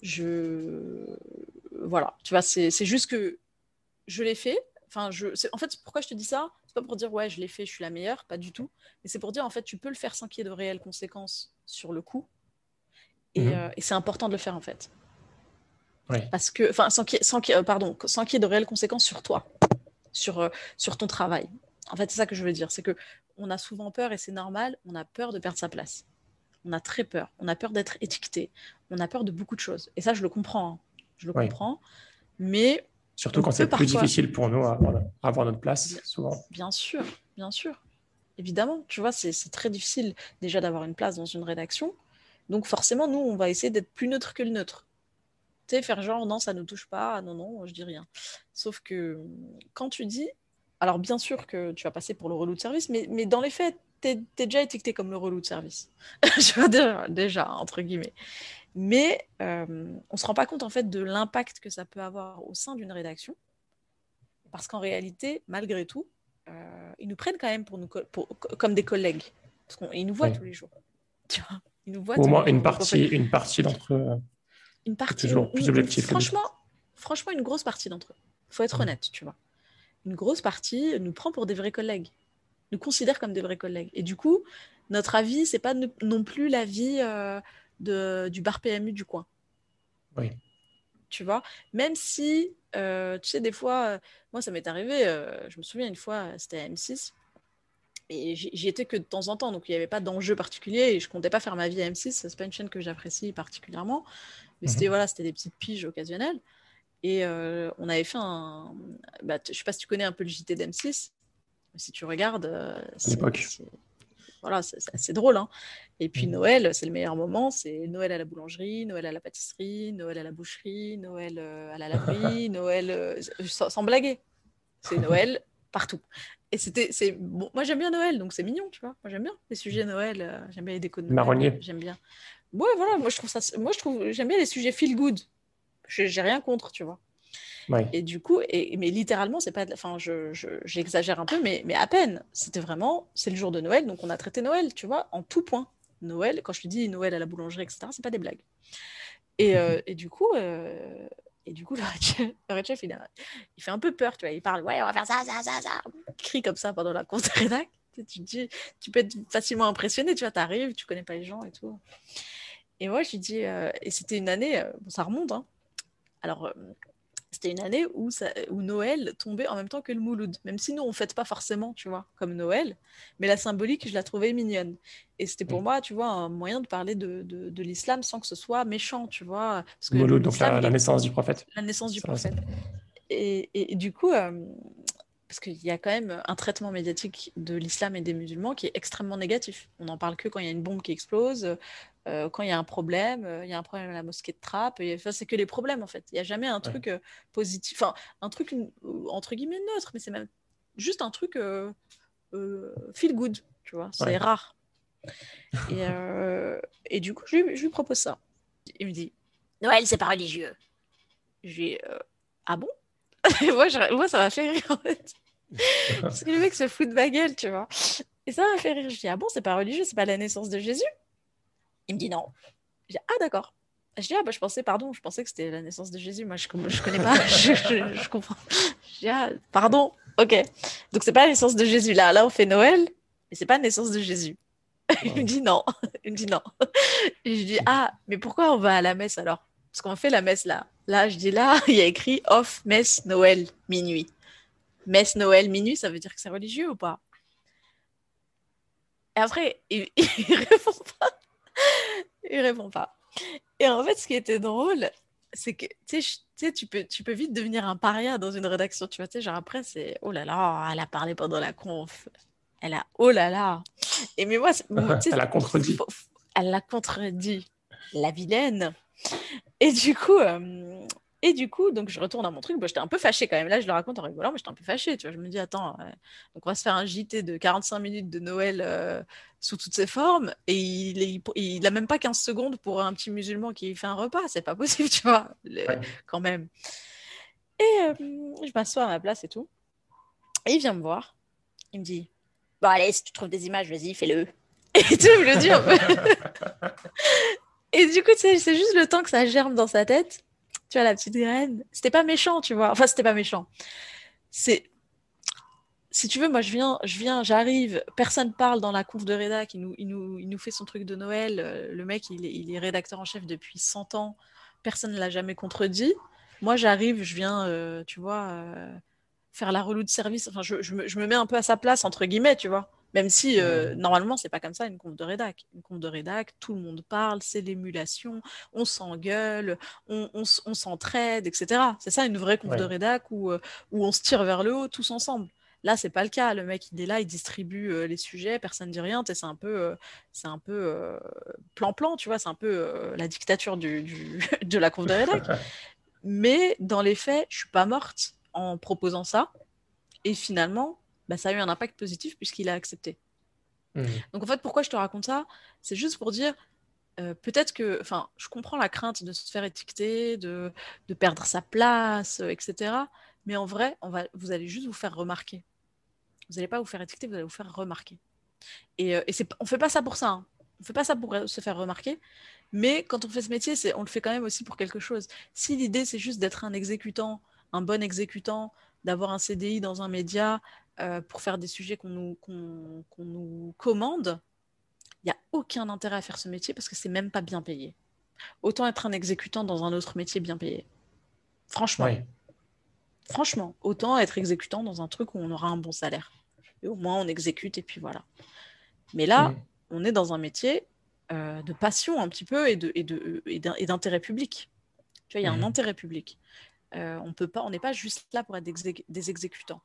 je... Voilà. Tu vois, c'est juste que je l'ai fait. Enfin, je... En fait, pourquoi je te dis ça? C'est pas pour dire, ouais, je l'ai fait, je suis la meilleure. Pas du tout. Mais c'est pour dire, en fait, tu peux le faire sans qu'il y ait de réelles conséquences sur le coup. Et, et c'est important de le faire, en fait. Oui. Parce que, enfin, sans qu'il y qu'il y euh, qu'il y ait de réelles conséquences sur toi, sur, euh, sur ton travail. En fait, c'est ça que je veux dire. C'est que on a souvent peur, et c'est normal, on a peur de perdre sa place. On a très peur. On a peur d'être étiqueté. On a peur de beaucoup de choses. Et ça, je le comprends. hein. Je le Oui. comprends. Mais Surtout quand c'est plus difficile pour nous à avoir, à avoir notre place, Bien- souvent. Bien sûr, bien sûr. Évidemment, tu vois, c'est très difficile déjà d'avoir une place dans une rédaction. Donc forcément, nous, on va essayer d'être plus neutre que le neutre. Tu sais, faire genre, non, ça ne touche pas, non, non, je dis rien. Sauf que quand tu dis, alors bien sûr que tu vas passer pour le relou de service, mais, mais dans les faits, tu es, déjà étiqueté comme le relou de service. [laughs] je veux dire, déjà, entre guillemets. Mais on ne se rend pas compte en fait de l'impact que ça peut avoir au sein d'une rédaction. Parce qu'en réalité, malgré tout, ils nous prennent quand même pour nous, comme des collègues. Parce qu'ils nous voient tous les jours. Tu vois? Ils nous voient au moins une partie, une partie d'entre eux. Une partie. Toujours plus objectif. Franchement, franchement, une grosse partie d'entre eux. faut être honnête, tu vois. Une grosse partie nous prend pour des vrais collègues, nous considère comme des vrais collègues. Et du coup, notre avis, c'est pas non plus l'avis euh, de, du bar PMU du coin. Oui. Tu vois, même si, euh, tu sais, des fois, euh, moi, ça m'est arrivé, je me souviens une fois, c'était à M6, et j'y étais que de temps en temps, donc il n'y avait pas d'enjeu particulier et je comptais pas faire ma vie à M6. C'est pas une chaîne que j'apprécie particulièrement, mais c'était voilà, c'était des petites piges occasionnelles. Et euh, on avait fait un. Bah, je sais pas si tu connais un peu le JT d'M6, mais si tu regardes, euh, c'est voilà, c'est drôle. Hein. Et puis mhm. Noël, c'est le meilleur moment. C'est Noël à la boulangerie, Noël à la pâtisserie, Noël à la boucherie, Noël euh, à la laverie, [laughs] Noël sans, sans blaguer. C'est Noël partout. Et c'était, c'est bon, moi j'aime bien Noël, donc c'est mignon, tu vois. Moi j'aime bien les sujets Noël, euh, j'aime bien les décos de Noël. Marronnier. J'aime bien. Ouais, voilà, moi je trouve ça, moi je trouve, j'aime bien les sujets feel good. J'ai rien contre, tu vois. Et du coup, et, mais littéralement, c'est pas, enfin, je, j'exagère un peu, mais, mais à peine. C'était vraiment, c'est le jour de Noël, donc on a traité Noël, tu vois, en tout point. Noël, quand je te dis Noël à la boulangerie, etc., c'est pas des blagues. Et, euh, [laughs] et du coup, euh, et du coup, le red chef, il, il, fait un peu peur, tu vois. Il parle, ouais, on va faire ça, ça, ça, ça. Il crie comme ça pendant la course de rédac. Tu, tu, tu peux être facilement impressionné, tu vois. Tu arrives, tu connais pas les gens et tout. Et moi, je lui dis, euh, et c'était une année, euh, bon, ça remonte, hein. Alors, euh, c'était une année où, ça, où Noël tombait en même temps que le Mouloud. Même si nous, on ne fête pas forcément, tu vois, comme Noël. Mais la symbolique, je la trouvais mignonne. Et c'était pour moi, tu vois, un moyen de parler de, de, l'islam sans que ce soit méchant, tu vois. Parce que Mouloud, donc la, naissance du prophète. La naissance du prophète. Et, et, du coup, euh, parce qu'il y a quand même un traitement médiatique de l'islam et des musulmans qui est extrêmement négatif. On n'en parle que quand il y a une bombe qui explose, euh, quand il y a un problème, euh, il y a un problème à la mosquée de Trappes. Enfin, c'est que les problèmes en fait. Il n'y a jamais un truc euh, positif, enfin un truc entre guillemets neutre, mais c'est même juste un truc feel good, tu vois. C'est rare. Et, et, du coup, je lui, je lui, propose ça. Il me dit Noël, c'est pas religieux. Je lui dis Ah bon? [laughs] Moi, moi, ça m'a fait rire en fait. [laughs] Parce que le mec se fout de ma gueule, tu vois. Et ça m'a fait rire. Je dis Ah bon, c'est pas religieux, c'est pas la naissance de Jésus? Il me dit non. Je dis, ah d'accord. Je dis, ah bah je pensais, pardon, je pensais que c'était la naissance de Jésus. Moi, je, je connais pas, [laughs] je, je, comprends. Je dis, ah, pardon, ok. Donc, c'est pas la naissance de Jésus. Là, là, on fait Noël, mais c'est pas la naissance de Jésus. [laughs] Il me dit non. Il me dit non. Je dis, ah, mais pourquoi on va à la messe alors? Parce qu'on fait la messe là. Là, je dis là, [laughs] il y a écrit off messe Noël minuit. Messe Noël minuit, ça veut dire que c'est religieux ou pas? Et après, il répond pas il répond pas. Et en fait, ce qui était drôle, c'est que tu sais, tu peux, tu peux vite devenir un paria dans une rédaction. Tu vois, tu sais, genre après, c'est oh là là, elle a parlé pendant la conf. Elle a oh là là. Et mais moi, [laughs] elle a contredit. Elle l'a contredit. La vilaine. Et du coup, euh, et du coup, donc je retourne à mon truc. j'étais un peu fâchée quand même. Là, je le raconte en rigolant, mais j'étais un peu fâchée. Tu vois, je me dis, attends, euh, donc on va se faire un JT de 45 minutes de Noël euh, sous toutes ses formes. Et il, il, a même pas 15 secondes pour un petit musulman qui fait un repas. C'est pas possible, [laughs] tu vois, quand même. Et euh, je m'assois à ma place et tout. Et il vient me voir. Il me dit, bon, allez, si tu trouves des images, vas-y, fais-le. [laughs] Et tu me le dis un peu. [laughs] et du coup, c'est juste le temps que ça germe dans sa tête tu vois, la petite graine. C'était pas méchant, tu vois. Enfin, c'était pas méchant. C'est. Si tu veux, moi, je viens, je viens, j'arrive, personne parle dans la conf de rédac, il nous, il nous, il nous fait son truc de Noël. Euh, le mec, il est, rédacteur en chef depuis 100 ans, personne ne l'a jamais contredit. Moi, j'arrive, je viens, euh, tu vois, euh, faire la relou de service. Enfin, je, me, je, me, mets un peu à sa place, entre guillemets, tu vois. Même si euh, normalement, c'est pas comme ça une conf de rédac. Une conf de rédac, tout le monde parle, c'est l'émulation, on s'engueule, on, on, s'entraide, etc. C'est ça une vraie conf de rédac où, euh, où on se tire vers le haut tous ensemble. Là, c'est pas le cas. Le mec, il est là, il distribue euh, les sujets, personne ne dit rien. C'est un peu, c'est un peu plan-plan, tu vois. C'est un peu la dictature du, du [laughs] de la conf de rédac. [laughs] Mais dans les faits, je suis pas morte en proposant ça. Et finalement, bah, ça a eu un impact positif puisqu'il a accepté. Mmh. Donc en fait, pourquoi je te raconte ça? C'est juste pour dire, peut-être que, enfin, je comprends la crainte de se faire étiqueter, de, de perdre sa place, etc. Mais en vrai, on va, vous allez juste vous faire remarquer. Vous n'allez pas vous faire étiqueter, vous allez vous faire remarquer. Et, et on ne fait pas ça pour ça. Hein. On ne fait pas ça pour se faire remarquer. Mais quand on fait ce métier, on le fait quand même aussi pour quelque chose. Si l'idée, c'est juste d'être un exécutant, un bon exécutant, d'avoir un CDI dans un média euh, pour faire des sujets qu'on nous, nous commande, il n'y a aucun intérêt à faire ce métier parce que c'est même pas bien payé. Autant être un exécutant dans un autre métier bien payé. Franchement. Franchement, autant être exécutant dans un truc où on aura un bon salaire. Et au moins, on exécute et puis voilà. Mais là, on est dans un métier euh, de passion un petit peu et, de, et, d'intérêt public. Tu vois, il y a un mhm. intérêt public. Euh, on peut pas, on n'est pas juste là pour être des, exécutants.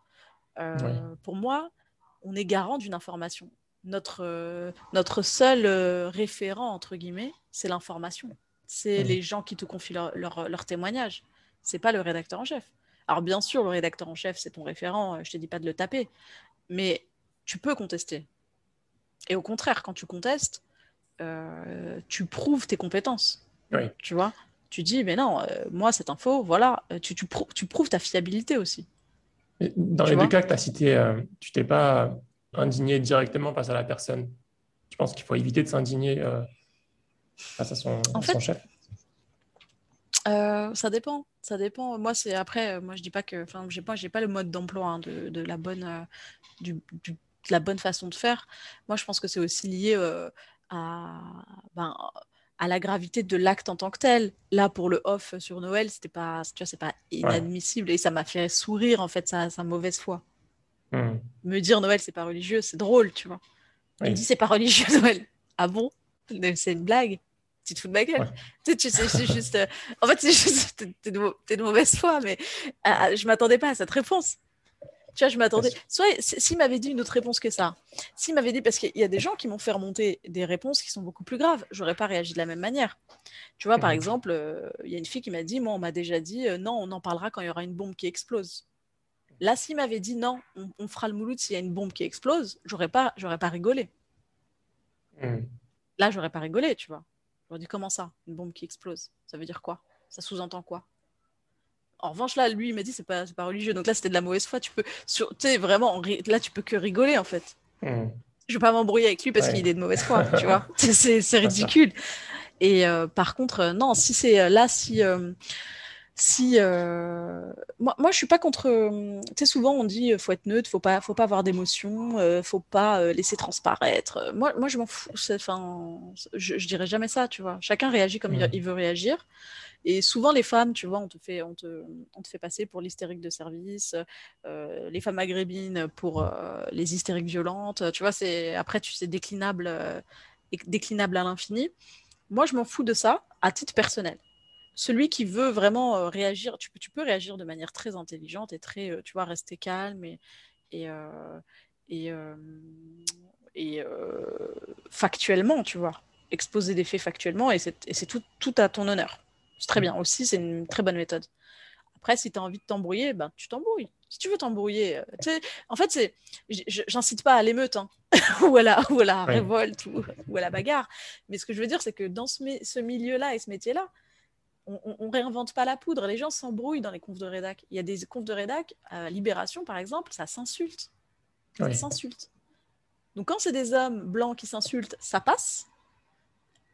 Euh, pour moi, on est garant d'une information. Notre, notre seul référent, entre guillemets, c'est l'information. C'est les gens qui te confient leur, leur, leur témoignage. C'est pas le rédacteur en chef. Alors bien sûr, le rédacteur en chef, c'est ton référent, je te dis pas de le taper, mais tu peux contester. Et au contraire, quand tu contestes, euh, tu prouves tes compétences. Tu vois? Tu dis, mais non, euh, moi, cette info, voilà, euh, tu, tu, tu, prouves ta fiabilité aussi. Dans les deux cas que tu as cités, tu t'es pas indigné directement face à la personne. Je pense qu'il faut éviter de s'indigner face à son, chef? ça dépend, ça dépend. Moi, c'est après, moi je dis pas que, enfin, j'ai pas, j'ai pas le mode d'emploi hein, de, de, la bonne, du, du, de la bonne façon de faire. Moi, je pense que c'est aussi lié à, ben, à la gravité de l'acte en tant que tel. Là, pour le off sur Noël, c'était pas, tu vois, c'est pas inadmissible et ça m'a fait sourire en fait sa, sa mauvaise foi. Hmm. Me dire Noël, c'est pas religieux, c'est drôle, tu vois. Il dit c'est pas religieux [laughs] Noël. Ah bon? C'est une blague. Tu te fous de ma gueule. [laughs] Tu sais, c'est juste. Euh, en fait, c'est juste. [laughs] T'es de, de, mauvaise foi, mais ah, je m'attendais pas à cette réponse. Tu vois, je m'attendais. Soit s'il m'avait dit une autre réponse que ça, s'il m'avait dit, parce qu'il y a des gens qui m'ont fait remonter des réponses qui sont beaucoup plus graves, j'aurais pas réagi de la même manière. Tu vois, par exemple, euh, il y a une fille qui m'a dit, moi, on m'a déjà dit, euh, non, on en parlera quand il y aura une bombe qui explose. Là, s'il m'avait dit, non, on, fera le mouloud s'il y a une bombe qui explose, j'aurais pas, j'aurais pas rigolé. Hmm. Là, j'aurais pas rigolé, tu vois. J'aurais dit, comment ça, une bombe qui explose? Ça veut dire quoi? Ça sous-entend quoi? En revanche, là, lui, il m'a dit c'est pas, pas religieux. Donc là, c'était de la mauvaise foi. Tu peux, sais, vraiment, là, tu peux que rigoler en fait. Hmm. Je vais pas m'embrouiller avec lui parce qu'il est de mauvaise foi, tu vois. [laughs] C'est ridicule. Et euh, par contre, euh, non, si c'est euh, là, si. Si moi, moi, je suis pas contre. Tu sais, souvent on dit faut être neutre, faut pas, faut pas avoir d'émotion, faut pas laisser transparaître. Moi, moi, je m'en fous. Enfin, je, je dirais jamais ça, tu vois. Chacun réagit comme il, hmm. il, veut réagir. Et souvent, les femmes, tu vois, on te fait, on te, on te fait passer pour l'hystérique de service, euh, les femmes maghrébines pour euh, les hystériques violentes. Tu vois, c'est après, tu sais, déclinable, euh, déclinable à l'infini. Moi, je m'en fous de ça à titre personnel. Celui qui veut vraiment réagir, tu peux, tu peux réagir de manière très intelligente et très, tu vois, rester calme et, et, et, et factuellement, tu vois, exposer des faits factuellement et c'est tout, tout à ton honneur. C'est très bien aussi, c'est une très bonne méthode. Après, si tu as envie de t'embrouiller, ben, tu t'embrouilles. Si tu veux t'embrouiller, en fait, c'est, j'incite pas à l'émeute hein, [laughs] ou, à la, ou à la révolte ou, à la bagarre. Mais ce que je veux dire, c'est que dans ce, ce milieu-là et ce métier-là, on, ne réinvente pas la poudre. Les gens s'embrouillent dans les confs de rédac. Il y a des confs de rédac, à Libération par exemple, ça s'insulte. Ça s'insulte. Donc quand c'est des hommes blancs qui s'insultent, ça passe.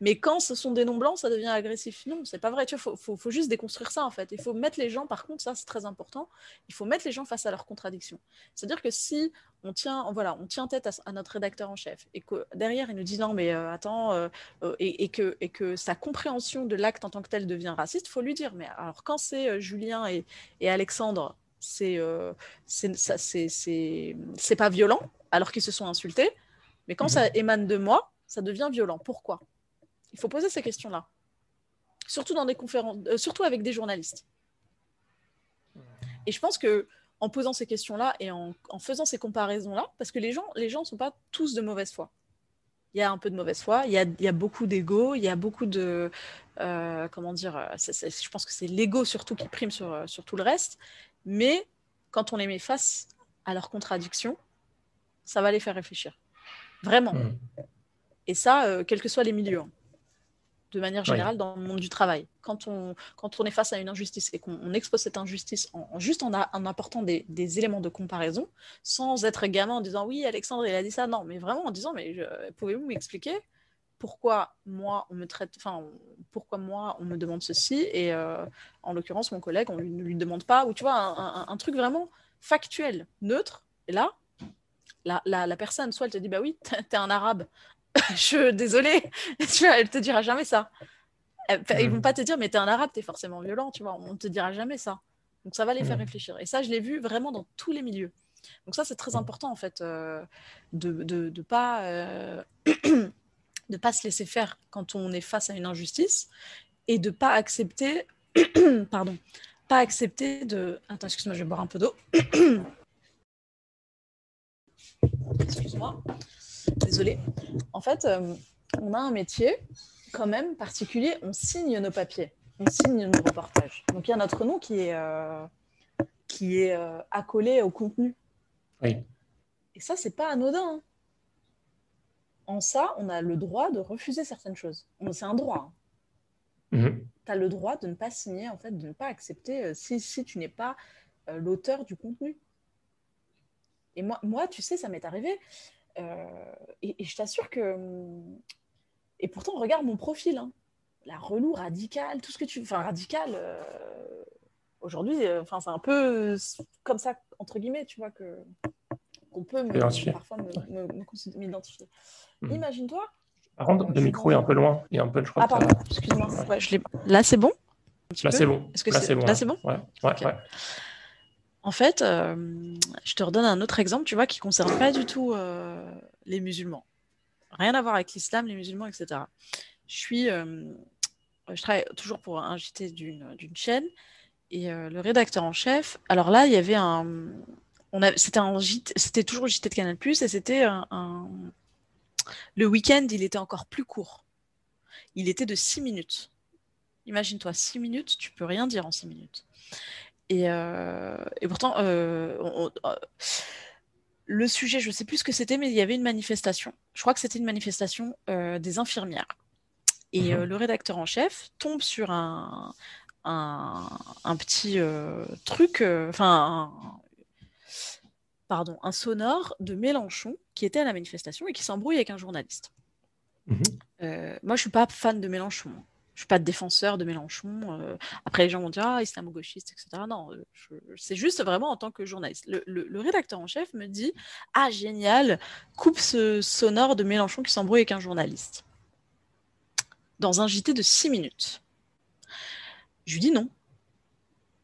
Mais quand ce sont des noms blancs, ça devient agressif. Non, c'est pas vrai. Il faut, faut, juste déconstruire ça, en fait. Il faut mettre les gens, par contre, ça, c'est très important, il faut mettre les gens face à leurs contradictions. C'est-à-dire que si on tient, voilà, on tient tête à, notre rédacteur en chef et que derrière, il nous dit non, mais euh, attends, euh, euh, et, que, et que sa compréhension de l'acte en tant que tel devient raciste, il faut lui dire. Mais alors, quand c'est Julien et, et Alexandre, c'est c'est pas violent, alors qu'ils se sont insultés. Mais quand mhm. ça émane de moi, ça devient violent. Pourquoi? Il faut poser ces questions-là. Surtout dans des conférences, euh, surtout avec des journalistes. Et je pense que en posant ces questions-là et en, faisant ces comparaisons-là, parce que les gens les gens ne sont pas tous de mauvaise foi. Il y a un peu de mauvaise foi, il y a, il y a beaucoup d'ego, il y a beaucoup de... Euh, comment dire euh, Je pense que c'est l'ego surtout qui prime sur, sur tout le reste. Mais quand on les met face à leurs contradictions, ça va les faire réfléchir. Vraiment. Mmh. Et ça, quels que soient les milieux. De manière générale dans le monde du travail. Quand on, quand on est face à une injustice et qu'on expose cette injustice en, juste en, en apportant des, des, éléments de comparaison, sans être gamin en disant oui, Alexandre, il a dit ça, non, mais vraiment en disant mais pouvez-vous m'expliquer pourquoi moi on me traite, enfin pourquoi moi on me demande ceci et euh, en l'occurrence mon collègue on ne lui demande pas ou tu vois un, un, truc vraiment factuel, neutre. Et là, la, la, la personne soit elle te dit bah oui [laughs] t'es un arabe, [laughs] je désolée, [laughs] tu vois, elle te dira jamais ça. Ils vont hmm. pas te dire mais t'es un arabe t'es forcément violent, tu vois, on te dira jamais ça. Donc ça va les faire hmm. réfléchir. Et ça je l'ai vu vraiment dans tous les milieux. Donc ça c'est très hmm. important en fait euh, de, de, de pas euh, [clears throat] de pas se laisser faire quand on est face à une injustice et de pas accepter, [clears throat] pardon, pas accepter de. Attends, excuse-moi, je vais boire un peu d'eau. [clears throat] excuse-moi, désolée. En fait, euh, on a un métier quand même particulier. On signe nos papiers, on signe nos reportages. Donc il y a notre nom qui est euh, qui est euh, accolé au contenu. Oui. Et ça, c'est pas anodin. Hein en ça, on a le droit de refuser certaines choses. C'est un droit. Hein. Mhm. Tu as le droit de ne pas signer, en fait, de ne pas accepter euh, si, tu n'es pas euh, l'auteur du contenu. Et moi, moi, tu sais, ça m'est arrivé. Euh, et, je t'assure que. Hum, et pourtant, regarde mon profil. Hein. La relou radicale, tout ce que tu. Enfin, radical. Aujourd'hui, enfin, c'est un peu comme ça, entre guillemets, tu vois, que qu'on peut me, parfois m'identifier. Hmm. Imagine-toi. Par contre, le micro est un peu loin et un peu, je crois. Ah, pardon, excuse-moi. Là, c'est bon? Là, c'est bon. Est-ce que Là, c'est bon. Là, c'est bon? Ouais. Ouais, En fait, euh, je te redonne un autre exemple, tu vois, qui ne concerne pas du tout euh, les musulmans. Rien à voir avec l'islam, les musulmans, etc. Je suis. Euh, travaille toujours pour un JT d'une chaîne et le rédacteur en chef. Alors là, il y avait un, c'était un c'était JT de Canal+, et c'était un, le week-end, il était encore plus court. Il était de 6 minutes. Imagine-toi, 6 minutes, tu peux rien dire en 6 minutes. Et, euh, pourtant, euh, euh, le sujet, je ne sais plus ce que c'était, mais il y avait une manifestation. Je crois que c'était une manifestation des infirmières. Et mhm. le rédacteur en chef tombe sur un, un, petit truc, enfin, pardon, un sonore de Mélenchon qui était à la manifestation et qui s'embrouille avec un journaliste. Mhm. Euh, moi, je suis pas fan de Mélenchon. Je suis pas défenseur de Mélenchon. Euh, après, les gens vont dire ah, islamo-gauchiste, etc. Non, euh, c'est juste vraiment en tant que journaliste. Le, rédacteur en chef me dit ah génial, coupe ce sonore de Mélenchon qui s'embrouille avec un journaliste dans un JT de 6 minutes. Je lui dis non.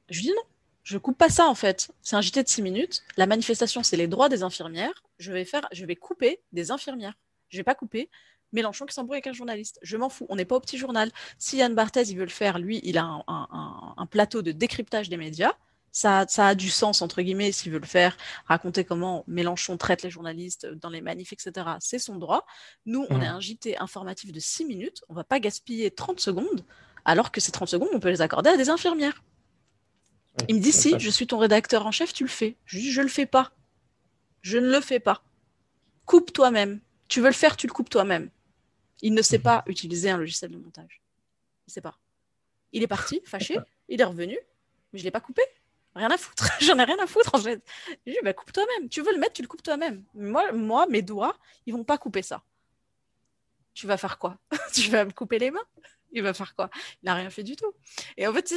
Je lui dis non. Je coupe pas ça en fait. C'est un JT de 6 minutes. La manifestation, c'est les droits des infirmières. Je vais faire, je vais couper des infirmières. Je vais pas couper Mélenchon qui s'embrouille avec un journaliste. Je m'en fous. On n'est pas au petit journal. Si Yann Barthez, il veut le faire, lui, il a un, plateau de décryptage des médias. Ça, ça, a du sens, entre guillemets, s'il veut le faire, raconter comment Mélenchon traite les journalistes dans les manifs, etc. C'est son droit. Nous, on est un JT informatif de 6 minutes. On va pas gaspiller 30 secondes, alors que ces 30 secondes, on peut les accorder à des infirmières. Il me dit si, je suis ton rédacteur en chef, tu le fais. Je lui dis je le fais pas. Je ne le fais pas. Coupe toi-même. Tu veux le faire, tu le coupes toi-même. Il ne sait mhm. pas utiliser un logiciel de montage. Il ne sait pas. Il est parti, [laughs] fâché, il est revenu, mais je ne l'ai pas coupé. Rien à foutre. [laughs] J'en ai rien à foutre en fait. Je lui dis bah, coupe toi-même. Tu veux le mettre, tu le coupes toi-même. Moi, moi, mes doigts, ils vont pas couper ça. Tu vas faire quoi? [laughs] Tu vas me couper les mains? Il va faire quoi? Il n'a rien fait du tout. Et en fait,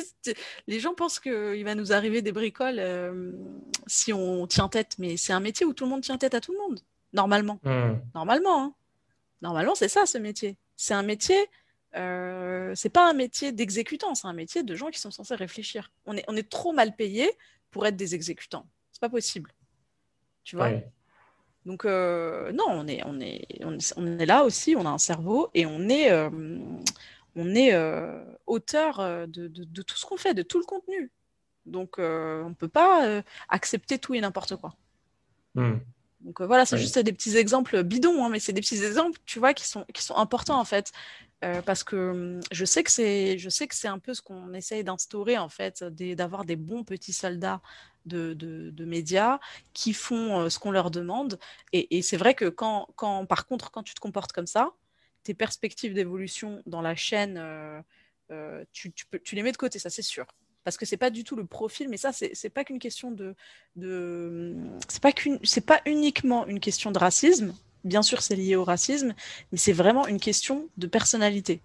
les gens pensent qu'il va nous arriver des bricoles euh, si on tient tête, mais c'est un métier où tout le monde tient tête à tout le monde, normalement. Hmm. Normalement, hein. Normalement, c'est ça ce métier. C'est un métier, euh, c'est pas un métier d'exécutant, c'est un métier de gens qui sont censés réfléchir. On est, on est trop mal payé pour être des exécutants. C'est pas possible. Tu vois Donc, euh, non, on est, on, est, on, est, là aussi, on a un cerveau et on est, euh, on est auteur de, tout ce qu'on fait, de tout le contenu. Donc, on ne peut pas accepter tout et n'importe quoi. Hmm. Donc voilà, c'est juste des petits exemples bidons, hein, mais c'est des petits exemples, tu vois, qui sont, qui sont importants en fait. parce que hum, je sais que c'est je sais que c'est un peu ce qu'on essaye d'instaurer en fait d'avoir des bons petits soldats de, médias qui font ce qu'on leur demande. Et, et c'est vrai que quand, quand par contre quand tu te comportes comme ça tes perspectives d'évolution dans la chaîne, tu, peux, tu les mets de côté, ça c'est sûr parce que c'est pas du tout le profil, mais ça, c'est pas qu'une question de, de c'est pas qu'une, c'est pas uniquement une question de racisme. Bien sûr, c'est lié au racisme, mais c'est vraiment une question de personnalité.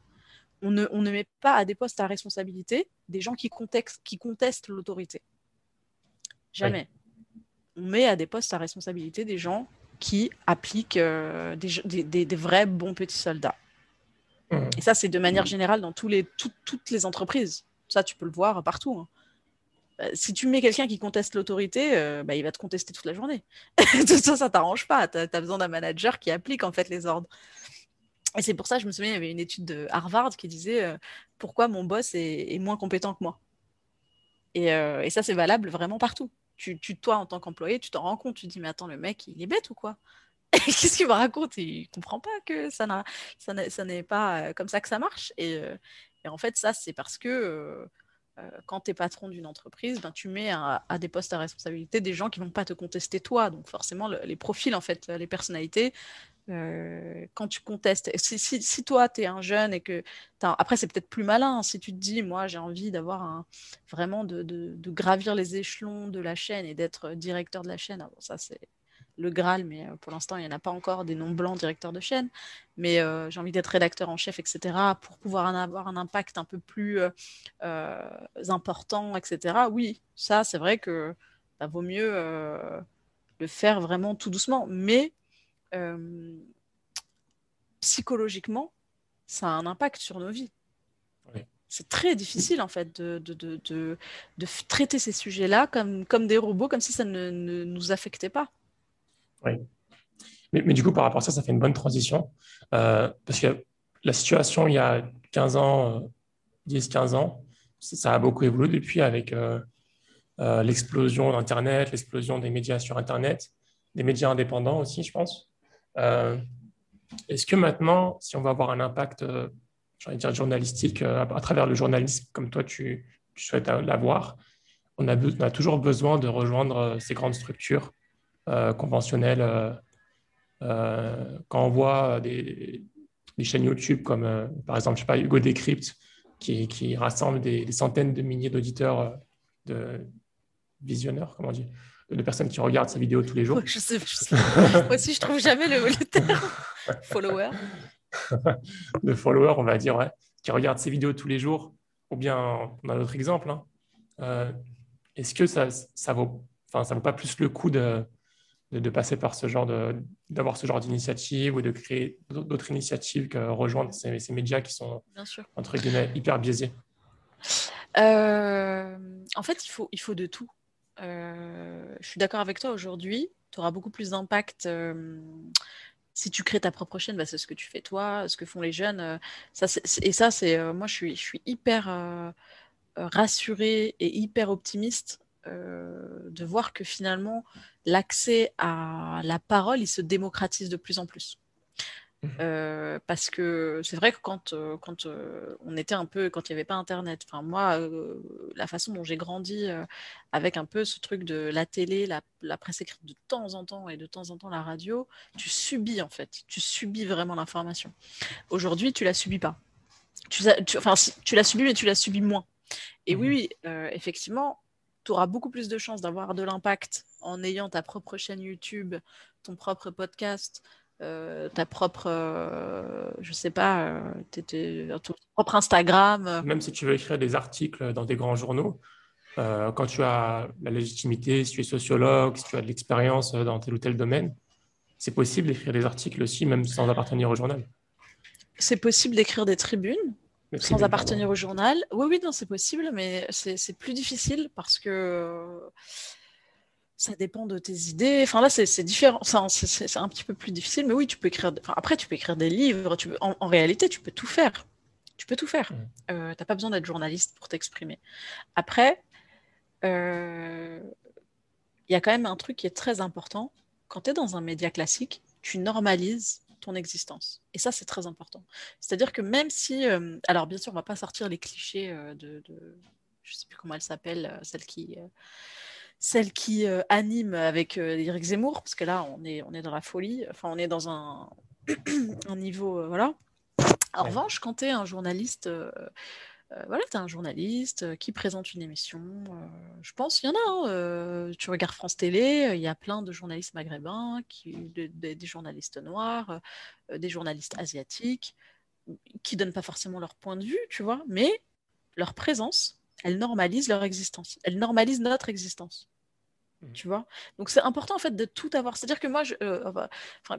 On ne, on ne met pas à des postes à responsabilité des gens qui, contestent, qui contestent l'autorité. Jamais. On met à des postes à responsabilité des gens qui appliquent euh, des, des, des, vrais bons petits soldats. Mmh. Et ça, c'est de manière générale dans tous les, toutes les entreprises. Ça, tu peux le voir partout. Hein. Euh, si tu mets quelqu'un qui conteste l'autorité, euh, bah, il va te contester toute la journée. [laughs] Ça, ça t'arrange pas. Tu as, besoin d'un manager qui applique en fait les ordres. Et c'est pour ça, je me souviens, il y avait une étude de Harvard qui disait euh, pourquoi mon boss est, moins compétent que moi? Et, ça, c'est valable vraiment partout. Tu, toi, en tant qu'employé, tu t'en rends compte. Tu te dis, mais attends, le mec, il est bête ou quoi? [laughs] Qu'est-ce qu'il me raconte? Il comprend pas que ça n'est pas comme ça que ça marche. Et, et en fait, ça, c'est parce que euh, euh, quand tu es patron d'une entreprise, ben, tu mets à, des postes à responsabilité des gens qui vont pas te contester toi. Donc forcément, les profils, en fait, les personnalités, euh, quand tu contestes, si, toi, tu es un jeune et que... Après, c'est peut-être plus malin si tu te dis, moi, j'ai envie d'avoir un... vraiment de, gravir les échelons de la chaîne et d'être directeur de la chaîne. Alors, ça, c'est le Graal, mais euh, pour l'instant, il n'y en a pas encore des noms blancs directeurs de chaîne. Mais euh, j'ai envie d'être rédacteur en chef, etc., pour pouvoir en avoir un impact un peu plus euh, important, etc. Oui, ça, c'est vrai que ça vaut mieux le faire vraiment tout doucement. Mais psychologiquement, ça a un impact sur nos vies. C'est très difficile en fait de, de, de, de traiter ces sujets-là comme, comme des robots, comme si ça ne, ne nous affectait pas. Oui. Mais, du coup, par rapport à ça, ça fait une bonne transition. Euh, parce que la situation il y a 15 ans, 10-15 euh, ans, ça a beaucoup évolué depuis avec euh, l'explosion d'Internet, l'explosion des médias sur Internet, des médias indépendants aussi, je pense. Est-ce que maintenant, si on va avoir un impact, j'ai dire journalistique, à, travers le journalisme comme toi tu, souhaites l'avoir, on a toujours besoin de rejoindre ces grandes structures euh, conventionnelles. Euh, euh, quand on voit des, chaînes YouTube comme par exemple, je sais pas, Hugo Decrypt, qui, qui rassemble des, centaines de milliers d'auditeurs, de visionneurs, comment on dit, de personnes qui regardent sa vidéo tous les jours. je sais, Moi aussi, je trouve jamais le, le terme. [laughs] Follower. de followers, on va dire, ouais, qui regardent ses vidéos tous les jours. Ou bien, on a d'autres exemples. Hein. Est-ce que ça, ça vaut, enfin, ça vaut pas plus le coup de, de, passer par ce genre de, d'avoir ce genre d'initiative ou de créer d'autres initiatives que rejoindre ces, ces médias qui sont, entre guillemets, hyper biaisés euh, En fait, il faut, il faut de tout. Euh, je suis d'accord avec toi aujourd'hui. Tu auras beaucoup plus d'impact euh, si tu crées ta propre chaîne. Bah, c'est ce que tu fais toi, ce que font les jeunes. ça, et ça, c'est moi, je suis, je suis hyper rassurée et hyper optimiste de voir que finalement l'accès à la parole, il se démocratise de plus en plus. Mmh. Euh, parce que c'est vrai que quand, euh, quand euh, on était un peu, quand il n'y avait pas Internet, enfin moi, la façon dont j'ai grandi avec un peu ce truc de la télé, la, presse écrite de temps en temps et de temps en temps la radio, tu subis en fait, tu subis vraiment l'information. Aujourd'hui, tu la subis pas. Tu, enfin, tu la subis, mais tu la subis moins. Et mmh. oui, oui effectivement, tu auras beaucoup plus de chances d'avoir de l'impact en ayant ta propre chaîne YouTube, ton propre podcast, euh, ta propre, euh, je sais pas, euh, ton propre Instagram. Même si tu veux écrire des articles dans des grands journaux, quand tu as la légitimité, si tu es sociologue, si tu as de l'expérience dans tel ou tel domaine, c'est possible d'écrire des articles aussi, même sans appartenir au journal. C'est possible d'écrire des tribunes, sans appartenir au journal. Oui, oui, non, c'est possible, mais c'est plus difficile parce que ça dépend de tes idées. Enfin là, c'est différent. C'est un petit peu plus difficile, mais oui, tu peux écrire. après, tu peux écrire des livres. Tu peux... en, réalité, tu peux tout faire. Tu peux tout faire. Mm. Euh, tu n'as pas besoin d'être journaliste pour t'exprimer. Après, euh, il y a quand même un truc qui est très important. Quand tu es dans un média classique, tu normalises ton existence. Et ça, c'est très important. C'est-à-dire que même si... Euh, alors, bien sûr, on va pas sortir les clichés de, de... Je sais plus comment elle s'appelle, celle qui celle qui euh, anime avec euh, Eric Zemmour, parce que là, on est, on est dans la folie. Enfin, on est dans un, [clears throat] un niveau, euh, voilà. En revanche, quand tu es un journaliste euh, voilà, tu as un journaliste euh, qui présente une émission. Euh, je pense qu'il y en a. Hein, tu regardes France Télé, il y a plein de journalistes maghrébins, qui, des journalistes noirs, des journalistes asiatiques, qui donnent pas forcément leur point de vue, tu vois, mais leur présence, elle normalise leur existence. Elle normalise notre existence. Mmh. Tu vois Donc c'est important en fait de tout avoir. C'est-à-dire que moi, je,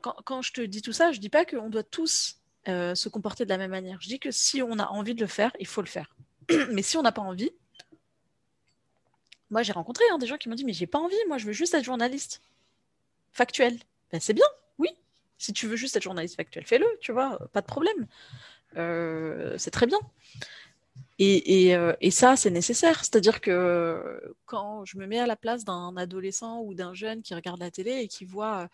quand, quand, je te dis tout ça, je dis pas qu'on doit tous euh, se comporter de la même manière. Je dis que si on a envie de le faire, il faut le faire. [clears throat] mais si on n'a pas envie, moi j'ai rencontré hein, des gens qui m'ont dit mais j'ai pas envie, moi je veux juste être journaliste factuel. Ben, c'est bien, oui. Si tu veux juste être journaliste factuel, fais-le, tu vois, pas de problème. Euh, c'est très bien. Euh, et, ça, c'est nécessaire. C'est-à-dire que quand je me mets à la place d'un adolescent ou d'un jeune qui regarde la télé et qui voit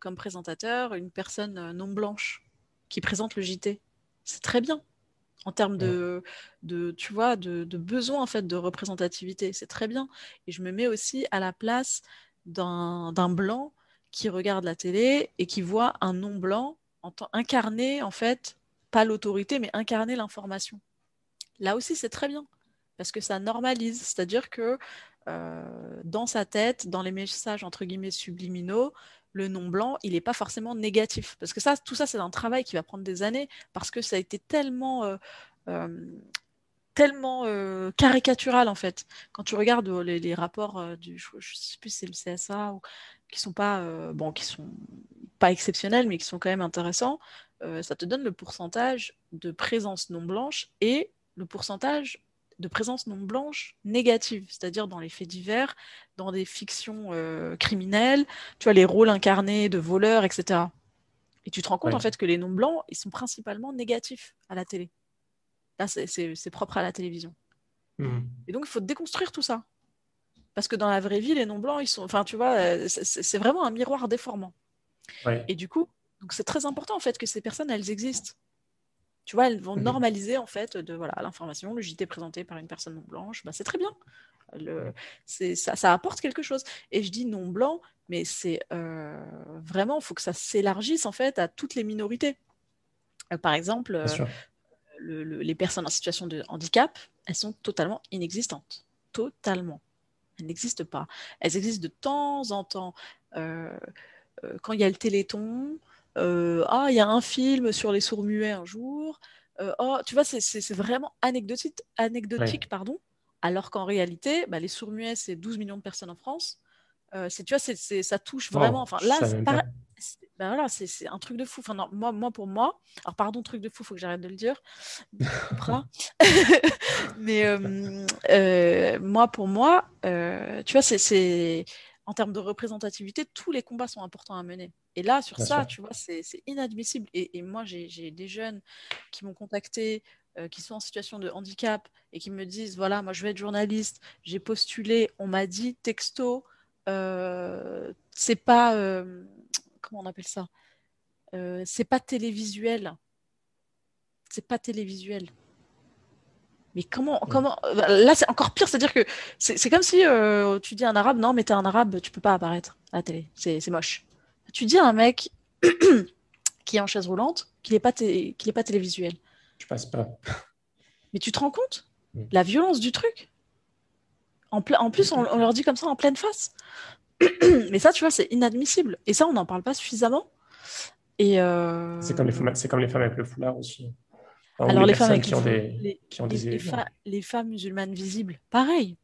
comme présentateur une personne non blanche qui présente le JT. C'est très bien en termes de, de tu vois, de, de, besoin en fait de représentativité. C'est très bien. Et je me mets aussi à la place d'un blanc qui regarde la télé et qui voit un non blanc en incarner en fait pas l'autorité mais incarner l'information. Là aussi c'est très bien parce que ça normalise, c'est-à-dire que euh, dans sa tête, dans les messages entre guillemets subliminaux, le nom blanc, il n'est pas forcément négatif. Parce que ça, tout ça, c'est un travail qui va prendre des années, parce que ça a été tellement, euh, euh, tellement euh, caricatural, en fait. Quand tu regardes les, rapports du, je, sais plus c'est le CSA, ou, qui sont pas, bon, qui sont pas exceptionnels, mais qui sont quand même intéressants, ça te donne le pourcentage de présence non blanche et le pourcentage de présence non blanche négative, c'est-à-dire dans les faits divers, dans des fictions euh, criminelles, tu vois, les rôles incarnés de voleurs, etc. Et tu te rends compte en fait que les noms blancs, ils sont principalement négatifs à la télé. Là, c'est propre à la télévision. Mmh. Et donc, il faut déconstruire tout ça. Parce que dans la vraie vie, les noms blancs, ils sont. Enfin, tu vois, euh, c'est vraiment un miroir déformant. Et du coup, c'est très important en fait que ces personnes, elles existent. Tu vois, elles vont mmh normaliser en fait de voilà l'information, le JT présenté par une personne non blanche, bah, c'est très bien. Le, ça, ça, apporte quelque chose. Et je dis non blanc, mais c'est euh, vraiment, il faut que ça s'élargisse en fait à toutes les minorités. Euh, par exemple, euh, les personnes en situation de handicap, elles sont totalement inexistantes. Totalement. Elles n'existent pas. Elles existent de temps en temps. quand il y a le téléthon, ah, il y a un film sur les sourds muets un jour. Euh, oh, tu vois, c'est vraiment anecdotique, anecdotique pardon. Alors qu'en réalité, bah, les sourds muets, c'est 12 millions de personnes en France. Euh, tu vois, c'est ça touche vraiment. Enfin, là, ben voilà, c'est un truc de fou. Enfin, non, moi, moi, pour moi, alors pardon, truc de fou, faut que j'arrête de le dire. [laughs] Mais euh, moi, pour moi, tu vois, c'est en termes de représentativité, tous les combats sont importants à mener. Et là, sur ça, tu vois, c'est inadmissible. Et, moi, j'ai des jeunes qui m'ont contacté, euh, qui sont en situation de handicap et qui me disent, voilà, moi, je vais être journaliste, j'ai postulé, on m'a dit, texto, euh, c'est pas, euh, comment on appelle ça? C'est pas télévisuel. C'est pas télévisuel. Mais comment, comment bah, Là, c'est encore pire, c'est-à-dire que c'est comme si euh, tu dis à un arabe, non, mais t'es un arabe, tu peux pas apparaître à la télé, c'est moche. Tu dis à un mec [clears throat] qui est en chaise roulante qu'il n'est pas, qu'il est pas télévisuel. Je passe pas. [laughs] Mais tu te rends compte La violence du truc? En, en plus, on, leur dit comme ça en pleine face. [clears throat] mais ça, tu vois, c'est inadmissible. Et ça, on n'en parle pas suffisamment. Et euh... C'est comme, comme, les femmes avec le foulard aussi. Alors, les, femmes qui, ont des, les, femmes musulmanes visibles, pareil.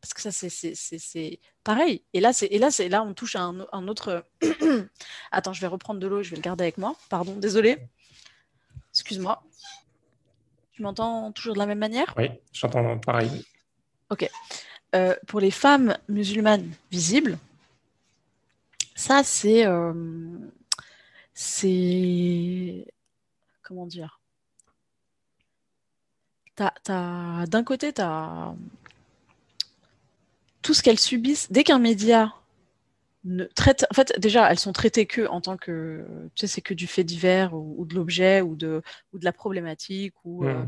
Parce que ça, c'est pareil. Et là, et là, là, on touche à un, autre. [clears throat] Attends, je vais reprendre de l'eau, je vais le garder avec moi. Pardon, désolé. Excuse-moi. Tu m'entends toujours de la même manière? Oui, j'entends pareil. Ok. Euh, pour les femmes musulmanes visibles, ça, c'est. Euh, c'est. Comment dire? D'un côté, tu as tout ce qu'elles subissent. Dès qu'un média ne traite. En fait, déjà, elles sont traitées que en tant que. Tu sais, c'est que du fait divers ou, de l'objet ou de, ou de la problématique ou. Euh,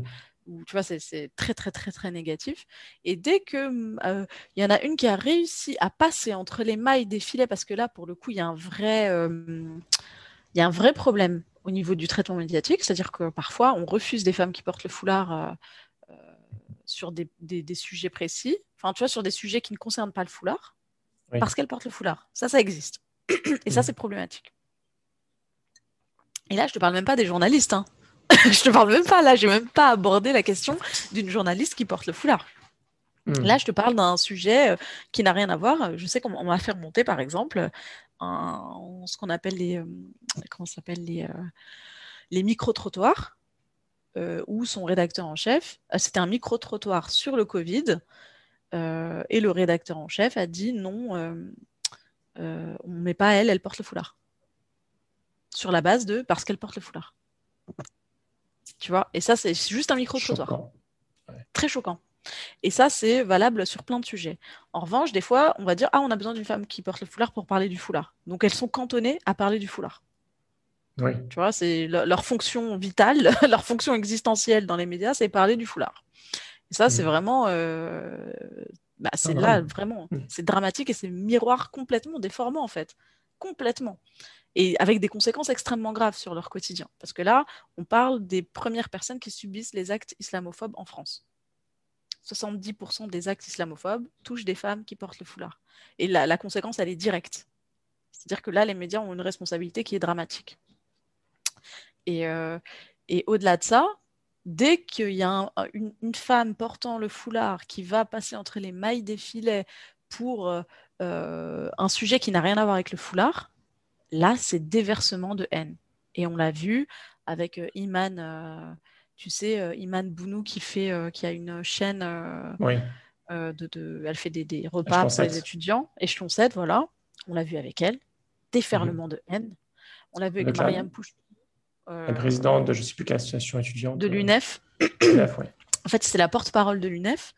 mmh. tu vois, c'est très, très, très, très négatif. Et dès que euh, il y en a une qui a réussi à passer entre les mailles des filets, parce que là, pour le coup, il y a un vrai, euh, il y a un vrai problème au niveau du traitement médiatique, c'est-à-dire que parfois on refuse des femmes qui portent le foulard sur des, sujets précis, enfin tu vois, sur des sujets qui ne concernent pas le foulard, parce qu'elles portent le foulard. Ça, ça existe. [coughs] Et ça, mm. c'est problématique. Et là, je te parle même pas des journalistes. Hein. [laughs] je te parle même pas, là, j'ai même pas abordé la question d'une journaliste qui porte le foulard. Hmm. Là, je te parle d'un sujet euh, qui n'a rien à voir. Je sais qu'on m'a fait remonter, par exemple, ce qu'on appelle les, euh, comment s'appelle les, euh, les micro-trottoirs, où son rédacteur en chef, c'était un micro-trottoir sur le Covid, et le rédacteur en chef a dit non, on ne met pas elle, elle porte le foulard. Sur la base de parce qu'elle porte le foulard. Tu vois? Et ça, c'est juste un micro-trottoir. Très choquant. Et ça, c'est valable sur plein de sujets. En revanche, des fois, on va dire Ah, on a besoin d'une femme qui porte le foulard pour parler du foulard. Donc, elles sont cantonnées à parler du foulard. Oui. Tu vois, c'est leur fonction vitale, [laughs] leur fonction existentielle dans les médias, c'est parler du foulard. Et ça, c'est mm. vraiment. Euh, bah, c'est ah, là, vraiment, mm. c'est dramatique et c'est miroir complètement déformant, en fait. Complètement et avec des conséquences extrêmement graves sur leur quotidien. Parce que là, on parle des premières personnes qui subissent les actes islamophobes en France. 70% des actes islamophobes touchent des femmes qui portent le foulard. Et la, la conséquence, elle est directe. C'est-à-dire que là, les médias ont une responsabilité qui est dramatique. Et, euh, au-delà de ça, dès qu'il y a une, femme portant le foulard qui va passer entre les mailles des filets pour euh, euh un sujet qui n'a rien à voir avec le foulard, Là, c'est déversement de haine. Et on l'a vu avec Iman, tu sais, euh, Iman Bounou qui, fait, qui a une chaîne. De, elle fait des, repas pour les étudiants. Et 7, voilà. On l'a vu avec elle. Déferlement de haine. On l'a vu avec, Mariam Pouch. La présidente de je ne sais plus quelle association étudiante. De l'UNEF. En fait, c'est la porte-parole de l'UNEF.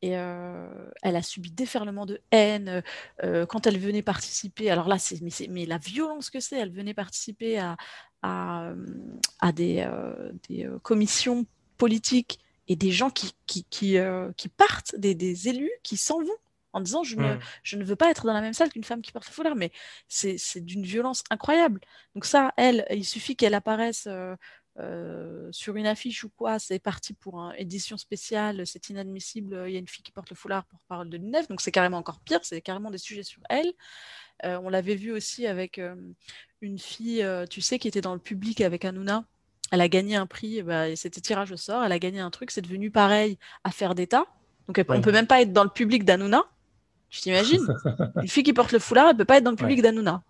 Et euh, elle a subi déferlement de haine euh, quand elle venait participer. Alors là, c'est mais, mais, la violence que c'est. Elle venait participer à, à, à des, euh, des, commissions politiques et des gens qui, qui, qui, qui partent, des, des, élus qui s'en vont en disant je, ne, mmh. je ne veux pas être dans la même salle qu'une femme qui porte le foulard. Mais c'est d'une violence incroyable. Donc ça, elle, il suffit qu'elle apparaisse euh, sur une affiche ou quoi, c'est parti pour une édition spéciale, c'est inadmissible, il y a une fille qui porte le foulard pour parole de l'UNEF, donc c'est carrément encore pire, c'est carrément des sujets sur elle. Euh, on l'avait vu aussi avec euh, une fille, tu sais, qui était dans le public avec Hanouna. Elle a gagné un prix, bah, c'était tirage au sort, elle a gagné un truc, c'est devenu pareil à faire d'État. Donc on peut même pas être dans le public d'Hanouna. Tu t'imagines? [laughs] Une fille qui porte le foulard, elle peut pas être dans le public d'Hanouna.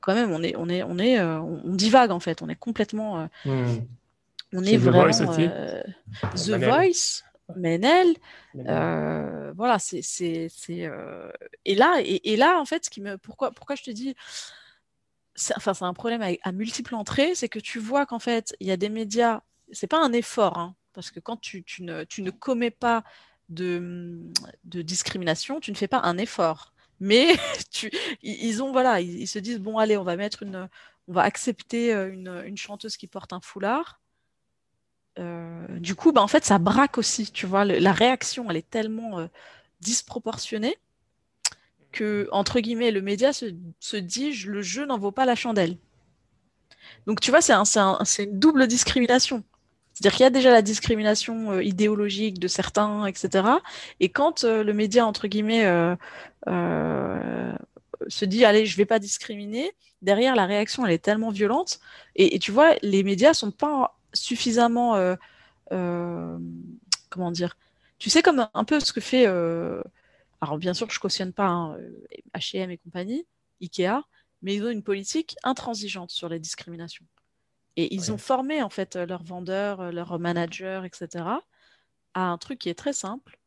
Quand même, on est, on est, on est, euh, on divague en fait. On est complètement, euh, on est, vraiment The Voice, euh, The Voice Menel. voilà, c'est, c'est, et là, et, là en fait, ce qui me, pourquoi, pourquoi je te dis, c'est, enfin, c'est un problème à, multiples entrées, c'est que tu vois qu'en fait, il y a des médias, c'est pas un effort, hein, parce que quand tu, tu, ne, tu ne commets pas de, de discrimination, tu ne fais pas un effort mais [laughs] ils ont voilà, ils, se disent bon allez, on va mettre une, on va accepter euh, une, chanteuse qui porte un foulard. Euh, du coup, bah, en fait, ça braque aussi, tu vois, la réaction, elle est tellement euh, disproportionnée que entre guillemets, le média se, dit le jeu n'en vaut pas la chandelle. Donc tu vois, c'est une double discrimination. C'est-à-dire qu'il y a déjà la discrimination euh, idéologique de certains, etc. Et quand euh, le média, entre guillemets, euh, se dit, allez, je vais pas discriminer, derrière, la réaction, elle est tellement violente. Et, tu vois, les médias sont pas suffisamment... comment dire Tu sais, comme un peu ce que fait... alors, bien sûr, je cautionne pas H&M et compagnie, Ikea, mais ils ont une politique intransigeante sur les discriminations. Et ils ont formé en fait leurs vendeurs, leurs managers, etc. à un truc qui est très simple.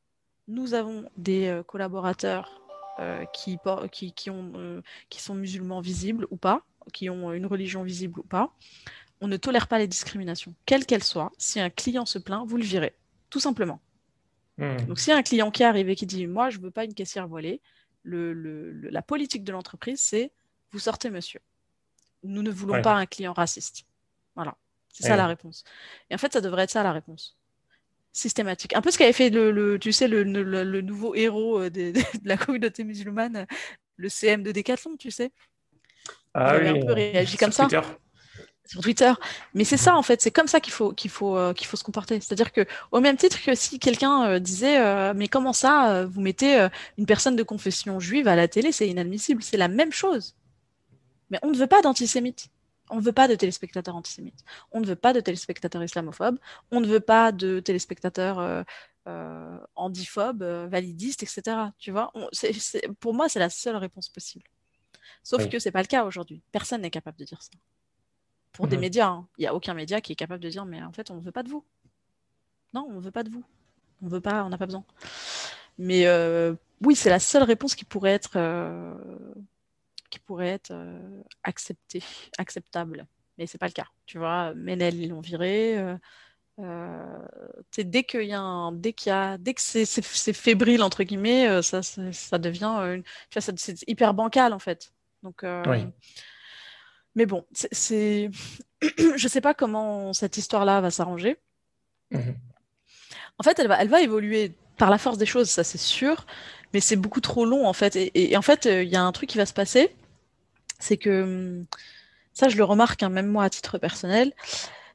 Nous avons des euh, collaborateurs euh, qui, qui, qui, ont, euh, qui sont musulmans visibles ou pas, qui ont une religion visible ou pas. On ne tolère pas les discriminations, quelles qu'elles soient. Si un client se plaint, vous le virez, tout simplement. Hmm. Donc, si un client qui arrive et qui dit Moi, je ne veux pas une caissière voilée, le, le, la politique de l'entreprise, c'est Vous sortez, monsieur. Nous ne voulons pas un client raciste. Voilà. C'est ça la réponse. Et en fait, ça devrait être ça la réponse. Systématique. Un peu ce qu'avait fait le, tu sais, le, nouveau héros euh, [laughs] de, la communauté musulmane, le CM de Décathlon, tu sais. Ah Il avait un peu réagi comme ça. sur Twitter. Mais c'est ça, en fait, c'est comme ça qu'il faut, qu'il faut, euh, qu'il faut se comporter. C'est-à-dire que, au même titre que si quelqu'un euh, disait, euh, mais comment ça, vous mettez une personne de confession juive à la télé, c'est inadmissible. C'est la même chose. Mais on ne veut pas d'antisémites. On ne veut pas de téléspectateurs antisémites. On ne veut pas de téléspectateurs islamophobes. On ne veut pas de téléspectateurs handiphobes, validistes, etc. Tu vois, pour moi, c'est la seule réponse possible. Sauf que c'est pas le cas aujourd'hui. Personne n'est capable de dire ça pour des mhm. médias. Hein. Il n'y a aucun média qui est capable de dire mais en fait on ne veut pas de vous. Non, on ne veut pas de vous. On veut pas, on n'a pas besoin. Mais euh, oui, c'est la seule réponse qui pourrait être euh, qui pourrait être euh, acceptée, acceptable. Mais c'est pas le cas. Tu vois, Menel ils l'ont viré. dès qu'il y a un, dès qu'il y a, dès que c'est, fébrile entre guillemets, ça, ça, devient, une, tu vois, c'est hyper bancal en fait. Donc oui. Mais bon, c'est, [clears throat] je sais pas comment cette histoire-là va s'arranger. Mhm. En fait, elle va, elle va évoluer par la force des choses, ça c'est sûr, mais c'est beaucoup trop long en fait. Et, en fait, il y a un truc qui va se passer, c'est que ça, je le remarque hein, même moi à titre personnel,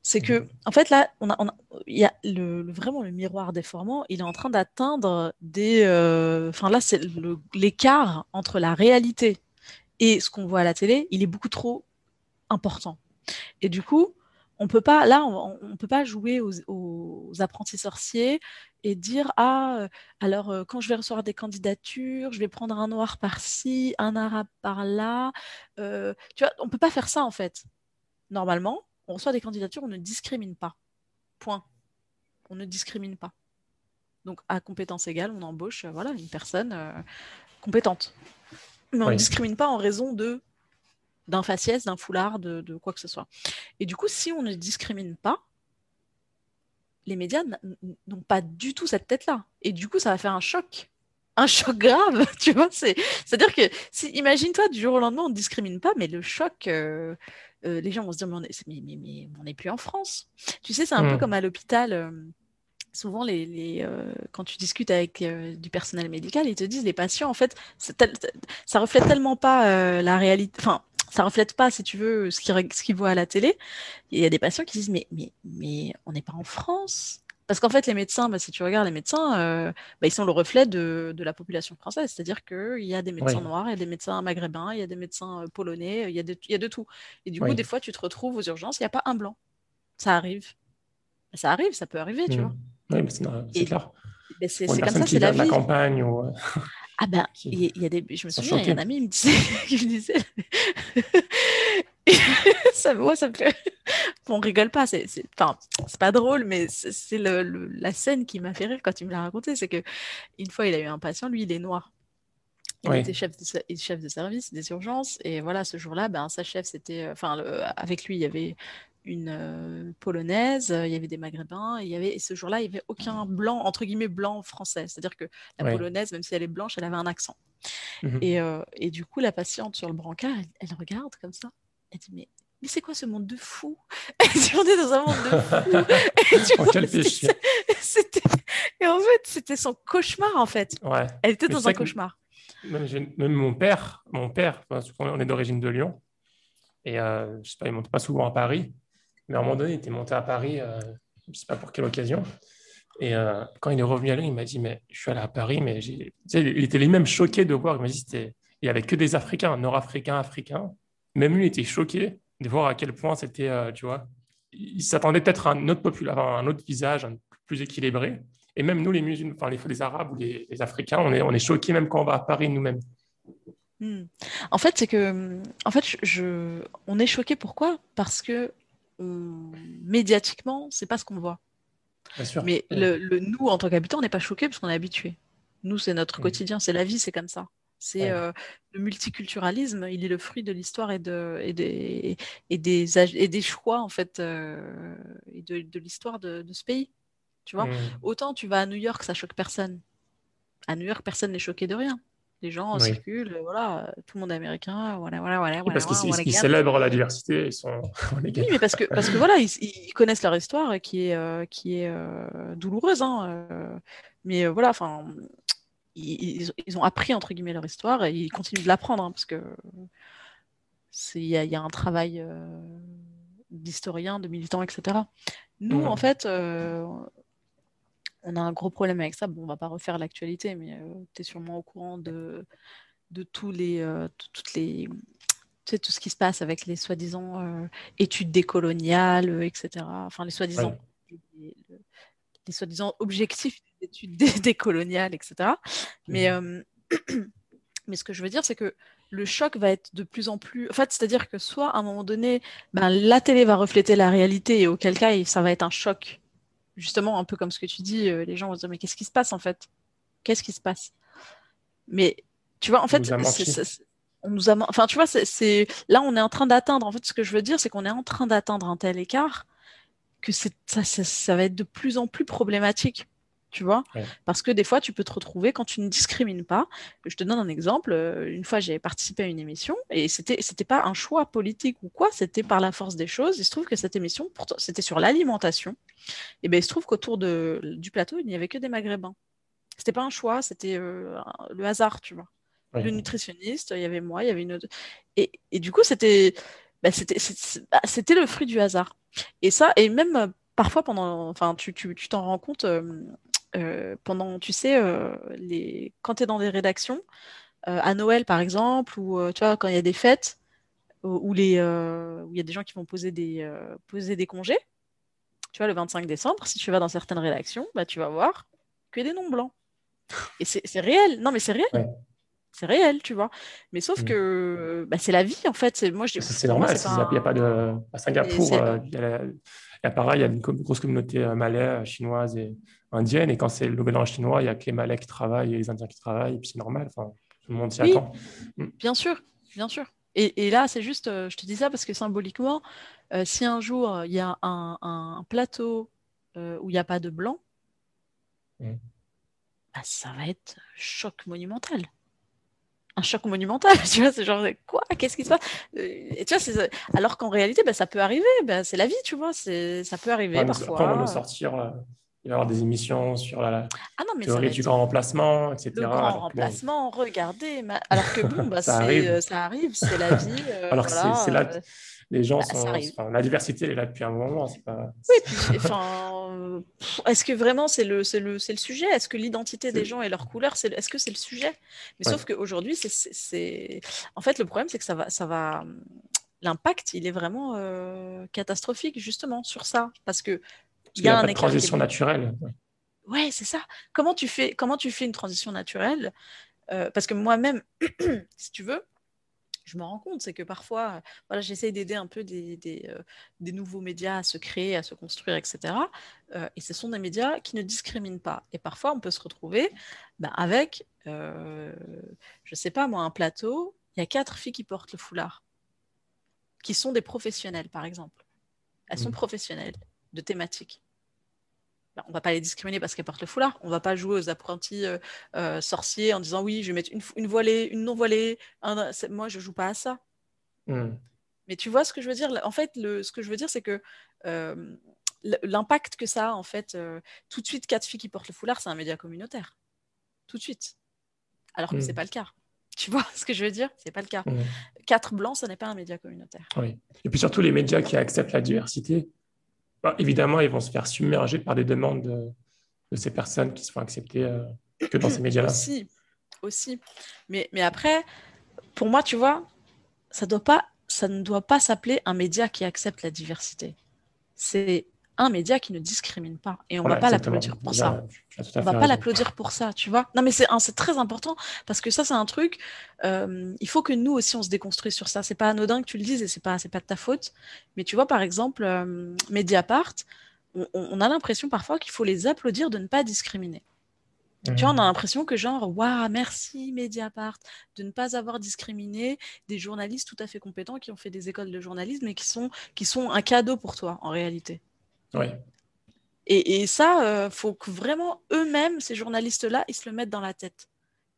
c'est que mhm. en fait là, on a, il y a le, vraiment le miroir déformant, il est en train d'atteindre des, euh, enfin là, c'est l'écart entre la réalité et ce qu'on voit à la télé, il est beaucoup trop important. Et du coup, on peut pas, là, on, ne peut pas jouer aux, apprentis sorciers et dire ah euh, alors euh, quand je vais recevoir des candidatures, je vais prendre un noir par-ci, un arabe par-là. Euh, tu vois, on peut pas faire ça en fait. Normalement, on reçoit des candidatures, on ne discrimine pas. Point. On ne discrimine pas. Donc à compétence égale, on embauche voilà une personne compétente. Mais on ne discrimine pas en raison de d'un faciès, d'un foulard, de, quoi que ce soit. Et du coup, si on ne discrimine pas, les médias n'ont pas du tout cette tête-là. Et du coup, ça va faire un choc. Un choc grave, [laughs] tu vois. C'est-à-dire que, si, imagine-toi, du jour au lendemain, on ne discrimine pas, mais le choc, euh, euh, les gens vont se dire, mais on n'est plus en France. Tu sais, c'est un peu hmm. comme à l'hôpital. Euh, souvent, les, quand tu discutes avec du personnel médical, ils te disent, les patients, en fait, ça reflète tellement pas la réalité. Enfin, ça reflète pas, si tu veux, ce qu'ils ce voient à la télé. Il y a des patients qui disent mais, mais, mais on n'est pas en France. Parce qu'en fait, les médecins, bah, si tu regardes les médecins, euh, bah, ils sont le reflet de, de la population française. C'est-à-dire qu'il y a des médecins noirs, il y a des médecins maghrébins, il y a des médecins euh, polonais, il y, a de, il y a de tout. Et du coup, des fois, tu te retrouves aux urgences, il n'y a pas un blanc. Ça arrive. Ça arrive, ça peut arriver, tu mmh. vois. Oui, mais c'est clair. c'est comme ça, c'est la vie. la campagne ou... Euh, ah ben, il y, a des... je me souviens, il y a un ami qui me disait, [laughs] qui me disait... [laughs] ça, moi, ça me. [laughs] Bon, on rigole pas, c'est enfin, pas drôle, mais c'est la scène qui m'a fait rire quand il me l'a raconté, c'est que une fois, il a eu un patient, lui, il est noir. Il était chef de, chef de service des urgences, et voilà, ce jour-là, ben, sa chef, c'était... Enfin, avec lui, il y avait une polonaise, il y avait des maghrébins, et, il y avait, et ce jour-là, il n'y avait aucun blanc, entre guillemets, blanc français. C'est-à-dire que la polonaise, même si elle est blanche, elle avait un accent. Mmh et, euh, et, du coup, la patiente sur le brancard, elle, regarde comme ça. Elle dit Mais, mais c'est quoi ce monde de fou [laughs] Elle dit On est dans un monde de fou. [laughs] [laughs] et, en fait, c'était son cauchemar, en fait. Ouais. Elle était dans un cauchemar. Même, même, mon père, mon père, on est d'origine de Lyon, et euh, je sais pas, il monte pas souvent à Paris. Mais à un moment donné, il était monté à Paris, euh, je ne sais pas pour quelle occasion. Et euh, quand il est revenu à Lyon, il m'a dit Mais je suis allé à Paris, mais il était lui-même choqué de voir. Il m'a dit Il n'y avait que des Africains, Nord-Africains, Africains. Même lui, il était choqué de voir à quel point c'était, euh, tu vois, il s'attendait peut-être à un autre, un autre visage, un plus équilibré. Et même nous, les musulmans, enfin les, Arabes ou les, Africains, on est, on est choqués même quand on va à Paris nous-mêmes. Hmm. En fait, c'est que, en fait, je, on est choqué. Pourquoi? Parce que médiatiquement, c'est pas ce qu'on voit. Mais le, nous, en tant qu'habitants, on n'est pas choqués parce qu'on est habitué. Nous, c'est notre quotidien, c'est la vie, c'est comme ça. C'est euh, le multiculturalisme, il est le fruit de l'histoire et, de, et, des, et, des, et des choix, en fait, euh, et de, de l'histoire de, ce pays. Tu vois, mmh. autant tu vas à New York, ça choque personne. À New York, personne n'est choqué de rien. Les gens circulent, voilà, tout le monde est américain, voilà, voilà, voilà. parce qu'ils célèbrent la diversité, ils sont. [laughs] oui, mais parce que, parce que voilà, ils, connaissent leur histoire qui est, euh, qui est euh, douloureuse, hein, euh, mais voilà, enfin, ils, ils, ont appris entre guillemets leur histoire et ils continuent de l'apprendre, hein, parce que il y, y, a un travail d'historiens, de militants, etc. Nous, en fait, on a un gros problème avec ça. Bon, on va pas refaire l'actualité, mais tu es sûrement au courant de, de tous les, toutes les, tu sais, tout ce qui se passe avec les soi-disant études décoloniales, etc. Enfin, les soi-disant les, soi-disant objectifs d'études [laughs] décoloniales, etc. Mais, mmh. [clears throat] mais ce que je veux dire, c'est que le choc va être de plus en plus. En fait, c'est-à-dire que soit à un moment donné, ben, la télé va refléter la réalité et auquel cas, ça va être un choc. Justement, un peu comme ce que tu dis, euh, les gens vont se dire Mais qu'est-ce qui se passe en fait? Qu'est-ce qui se passe? Mais tu vois, en fait, on nous a. Enfin, tu vois, c'est là, on est en train d'atteindre. En fait, ce que je veux dire, c'est qu'on est en train d'atteindre un tel écart que ça, ça va être de plus en plus problématique tu vois? Parce que des fois, tu peux te retrouver quand tu ne discrimines pas. Je te donne un exemple. Euh, une fois, j'ai participé à une émission et c'était c'était pas un choix politique ou quoi, c'était par la force des choses. Il se trouve que cette émission, c'était sur l'alimentation. Et ben, il se trouve qu'autour du plateau, il n'y avait que des Maghrébins. C'était pas un choix, c'était euh, le hasard, tu vois. Le nutritionniste, il y avait moi, il y avait une autre. Et, et du coup, c'était bah, c'était le fruit du hasard. Et ça, et même euh, parfois pendant, enfin, tu t'en tu, t'en rends compte euh, pendant, tu sais, euh, les... quand tu es dans des rédactions, euh, à Noël par exemple, ou tu vois, quand il y a des fêtes, où il y a des gens qui vont poser des, poser des congés, tu vois, le 25 décembre, si tu vas dans certaines rédactions, bah, tu vas voir que des noms blancs. Et c'est réel. Non, mais c'est réel. C'est réel, tu vois. Mais sauf mm. que bah, c'est la vie, en fait. Moi, c'est normal. Il n'y a, pas de... À Singapour, il y, a pareil, il y a une grosse communauté malais, chinoise et indienne. Et quand c'est le mélange chinois, il y a que les Malais qui travaillent et les Indiens qui travaillent. Et puis c'est normal. Enfin, tout le monde s'y attend. Mm. Bien sûr, bien sûr. Et, là, c'est juste, euh, je te dis ça parce que symboliquement, euh, si un jour il y a un, plateau euh, où il n'y a pas de blanc, mm. bah, ça va être choc monumental un choc monumental. [laughs] Tu vois, c'est genre, quoi Qu'est-ce qui se passe? Et tu vois, alors qu'en réalité, bah, ça peut arriver. Bah, c'est la vie, tu vois. Ça peut arriver parfois. Après, on va nous sortir il va y avoir des émissions sur la ah non, mais théorie du grand remplacement, etc. Le grand remplacement, regardez. Alors que bon, bah, [laughs] ça, arrive. Euh, ça arrive, c'est la vie. Euh, [laughs] alors que c'est là, euh, les gens bah, sont. la diversité elle est là depuis un moment. Pas... Oui, puis, enfin, est-ce que vraiment c'est le, le, le sujet? Est-ce que l'identité des gens et leur couleur, c'est est-ce que c'est le sujet? Mais sauf qu'aujourd'hui, c'est. En fait, le problème, c'est que ça va. Ça va l'impact, il est vraiment catastrophique justement sur ça. Parce que il y a, une transition naturelle. Ouais, c'est ça. Comment tu fais, comment tu fais une transition naturelle? Euh, Parce que moi-même, [clears throat] si tu veux, je me rends compte, c'est que parfois, voilà, j'essaye d'aider un peu des, des, euh, des, nouveaux médias à se créer, à se construire, etc. Euh, et ce sont des médias qui ne discriminent pas. Et parfois, on peut se retrouver bah, avec, je ne sais pas moi, un plateau, il y a quatre filles qui portent le foulard, qui sont des professionnels, par exemple. Elles sont mmh. professionnelles de thématiques. On va pas les discriminer parce qu'elles portent le foulard. On va pas jouer aux apprentis euh, euh, sorciers en disant oui, je vais mettre une, voilée, une non voilée. moi, je joue pas à ça. Hmm. Mais tu vois ce que je veux dire? En fait, le, ce que je veux dire, c'est que euh, l'impact que ça a, en fait, tout de suite, quatre filles qui portent le foulard, c'est un média communautaire. Tout de suite. Alors que ce hmm. c'est pas le cas. Tu vois [laughs] ce que je veux dire? C'est pas le cas. Hmm. Quatre blancs, ce n'est pas un média communautaire. Oui. Et puis surtout, les médias qui acceptent la diversité, bah, évidemment, ils vont se faire submerger par des demandes de, ces personnes qui se font accepter euh, que dans ces médias-là. Aussi, aussi. Mais, mais après, pour moi, tu vois, ça, doit pas, ça ne doit pas s'appeler un média qui accepte la diversité. C'est un média qui ne discrimine pas. Et on ne va pas l'applaudir pour ça. On va pas l'applaudir pour ça, tu vois. Non, mais c'est très important parce que ça, c'est un truc. Euh, il faut que nous aussi, on se déconstruise sur ça. C'est pas anodin que tu le dises et c'est pas, pas de ta faute. Mais tu vois, par exemple, euh, Mediapart, on, a l'impression parfois qu'il faut les applaudir de ne pas discriminer. Tu vois, on a mmh. l'impression que genre, waouh, merci Mediapart de ne pas avoir discriminé des journalistes tout à fait compétents qui ont fait des écoles de journalisme et qui sont, qui sont un cadeau pour toi en réalité. Et, ça, euh, faut que vraiment eux-mêmes, ces journalistes-là, ils se le mettent dans la tête.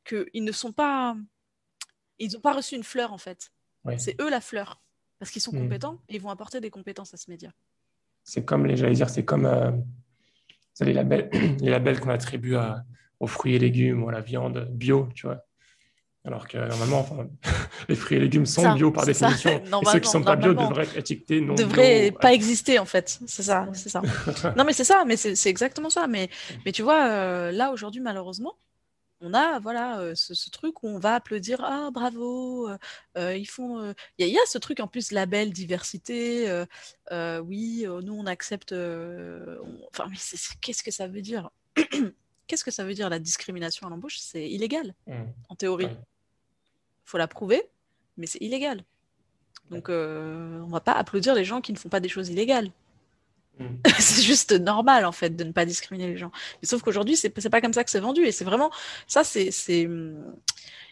Qu'ils ne sont pas. Ils n'ont pas reçu une fleur, en fait. C'est eux la fleur. Parce qu'ils sont hmm. compétents et ils vont apporter des compétences à ce média. C'est comme, les, j'allais dire, c'est comme euh, les labels, [clears throat] les labels qu'on attribue aux fruits et légumes ou à la viande bio, tu vois. Alors que normalement, [laughs] les fruits et légumes sont bio par définition. [laughs] et ceux qui ne sont pas bio devraient être étiquetés non devraient pas exister en fait. C'est ça, c'est ça. [laughs] non mais c'est ça, mais c'est exactement ça. Mais, mais tu vois, euh, là aujourd'hui malheureusement, on a voilà euh, ce, truc où on va applaudir ah bravo euh, ils font il y, a ce truc en plus label diversité oui nous on accepte enfin qu'est-ce que ça veut dire? [clears throat] Qu'est-ce que ça veut dire la discrimination à l'embauche? C'est illégal mmh. en théorie faut la prouver, mais c'est illégal. Donc, euh, on va pas applaudir les gens qui ne font pas des choses illégales. Mm. [laughs] c'est juste normal, en fait, de ne pas discriminer les gens. Mais sauf qu'aujourd'hui, c'est pas comme ça que c'est vendu. Et c'est vraiment. Ça, c'est.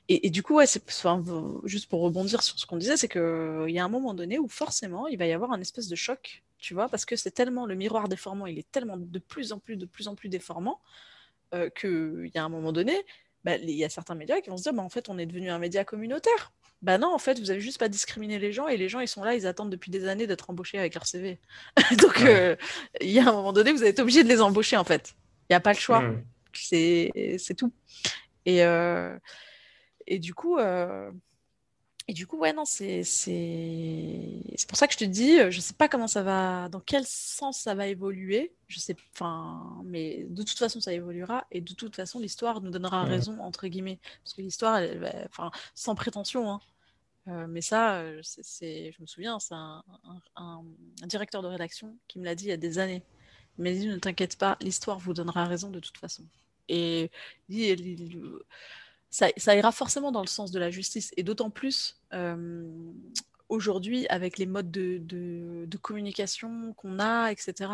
Et, et, du coup, ouais, enfin, juste pour rebondir sur ce qu'on disait, c'est qu'il y a un moment donné où forcément, il va y avoir un espèce de choc, tu vois, parce que c'est tellement. Le miroir déformant, il est tellement de plus en plus, de plus en plus déformant, euh, qu'il y a un moment donné, bah, il y a certains médias qui vont se dire bah, en fait, on est devenu un média communautaire. Bah non, en fait, vous avez juste pas discriminé les gens et les gens, ils sont là, ils attendent depuis des années d'être embauchés avec leur CV. [laughs] Donc, euh, il y a un moment donné, vous êtes obligé de les embaucher, en fait. Il n'y a pas le choix. Mmh. C'est tout. Et, euh, et du coup, euh, et du coup, ouais, non, c'est pour ça que je te dis, euh, je sais pas comment ça va, dans quel sens ça va évoluer. Je sais, enfin, mais de toute façon, ça évoluera et de toute façon, l'histoire nous donnera raison entre guillemets, parce que l'histoire, enfin, sans prétention, hein. euh, mais ça, euh, c'est, je me souviens, c'est un, directeur de rédaction qui me l'a dit il y a des années. Il m'a dit, ne t'inquiète pas, l'histoire vous donnera raison de toute façon. Et il, ça, ira forcément dans le sens de la justice, et d'autant plus euh, aujourd'hui avec les modes de, communication qu'on a, etc.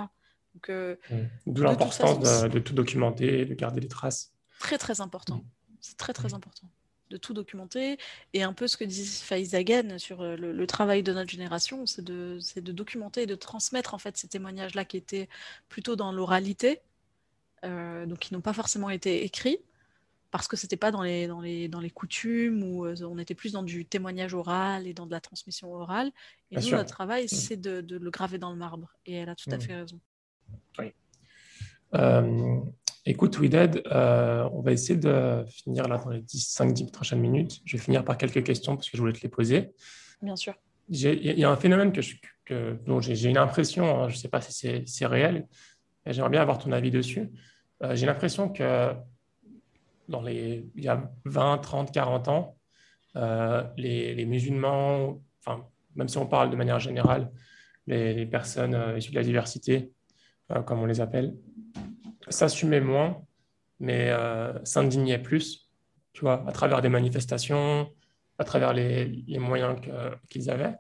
Euh, mmh. D'où l'importance de, tout documenter, de garder des traces. Très très important. Mmh. C'est très très mmh. important de tout documenter. Et un peu ce que dit Faiz Hagen sur euh, le, travail de notre génération, c'est de, de, documenter et de transmettre en fait ces témoignages-là qui étaient plutôt dans l'oralité, donc qui n'ont pas forcément été écrits, parce que c'était pas dans les, dans, les, dans les coutumes où euh, on était plus dans du témoignage oral et dans de la transmission orale. Et nous, notre travail, mmh. c'est de, de, le graver dans le marbre. Et elle a tout à mmh. fait raison. Oui. Euh, écoute, Wided, euh, on va essayer de finir là dans les 5-10 prochaines minutes. Je vais finir par quelques questions parce que je voulais te les poser. Bien sûr. Il y a un phénomène que que, dont j'ai une impression, hein, je ne sais pas si c'est réel, j'aimerais bien avoir ton avis dessus. j'ai l'impression que dans les, il y a 20, 30, 40 ans, euh, les, musulmans, enfin, même si on parle de manière générale, les, personnes euh, issues de la diversité, euh, comme on les appelle, s'assumaient moins, mais s'indignaient plus, tu vois, à travers des manifestations, à travers les, moyens qu'ils avaient.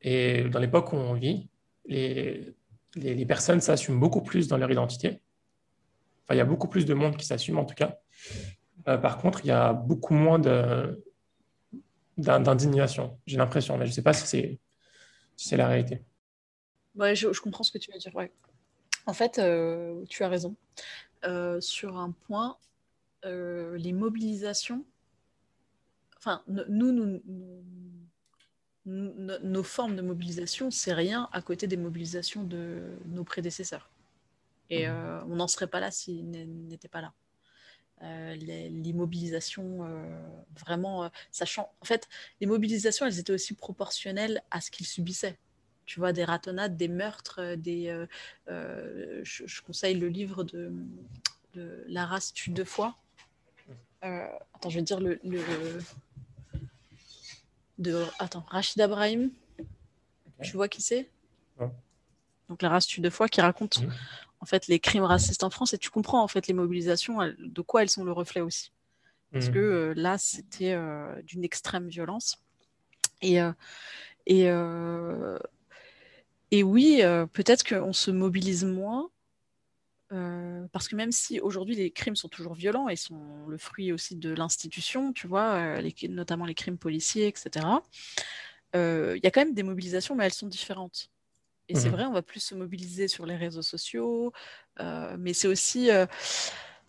et dans l'époque où on vit, les, les personnes s'assument beaucoup plus dans leur identité il y a beaucoup plus de monde qui s'assume en tout cas. Euh, par contre, il y a beaucoup moins d'indignation, j'ai l'impression, mais je ne sais pas si c'est la réalité. Ouais, je, comprends ce que tu veux dire. Ouais. En fait, euh, tu as raison. Euh, sur un point, les mobilisations, enfin, nous, nos formes de mobilisation, c'est rien à côté des mobilisations de nos prédécesseurs. Et mmh. euh, on n'en serait pas là s'il n'était pas là. Euh, l'immobilisation, euh, vraiment, sachant. En fait, les mobilisations, elles étaient aussi proportionnelles à ce qu'ils subissaient. Tu vois, des ratonnades, des meurtres, des. Je, conseille le livre de, La race tue deux fois. attends, je vais dire le. De, attends, Rachid Abrahim. Tu vois qui c'est? Donc, La race tue deux fois, qui raconte mmh en fait les crimes racistes en France et tu comprends en fait les mobilisations de quoi elles sont le reflet aussi parce mmh. que euh, là c'était euh, d'une extrême violence et euh, et et oui peut-être qu'on se mobilise moins parce que même si aujourd'hui les crimes sont toujours violents et sont le fruit aussi de l'institution, tu vois, les, notamment les crimes policiers, etc., il y a quand même des mobilisations, mais elles sont différentes. Et c'est mmh vrai, on va plus se mobiliser sur les réseaux sociaux, euh, mais c'est aussi, euh,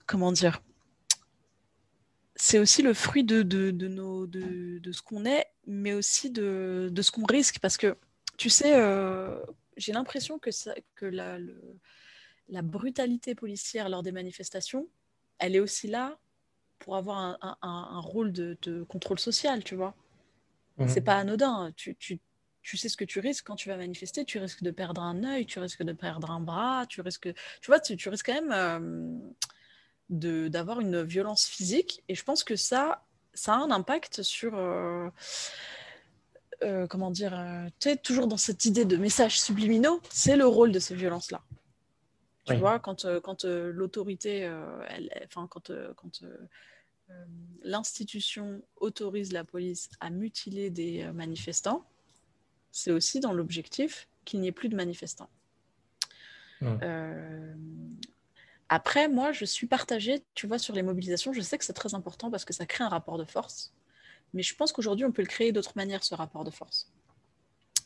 comment dire, c'est aussi le fruit de, de, de, nos, de, de ce qu'on est, mais aussi de, de ce qu'on risque. Parce que, tu sais, euh, j'ai l'impression que, ça, que la, la brutalité policière lors des manifestations, elle est aussi là pour avoir un, un, rôle de, de, contrôle social, tu vois. Mmh. C'est pas anodin. Tu, tu, tu, sais ce que tu risques quand tu vas manifester. Tu risques de perdre un œil, tu risques de perdre un bras, tu risques, tu vois, tu, tu risques quand même euh, d'avoir une violence physique. Et je pense que ça, ça a un impact sur. Euh, euh, comment dire, tu es toujours dans cette idée de messages subliminaux, c'est le rôle de ces violences-là. Tu vois, quand, quand l'autorité, enfin, quand, quand l'institution autorise la police à mutiler des manifestants, c'est aussi dans l'objectif qu'il n'y ait plus de manifestants. Euh, après, moi, je suis partagée, tu vois, sur les mobilisations. Je sais que c'est très important parce que ça crée un rapport de force. Mais je pense qu'aujourd'hui, on peut le créer d'autres manières, ce rapport de force.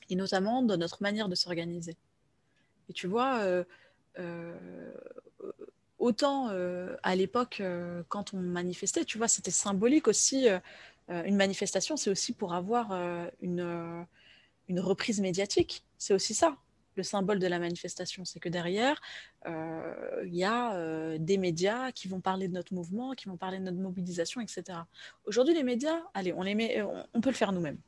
Et notamment dans notre manière de s'organiser. Et tu vois, euh, euh, autant à l'époque, quand on manifestait, tu vois, c'était symbolique aussi. une manifestation, c'est aussi pour avoir une une reprise médiatique. C'est aussi ça, le symbole de la manifestation. C'est que derrière, euh, il y a euh, des médias qui vont parler de notre mouvement, qui vont parler de notre mobilisation, etc. Aujourd'hui, les médias, allez, on, les met, on, peut le faire nous-mêmes.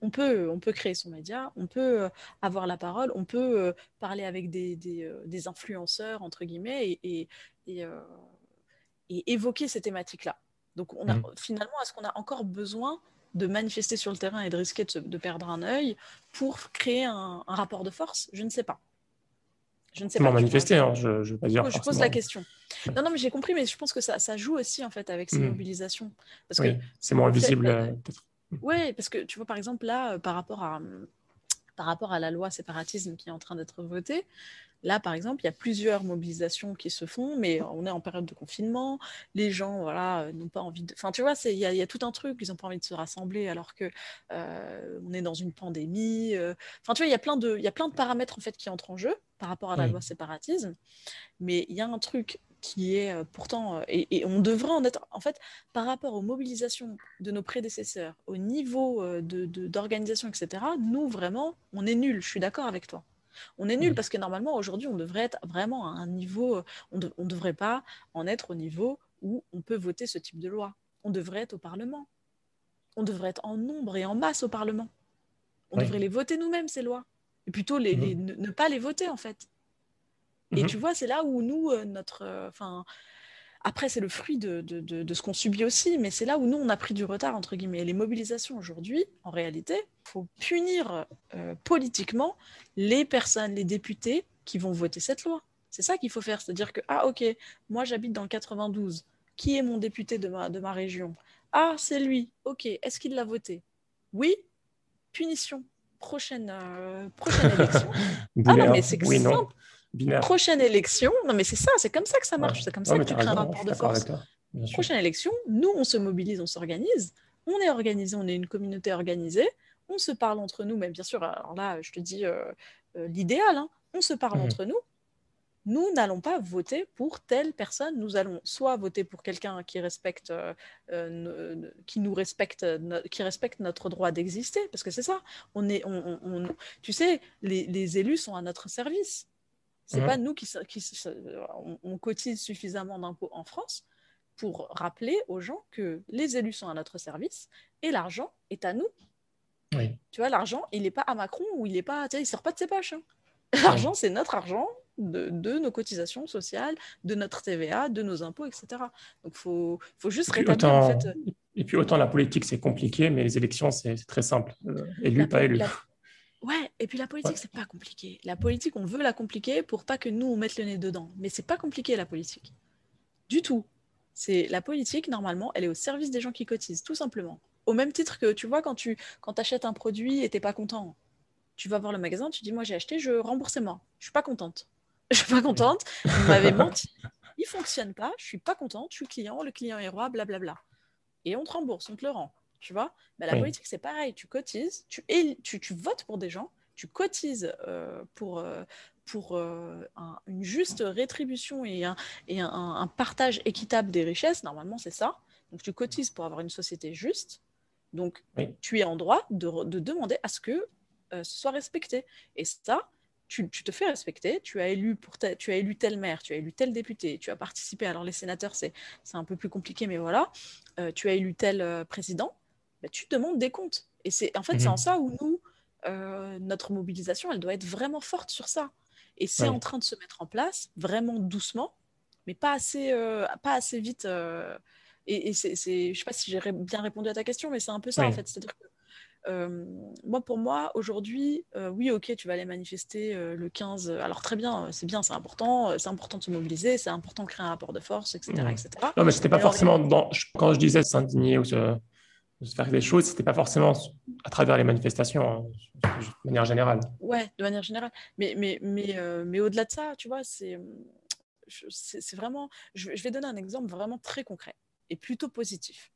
On peut, on peut créer son média, on peut euh, avoir la parole, on peut parler avec des, des, influenceurs, entre guillemets, et, et, et évoquer ces thématiques-là. Donc, on a, mmh. finalement, est-ce qu'on a encore besoin de manifester sur le terrain et de risquer de, perdre un œil pour créer un, rapport de force Je ne sais pas. Je ne sais pas. manifester, hein, je ne veux pas dire. Je pose la question. Non, non, mais j'ai compris, mais je pense que ça, ça, joue aussi en fait avec ces hmm. mobilisations. Parce oui, c'est moins visible euh, peut-être. Oui, parce que tu vois, par exemple, là, euh, par rapport à, par rapport à la loi séparatisme qui est en train d'être votée, Là, par exemple, il y a plusieurs mobilisations qui se font, mais on est en période de confinement. Les gens, voilà, euh, n'ont pas envie de. Enfin, tu vois, il y, a tout un truc. Ils n'ont pas envie de se rassembler alors que euh, on est dans une pandémie. Euh. Enfin, tu vois, il y a plein de, il y a plein de paramètres en fait qui entrent en jeu par rapport à la loi séparatisme. Mais il y a un truc qui est pourtant, et, on devrait en être, en fait, par rapport aux mobilisations de nos prédécesseurs, au niveau d'organisation, de, etc., nous, vraiment, on est nuls, je suis d'accord avec toi. On est nul parce que normalement, aujourd'hui, on devrait être vraiment à un niveau, on ne devrait pas en être au niveau où on peut voter ce type de loi. On devrait être au Parlement. On devrait être en nombre et en masse au Parlement. On devrait les voter nous-mêmes, ces lois. Et plutôt les, mmh. ne, pas les voter, en fait. Et mmh. tu vois, c'est là où nous, euh, notre. Euh, enfin, après, c'est le fruit de, ce qu'on subit aussi, mais c'est là où nous, on a pris du retard, entre guillemets. Les mobilisations aujourd'hui, en réalité, il faut punir euh, politiquement les personnes, les députés qui vont voter cette loi. C'est ça qu'il faut faire, c'est-à-dire que, ah ok, moi j'habite dans le 92, qui est mon député de ma, de ma région? Ah, c'est lui, ok, est-ce qu'il l'a voté? Oui, punition, prochaine, euh, prochaine [laughs] élection. ah non, mais c'est simple. Prochaine élection, non mais c'est ça, c'est comme ça que ça marche, c'est comme ça que tu crées un rapport de force. Prochaine élection, nous on se mobilise, on s'organise, on est organisé, on est une communauté organisée, on se parle entre nous, mais bien sûr, alors là je te dis euh, euh, l'idéal, hein, on se parle mhm. entre nous. Nous n'allons pas voter pour telle personne. Nous allons soit voter pour quelqu'un qui respecte, euh, qui nous respecte, qui respecte notre droit d'exister, parce que c'est ça. On est, on, tu sais, les, les élus sont à notre service. C'est pas nous qui, on, cotise suffisamment d'impôts en France pour rappeler aux gens que les élus sont à notre service et l'argent est à nous. Tu vois, l'argent, il n'est pas à Macron ou il est pas, tu sais, il sort pas de ses poches. Hein. L'argent, c'est notre argent de, nos cotisations sociales, de notre TVA, de nos impôts, etc. Donc, il faut, faut, juste rétablir. en fait... Et puis, autant la politique, c'est compliqué, mais les élections, c'est très simple. Euh, élu, pas élu. Ouais, et puis la politique, c'est pas compliqué. La politique, on veut la compliquer pour pas que nous, on mette le nez dedans. Mais c'est pas compliqué, la politique. Du tout. C'est la politique, normalement, elle est au service des gens qui cotisent, tout simplement. Au même titre que, tu vois, quand tu quand achètes un produit et t'es pas content, tu vas voir le magasin, tu dis, moi j'ai acheté, je rembourse moi. Je suis pas contente. [laughs] Je suis pas contente, vous m'avez [laughs] menti, il fonctionne pas, je suis pas contente, je suis client, le client est roi, blablabla. Et on te rembourse, on te le rend tu vois. Mais la politique, c'est pareil. Tu cotises, tu, tu, tu, votes pour des gens, tu cotises euh, pour, euh, pour euh, une juste rétribution et, un, et un, partage équitable des richesses. Normalement, c'est ça. Donc, tu cotises pour avoir une société juste. Donc, tu es en droit de, de, demander à ce que ce soit respecté. Et ça, tu, te fais respecter, tu as, élu pour tu as élu tel maire, tu as élu tel député, tu as participé, alors les sénateurs, c'est un peu plus compliqué, mais voilà, euh, tu as élu tel président, bah, tu demandes des comptes. Et c'est en fait, c'est en mhm. ça où nous, euh, notre mobilisation, elle doit être vraiment forte sur ça. Et c'est en train de se mettre en place, vraiment doucement, mais pas assez, pas assez vite. et, et c'est, je sais pas si j'ai bien répondu à ta question, mais c'est un peu ça, en fait. C'est-à-dire que euh, moi, pour moi, aujourd'hui, euh, oui, ok, tu vas aller manifester euh, le 15. Alors très bien, c'est bien, c'est important, c'est important de se mobiliser, c'est important de créer un rapport de force, etc. etc. Non, mais c'était pas forcément dans... quand je disais s'indigner ou se... faire des choses, c'était pas forcément à travers les manifestations, hein, de manière générale. Ouais, de manière générale. Mais, mais, mais, mais au-delà de ça, tu vois, c'est c'est vraiment. Je, je vais donner un exemple vraiment très concret et plutôt positif.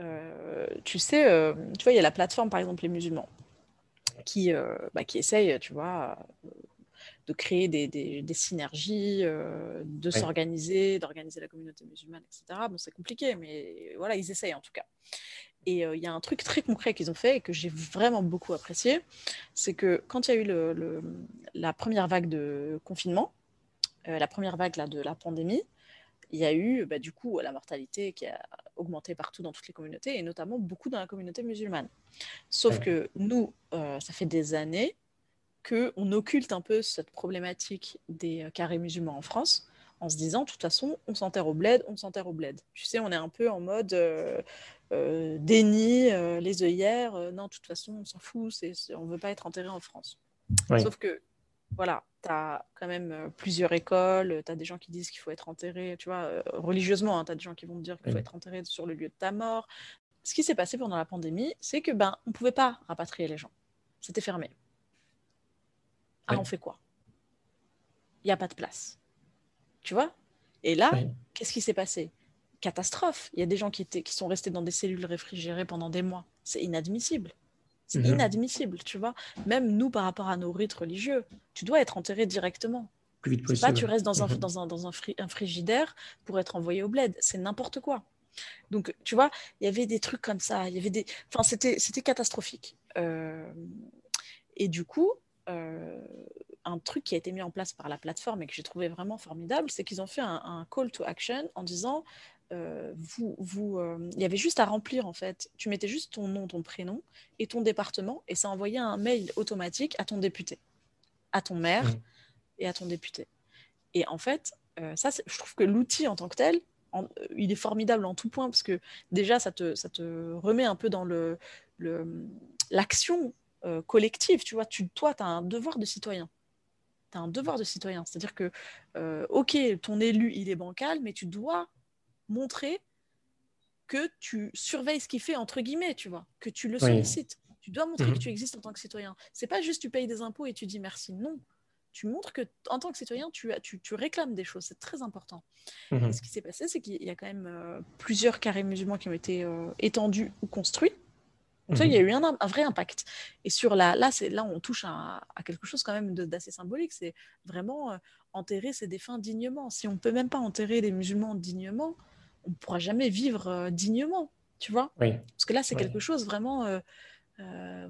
Euh, tu sais, euh, tu vois, il y a la plateforme, par exemple, les musulmans, qui, euh, bah, qui essayent, tu vois, de créer des, des, synergies, de s'organiser, d'organiser la communauté musulmane, etc. Bon, c'est compliqué, mais voilà, ils essayent en tout cas. Et il y a un truc très concret qu'ils ont fait et que j'ai vraiment beaucoup apprécié, c'est que quand il y a eu le, la première vague de confinement, la première vague là, de la pandémie, il y a eu bah, du coup la mortalité qui a augmenté partout dans toutes les communautés et notamment beaucoup dans la communauté musulmane. Sauf que nous, euh, ça fait des années qu'on occulte un peu cette problématique des euh, carrés musulmans en France en se disant, de toute façon, on s'enterre au bled, on s'enterre au bled. Tu sais, on est un peu en mode euh, déni, les œillères, non, de toute façon, on s'en fout, on ne veut pas être enterré en France. Sauf que voilà, tu as quand même euh, plusieurs écoles, tu as des gens qui disent qu'il faut être enterré, tu vois, euh, religieusement, hein, tu as des gens qui vont te dire qu'il faut être enterré sur le lieu de ta mort. Ce qui s'est passé pendant la pandémie, c'est que ben on pouvait pas rapatrier les gens. C'était fermé. Ah, on fait quoi? Il n'y a pas de place. Tu vois? Et là, qu'est-ce qui s'est passé? Catastrophe. Il y a des gens qui, étaient, qui sont restés dans des cellules réfrigérées pendant des mois. C'est inadmissible. C'est mhm. inadmissible, tu vois. Même nous, par rapport à nos rites religieux, tu dois être enterré directement. Plus vite possible. Pas tu restes dans, un, mhm. dans, un, dans un, frigidaire pour être envoyé au bled. C'est n'importe quoi. Donc, tu vois, il y avait des trucs comme ça. Il y avait des... Enfin, c'était, c'était catastrophique. Euh, et du coup, euh, un truc qui a été mis en place par la plateforme et que j'ai trouvé vraiment formidable, c'est qu'ils ont fait un, un, call to action en disant euh, vous, vous, euh, il y avait juste à remplir en fait. Tu mettais juste ton nom, ton prénom et ton département et ça envoyait un mail automatique à ton député, à ton maire mmh. et à ton député. Et en fait, euh, ça, je trouve que l'outil en tant que tel, il est formidable en tout point parce que déjà, ça te, ça te remet un peu dans le, l'action collective. Tu vois, tu, toi, tu as un devoir de citoyen. Tu as un devoir de citoyen. C'est-à-dire que, OK, ton élu, il est bancal, mais tu dois montrer que tu surveilles ce qu'il fait, entre guillemets, tu vois, que tu le sollicites. Tu dois montrer que mhm. tu existes en tant que citoyen. C'est pas juste tu payes des impôts et tu dis merci. Non. Tu montres que en tant que citoyen, tu, tu, tu réclames des choses. C'est très important. Mhm. ce qui s'est passé, c'est qu'il y a quand même euh, plusieurs carrés musulmans qui ont été euh, étendus ou construits. Donc ça, il y a mhm. eu un, un, vrai impact. Et sur la, là, là on touche à, quelque chose quand même d'assez symbolique. C'est vraiment euh, enterrer ces défunts dignement. Si on peut même pas enterrer les musulmans dignement, on ne pourra jamais vivre euh, dignement, tu vois? Parce que là, c'est quelque chose vraiment... Euh,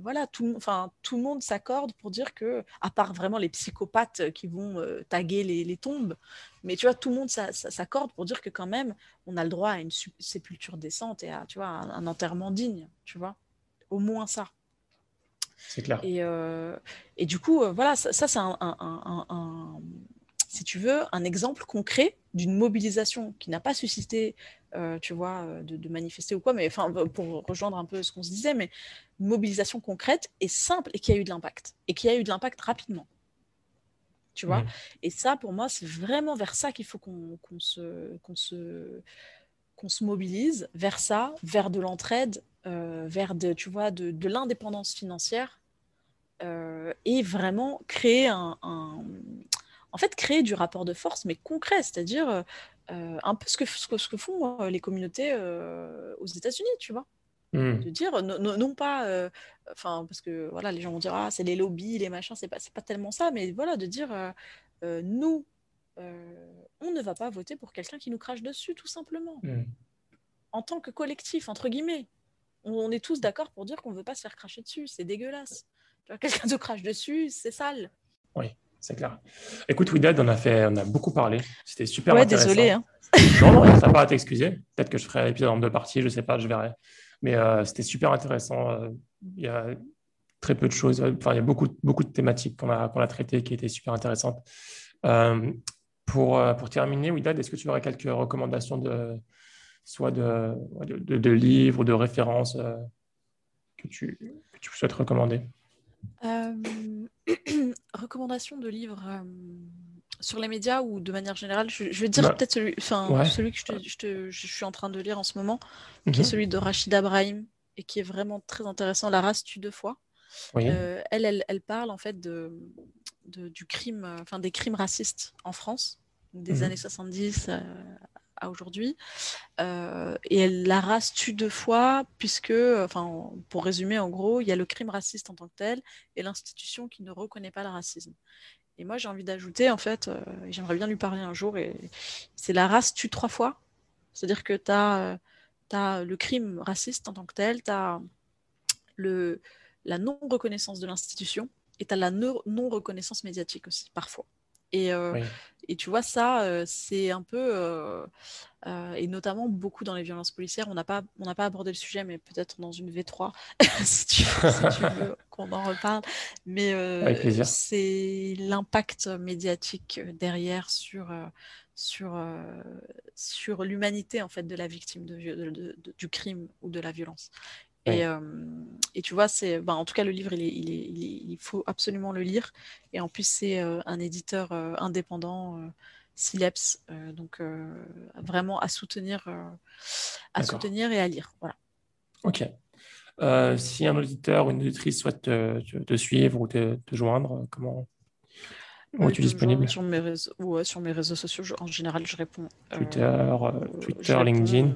voilà, tout, enfin, tout le monde s'accorde pour dire que, à part vraiment les psychopathes qui vont taguer les, tombes, mais tu vois, tout le monde s'accorde pour dire que quand même, on a le droit à une sépulture décente et à, tu vois, un, enterrement digne, tu vois, au moins ça. C'est clair. Et, et, du coup, voilà, ça, c'est un, un, si tu veux, un exemple concret d'une mobilisation qui n'a pas suscité, euh, tu vois, euh, de, manifester ou quoi, mais enfin, pour rejoindre un peu ce qu'on se disait, mais une mobilisation concrète et simple et qui a eu de l'impact, et qui a eu de l'impact rapidement. Tu vois? Et ça, pour moi, c'est vraiment vers ça qu'il faut qu'on se, qu'on se, qu'on se mobilise, vers ça, vers de l'entraide, euh, vers de, tu vois, de, de l'indépendance financière, et vraiment créer un en fait, créer du rapport de force, mais concret, c'est-à-dire euh, un peu ce que, ce que, font euh, les communautés euh, aux États-Unis, tu vois. Mmh. De dire, non, pas, enfin, parce que voilà, les gens vont dire, ah, c'est les lobbies, les machins, c'est pas, pas tellement ça, mais voilà, de dire, nous, on ne va pas voter pour quelqu'un qui nous crache dessus, tout simplement. Mmh. En tant que collectif, entre guillemets. On, est tous d'accord pour dire qu'on ne veut pas se faire cracher dessus, c'est dégueulasse. Quelqu'un te crache dessus, c'est sale. Oui. c'est clair. Écoute, Widad, on a fait, on a beaucoup parlé. C'était super Ouais, intéressant. désolé. Hein. [laughs] Non, non, pas à t'excuser. Peut-être que je ferai l'épisode en deux parties, je sais pas, je verrai. Mais euh, c'était super intéressant. Euh, Il y a très peu de choses. Enfin, il y a beaucoup, beaucoup de thématiques qu'on a, qu'on a traitées qui étaient super intéressantes. Euh, pour, pour terminer, Widad, est-ce que tu aurais quelques recommandations de soit de, de, livres ou de références euh, que, tu, que tu souhaites recommander? Euh, [clears throat] recommandation de livres euh, sur les médias ou de manière générale, je, je vais dire Bah, peut-être celui, ouais. celui que je, te- je te- je suis en train de lire en ce moment, qui Mhm. est celui de Rachida Brahim et qui est vraiment très intéressant. La race tue deux fois. Oui, Euh, elle, elle, elle parle en fait de, de- du crime, euh, enfin des crimes racistes en France, des Mhm. années 70 euh, aujourd'hui. Euh, et elle, la race tue deux fois, puisque, enfin, pour résumer, en gros, il y a le crime raciste en tant que tel et l'institution qui ne reconnaît pas le racisme. Et moi, j'ai envie d'ajouter, en fait, euh, j'aimerais bien lui parler un jour, et c'est la race tue trois fois. C'est-à-dire que tu as, le crime raciste en tant que tel, tu as le, la non-reconnaissance de l'institution et tu as la no- non-reconnaissance médiatique aussi, parfois. Et, euh, et tu vois, ça, euh, c'est un peu, euh, euh, et notamment beaucoup dans les violences policières, on n'a pas, on pas abordé le sujet, mais peut-être dans une V3, [laughs] si tu, si tu [laughs] veux qu'on en reparle. Mais c'est l'impact médiatique derrière sur, sur, sur l'humanité en fait de la victime de- du crime ou de la violence. Et, euh, et tu vois, c'est, ben, en tout cas, le livre, il, est, il, est, il, est- il faut absolument le lire. Et en plus, c'est euh, un éditeur euh, indépendant, euh, Sileps, euh, donc euh, vraiment à soutenir, euh, à soutenir et à lire. Voilà. Ok. Euh, si un auditeur ou une auditrice souhaite te, suivre ou te, te joindre, comment, Ouais, es-tu disponible? sur mes réseaux, ouais, sur mes réseaux sociaux, je- en général, je réponds. euh, Twitter, euh, je Twitter, réponds, LinkedIn.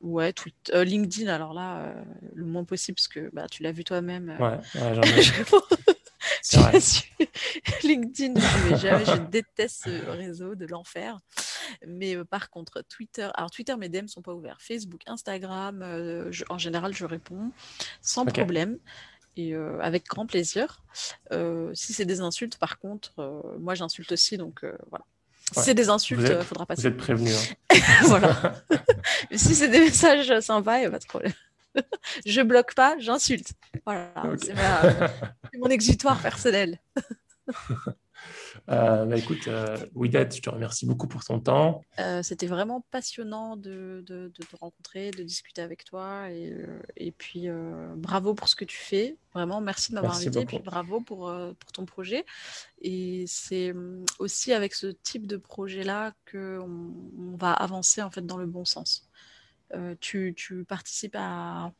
Ouais, tweet, euh, LinkedIn, alors là, euh, le moins possible, parce que bah, tu l'as vu toi-même. euh, Ouais, ouais, j'en [laughs] ai. LinkedIn, je jamais, je déteste ce réseau de l'enfer. Mais euh, par contre, Twitter, alors Twitter, mes DM sont pas ouverts. Facebook, Instagram, je- en général, je réponds sans problème et euh, avec grand plaisir. Euh, si c'est des insultes, par contre, euh, moi j'insulte aussi, donc euh, Si c'est des insultes, Vous euh, faudra Vous passer. êtes prévenu. hein. [laughs] voilà. Si c'est des messages sympas, il n'y a pas de problème. [laughs] je bloque pas, j'insulte. Voilà, Ok. c'est ma- c'est mon exutoire personnel. [laughs] Euh, bah, écoute, euh, Widad, je te remercie beaucoup pour ton temps. Euh, C'était vraiment passionnant de, de- de te rencontrer, de discuter avec toi. Et, euh, et puis, euh, bravo pour ce que tu fais. Vraiment, merci de m'avoir invité. Et puis, bravo pour, euh, pour ton projet. Et c'est hum, aussi avec ce type de projet-là qu'on on va avancer en fait dans le bon sens. Euh, tu, tu participes à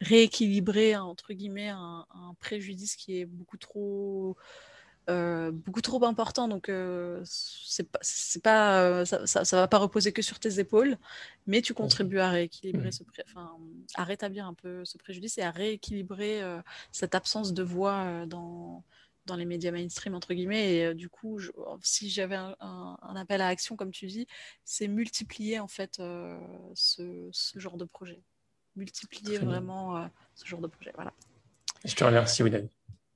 rééquilibrer, entre guillemets, un, un préjudice qui est beaucoup trop euh, beaucoup trop important. Donc, euh, c'est pas, pas, euh, ça, ça, ça va pas reposer que sur tes épaules, mais tu contribues à rééquilibrer Mhm. ce, pré- à rétablir un peu ce préjudice et à rééquilibrer cette absence de voix dans dans les médias mainstream entre guillemets. Et du coup je- si j'avais un, un- un appel à action comme tu dis c'est multiplier en fait ce, ce genre de projet. Multiplier vraiment ce genre de projet. Voilà. Je te remercie, Widad.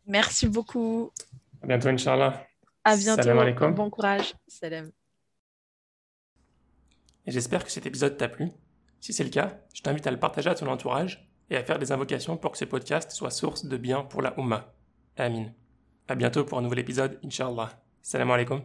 merci beaucoup À bientôt, Inch'Allah. à bientôt Salam alaikum. bon courage salam Et j'espère que cet épisode t'a plu. Si c'est le cas, je t'invite à le partager à ton entourage et à faire des invocations pour que ce podcast soit source de bien pour la Ummah. Amin. À bientôt pour un nouvel épisode, Inch'Allah. Salam alaikum.